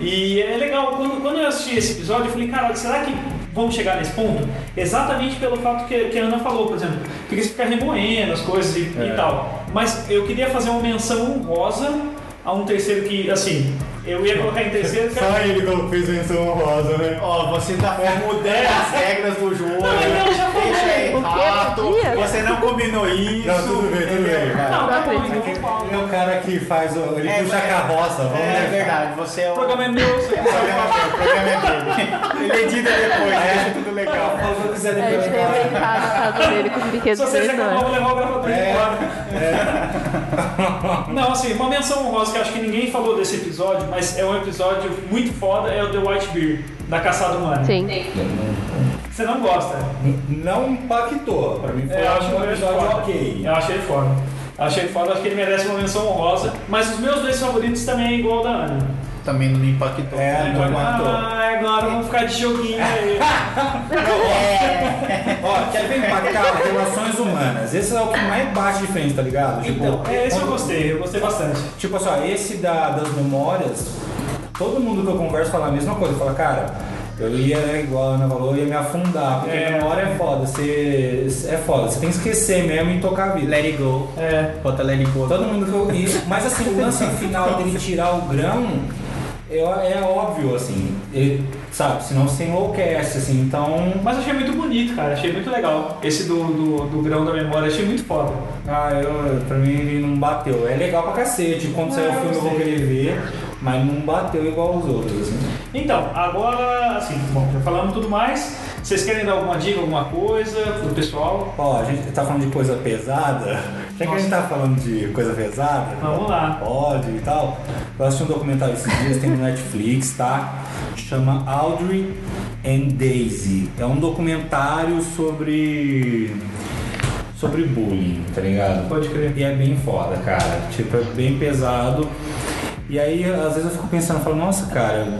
Speaker 2: E é legal, quando, quando eu assisti esse episódio, eu falei, caralho, será que vamos chegar nesse ponto? Exatamente pelo fato que, que a Ana falou, por exemplo, porque você fica remoendo as coisas e, e
Speaker 3: É.
Speaker 2: tal. Mas eu queria fazer uma menção honrosa a um terceiro que, assim, eu ia colocar em terceiro. que é-
Speaker 3: ele quando fez menção honrosa, né?
Speaker 5: Ó, você tá mudando as regras do jogo.
Speaker 2: Não, eu já
Speaker 5: errado. Você não combinou isso.
Speaker 3: Não, tudo bem, tudo bem. vai.
Speaker 2: Não, tá bom.
Speaker 3: Ele é o cara que faz o. Ele
Speaker 5: É,
Speaker 3: puxa a
Speaker 5: é.
Speaker 3: carroça, vamos
Speaker 5: É
Speaker 3: ver.
Speaker 5: verdade, você é o.
Speaker 2: O programa é meu, você
Speaker 5: O programa é o programa é dele. Ele edita depois, deixa tudo legal.
Speaker 3: Faz o que quiser
Speaker 4: É, a gente
Speaker 3: depois.
Speaker 4: tem brincar na casa dele com os
Speaker 2: Se
Speaker 4: brinquedos
Speaker 2: você
Speaker 4: dele,
Speaker 2: quiser
Speaker 4: não
Speaker 2: acabar, eu
Speaker 4: é?
Speaker 2: vou levar o gravador embora. Não, assim, uma menção honrosa que acho que ninguém falou desse episódio, mas é um episódio muito foda, é o The White Bear, da caçada humana.
Speaker 4: Sim.
Speaker 2: Você não gosta?
Speaker 3: Não impactou. Pra mim foi
Speaker 2: É, eu acho
Speaker 3: um
Speaker 2: ele
Speaker 3: episódio
Speaker 2: foda.
Speaker 3: ok.
Speaker 2: Eu achei ele foda. Eu achei ele foda, acho que ele merece uma menção honrosa, mas os meus dois favoritos também é igual ao da Ana.
Speaker 5: Também não me impactou.
Speaker 3: É, não impactou.
Speaker 2: Ah, agora vamos ficar de joguinho aí.
Speaker 3: Ó, quer ver impactar relações humanas? Esse é o que mais bate de frente, tá ligado?
Speaker 2: Então, é, esse eu gostei, eu gostei bastante.
Speaker 3: Tipo assim, ó, esse da, das memórias, todo mundo que eu converso fala a mesma coisa. Fala, cara, eu ia, né, igual a Ana falou, eu ia me afundar, porque
Speaker 2: É.
Speaker 3: a memória é foda. Você, é foda, você tem que esquecer mesmo e tocar a vida.
Speaker 5: Let it go.
Speaker 2: É.
Speaker 5: Bota let it go.
Speaker 3: Todo mundo que eu. e- Mas assim, o lance final dele tirar o grão é, é óbvio, assim. Ele, sabe, senão você enlouquece, assim, então.
Speaker 2: Mas eu achei muito bonito, cara. Achei muito legal. Esse do, do, do grão da memória, achei muito foda.
Speaker 3: Ah, eu, pra mim ele não bateu. É legal pra cacete. Quando sair o
Speaker 2: Ah,
Speaker 3: filme eu vou querer ver, mas não bateu igual os outros, assim.
Speaker 2: Então, agora, assim, bom, já falamos tudo mais. Vocês querem dar alguma dica, alguma coisa pro pessoal?
Speaker 3: Ó, a gente tá falando de coisa pesada. Já que a gente tá falando de coisa pesada,
Speaker 2: Vamos lá.
Speaker 3: pode e tal. Eu assisti um documentário esses dias, tem no Netflix, tá? Chama Audrey and Daisy. É um documentário sobre. sobre bullying, tá ligado?
Speaker 2: Pode crer.
Speaker 3: E é bem foda, cara. Tipo, é bem pesado. E aí, às vezes eu fico pensando, eu falo, nossa, cara.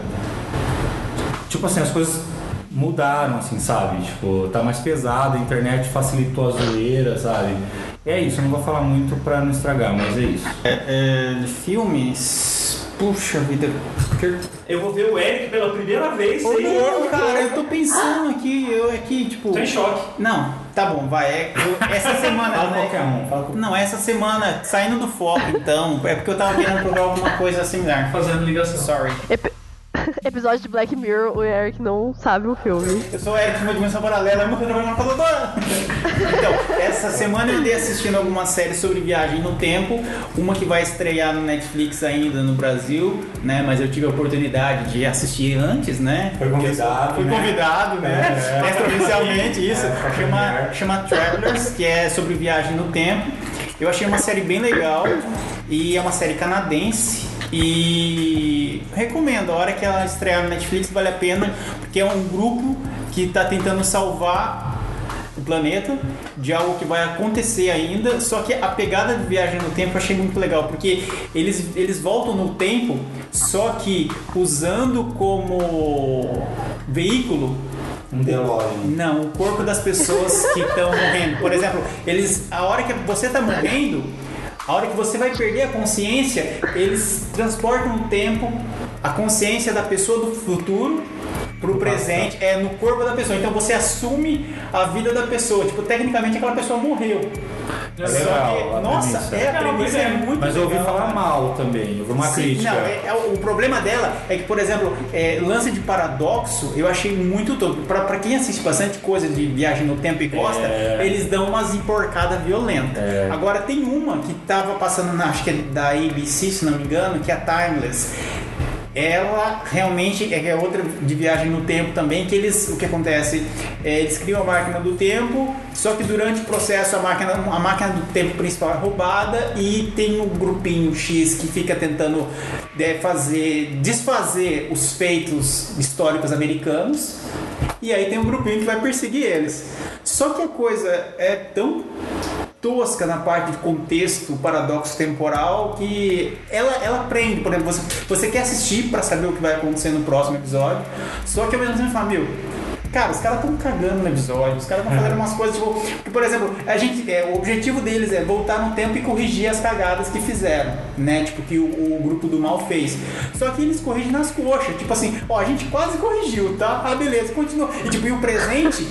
Speaker 3: Tipo assim, as coisas mudaram, assim, sabe? Tipo, tá mais pesado, a internet facilitou a zoeira, sabe? É isso, eu não vou falar muito pra não estragar, mas é isso.
Speaker 5: É, é, filmes. Puxa vida,
Speaker 2: Eu vou ver o Eric pela primeira vez sem.
Speaker 5: Não, cara, eu tô pensando aqui, eu aqui, tipo.
Speaker 2: Tô em choque.
Speaker 5: Não, tá bom, vai. É, eu- essa semana.
Speaker 3: Fala
Speaker 5: né,
Speaker 3: qualquer um, fala qualquer
Speaker 5: Não, essa semana, saindo do foco, então. É porque eu tava querendo provar alguma coisa similar.
Speaker 2: Fazendo ligação.
Speaker 5: Sorry.
Speaker 4: Ep- Episódio de Black Mirror, o Eric não sabe o filme.
Speaker 5: Eu sou o Eric de uma dimensão paralela, eu nunca trabalhei na calculadora. Então, essa semana eu andei assistindo algumas séries sobre viagem no tempo. Uma que vai estrear no Netflix ainda no Brasil, né? Mas eu tive a oportunidade de assistir antes, né?
Speaker 3: Foi convidado,
Speaker 5: Fui
Speaker 3: né?
Speaker 5: convidado, né?
Speaker 3: É.
Speaker 5: Extraoficialmente, isso.
Speaker 3: É,
Speaker 5: chama, chama Travelers, que é sobre viagem no tempo. Eu achei uma série bem legal e é uma série canadense. E recomendo, a hora que ela estrear no Netflix vale a pena, porque é um grupo que está tentando salvar o planeta de algo que vai acontecer ainda. Só que a pegada de viagem no tempo eu achei muito legal, porque eles, eles voltam no tempo, só que usando como veículo
Speaker 3: Um DeLorean.
Speaker 5: não, o corpo das pessoas que estão morrendo. Por exemplo, eles, a hora que você está morrendo, a hora que você vai perder a consciência, eles transportam o tempo, a consciência da pessoa do futuro pro presente, é no corpo da pessoa. Então você assume a vida da pessoa. Tipo, tecnicamente aquela pessoa morreu.
Speaker 3: É
Speaker 5: Só
Speaker 3: legal,
Speaker 5: que, nossa,
Speaker 3: premissa.
Speaker 5: é a premissa é
Speaker 2: é.
Speaker 5: muito
Speaker 3: Mas eu ouvi
Speaker 5: legal,
Speaker 3: falar
Speaker 5: cara.
Speaker 3: mal também, eu ouvi uma
Speaker 5: Sim,
Speaker 3: crítica.
Speaker 5: Não, é- é o problema dela é que, por exemplo, é, lance de paradoxo, eu achei muito todo. Pra, pra quem assiste bastante coisa de viagem no tempo e gosta,
Speaker 3: É.
Speaker 5: eles dão umas emporcadas violentas.
Speaker 3: É.
Speaker 5: Agora tem uma que tava passando na, acho que é da ABC, se não me engano, que é a Timeless. Ela realmente é é outra de viagem no tempo também, que eles, o que acontece, é, eles criam a máquina do tempo, só que durante o processo a máquina, a máquina do tempo principal é roubada e tem um grupinho X que fica tentando é, fazer, desfazer os feitos históricos americanos, e aí tem um grupinho que vai perseguir eles. Só que a coisa é tão tosca na parte de contexto, paradoxo temporal, que ela, ela prende. Por exemplo, você, você quer assistir pra saber o que vai acontecer no próximo episódio, só que ao mesmo tempo fala, meu. Cara, os caras estão cagando no episódio, os caras estão fazendo umas coisas, tipo, que, por exemplo, a gente, é, o objetivo deles é voltar no tempo e corrigir as cagadas que fizeram, né? Tipo, que o, o grupo do mal fez. Só que eles corrigem nas coxas, tipo assim, ó, a gente quase corrigiu, tá? Ah, beleza, continua. E tipo, e o presente,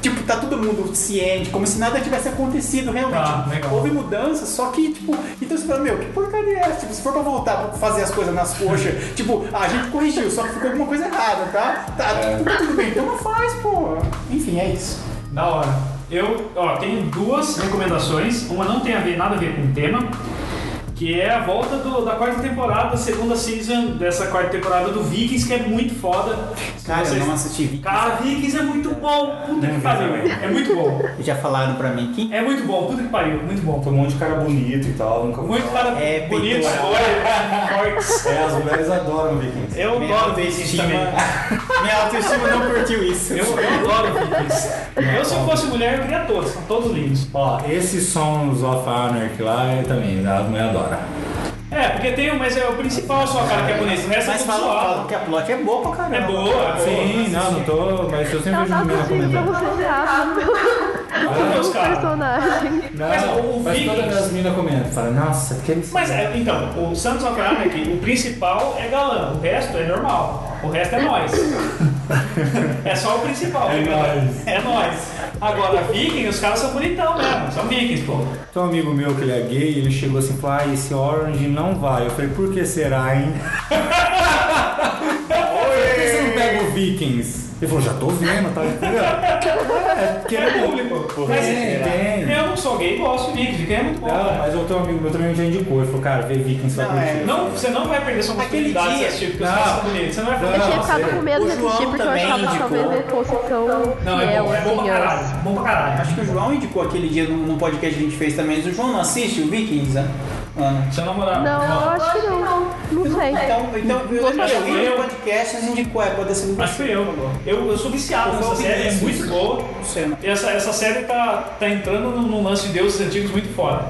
Speaker 5: tipo, tá todo mundo ciente, como se nada tivesse acontecido realmente.
Speaker 2: Tá, legal.
Speaker 5: Houve mudanças, só que, tipo, então você fala, meu, que porcaria é essa? Tipo, se for pra voltar pra fazer as coisas nas coxas, tipo, ah, a gente corrigiu, só que ficou alguma coisa errada, tá? Tá, tudo, tudo bem, então não faz, pô. Enfim, é isso.
Speaker 2: Da hora. Eu, ó, tenho duas recomendações. Uma não tem a ver, nada a ver com o tema. Que é a volta do- da quarta temporada, segunda season dessa quarta temporada do Vikings, que é muito foda.
Speaker 5: Cara, eu
Speaker 2: vocês-
Speaker 5: não assisti Vikings.
Speaker 2: Cara, Vikings é muito bom. Puta que pariu.
Speaker 3: também.
Speaker 2: É muito bom.
Speaker 5: Já falaram pra mim aqui.
Speaker 2: É muito bom. Puta que pariu. Muito bom.
Speaker 3: Tem um monte de cara bonito e tal, nunca
Speaker 2: Muito cara
Speaker 5: É,
Speaker 2: bonito, fortes.
Speaker 3: É, as mulheres adoram Vikings.
Speaker 2: Eu
Speaker 5: Minha
Speaker 2: adoro Vikings também.
Speaker 5: minha autoestima não curtiu isso.
Speaker 2: Eu, eu adoro Vikings. Eu, se eu fosse mulher, eu queria todos. São todos lindos.
Speaker 3: Ó, esse Sons of Anarchy lá é também, a mulher adora.
Speaker 2: É, porque tem um, mas é o principal só, cara, que é bonito. O resto é
Speaker 5: Mas
Speaker 2: tudo
Speaker 5: fala, fala que a plot é boa pra caramba.
Speaker 2: É boa,
Speaker 3: Sim, não, não tô, mas eu sempre vejo menina comentando.
Speaker 4: você achar
Speaker 2: Meu Deus,
Speaker 4: o
Speaker 2: cara.
Speaker 4: personagem.
Speaker 2: Mas
Speaker 3: Não,
Speaker 2: o
Speaker 3: mas
Speaker 2: Vikings-
Speaker 3: todas as minas comentam, falam, nossa, aquele...
Speaker 2: Mas é, então, o Santos of Anarchy, o principal é galã, o resto é normal. O resto é nós. É só o principal.
Speaker 3: É nóis.
Speaker 2: É nós. Agora, Viking, os caras são bonitão mesmo. São Vikings, pô.
Speaker 3: Tem um amigo meu que ele é gay, ele chegou assim e falou, ah, esse Orange não vai. Eu falei, por que será, hein? Por que você não pega o Vikings? Ele falou, já tô vendo, tá entendendo? É, porque
Speaker 2: É
Speaker 3: ele
Speaker 2: público. Mas
Speaker 3: Tem, tem.
Speaker 2: eu não sou gay, gosto de Vikings. Viking é muito bom.
Speaker 3: Não, mas eu tenho um amigo meu também já indicou. Ele falou, cara, vê Vikings, vai
Speaker 5: Não, é.
Speaker 2: Não, você não vai perder sua
Speaker 5: Aquele
Speaker 2: oportunidade de
Speaker 5: dia-
Speaker 2: assistir, porque os
Speaker 3: Não.
Speaker 2: caras são bonitos. Você não vai
Speaker 3: Não,
Speaker 4: Eu
Speaker 2: perder.
Speaker 4: tinha ficado com medo de assistir porque eu achava que talvez ele fosse tão
Speaker 2: Não, é bom, é bom pra
Speaker 4: assim
Speaker 2: caralho.
Speaker 4: aos-
Speaker 2: Bom pra caralho.
Speaker 5: Acho que o João indicou aquele dia num, num podcast que a gente fez também. O João não assiste o Vikings, né? Ana?
Speaker 2: Seu namorado.
Speaker 4: Não, eu acho que não. Não sei.
Speaker 5: Então, então eu lembro que alguém no podcast indicou, é, pode ser
Speaker 2: Acho que eu. eu. Eu sou viciado nessa série, é muito boa. E essa, essa série tá, tá entrando num, num lance de deuses antigos muito fora.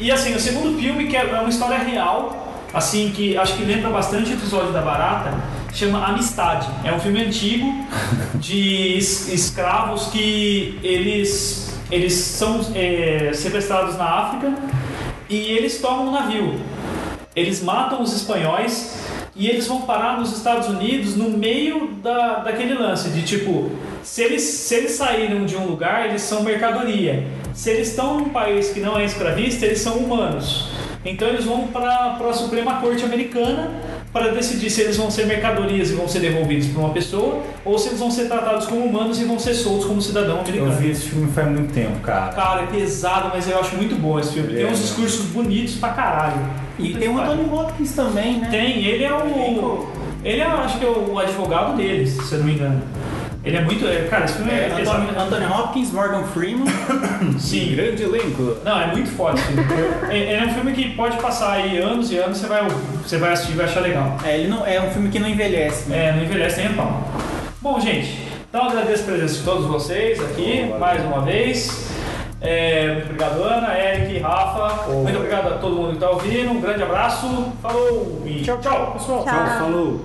Speaker 2: E assim, o segundo filme, que é é uma história real, assim, que acho que lembra bastante o episódio da Barata, chama Amistade. É um filme antigo de es- escravos que eles, eles são é, sequestrados na África e eles tomam um navio. Eles matam os espanhóis e eles vão parar nos Estados Unidos no meio da, daquele lance de tipo, se eles, se eles saíram de um lugar, eles são mercadoria. Se eles estão num país que não é escravista, eles são humanos. Então eles vão para a Suprema Corte Americana para decidir se eles vão ser mercadorias e vão ser devolvidos para uma pessoa ou se eles vão ser tratados como humanos e vão ser soltos como cidadão
Speaker 3: Eu
Speaker 2: americano.
Speaker 3: vi esse filme faz muito tempo, cara.
Speaker 2: Cara, é pesado, mas eu acho muito bom esse filme. Tem
Speaker 3: É,
Speaker 2: uns
Speaker 3: né?
Speaker 2: discursos bonitos pra caralho.
Speaker 5: E tem o Anthony Hopkins também, né?
Speaker 2: Tem, ele é o. Ele é, acho que é o advogado deles, se eu não me engano. Ele é muito. é, Cara, esse filme é,
Speaker 5: É. Anthony, Anthony Hopkins, Morgan Freeman.
Speaker 2: Sim.
Speaker 5: Grande elenco.
Speaker 2: Não, é muito forte. esse filme. é, é um filme que pode passar aí anos e anos, você vai, você vai assistir e vai achar legal.
Speaker 5: É, ele não, é um filme que não envelhece, né?
Speaker 2: É, não envelhece nem a pau. Bom, gente, então eu agradeço a presença de todos vocês aqui,
Speaker 3: Valeu.
Speaker 2: mais uma vez. É, muito obrigado, Ana, Eric, Rafa. Muito obrigado a todo mundo que está ouvindo. Um grande abraço. Falou e tchau, tchau, pessoal.
Speaker 4: Tchau.
Speaker 3: Falou.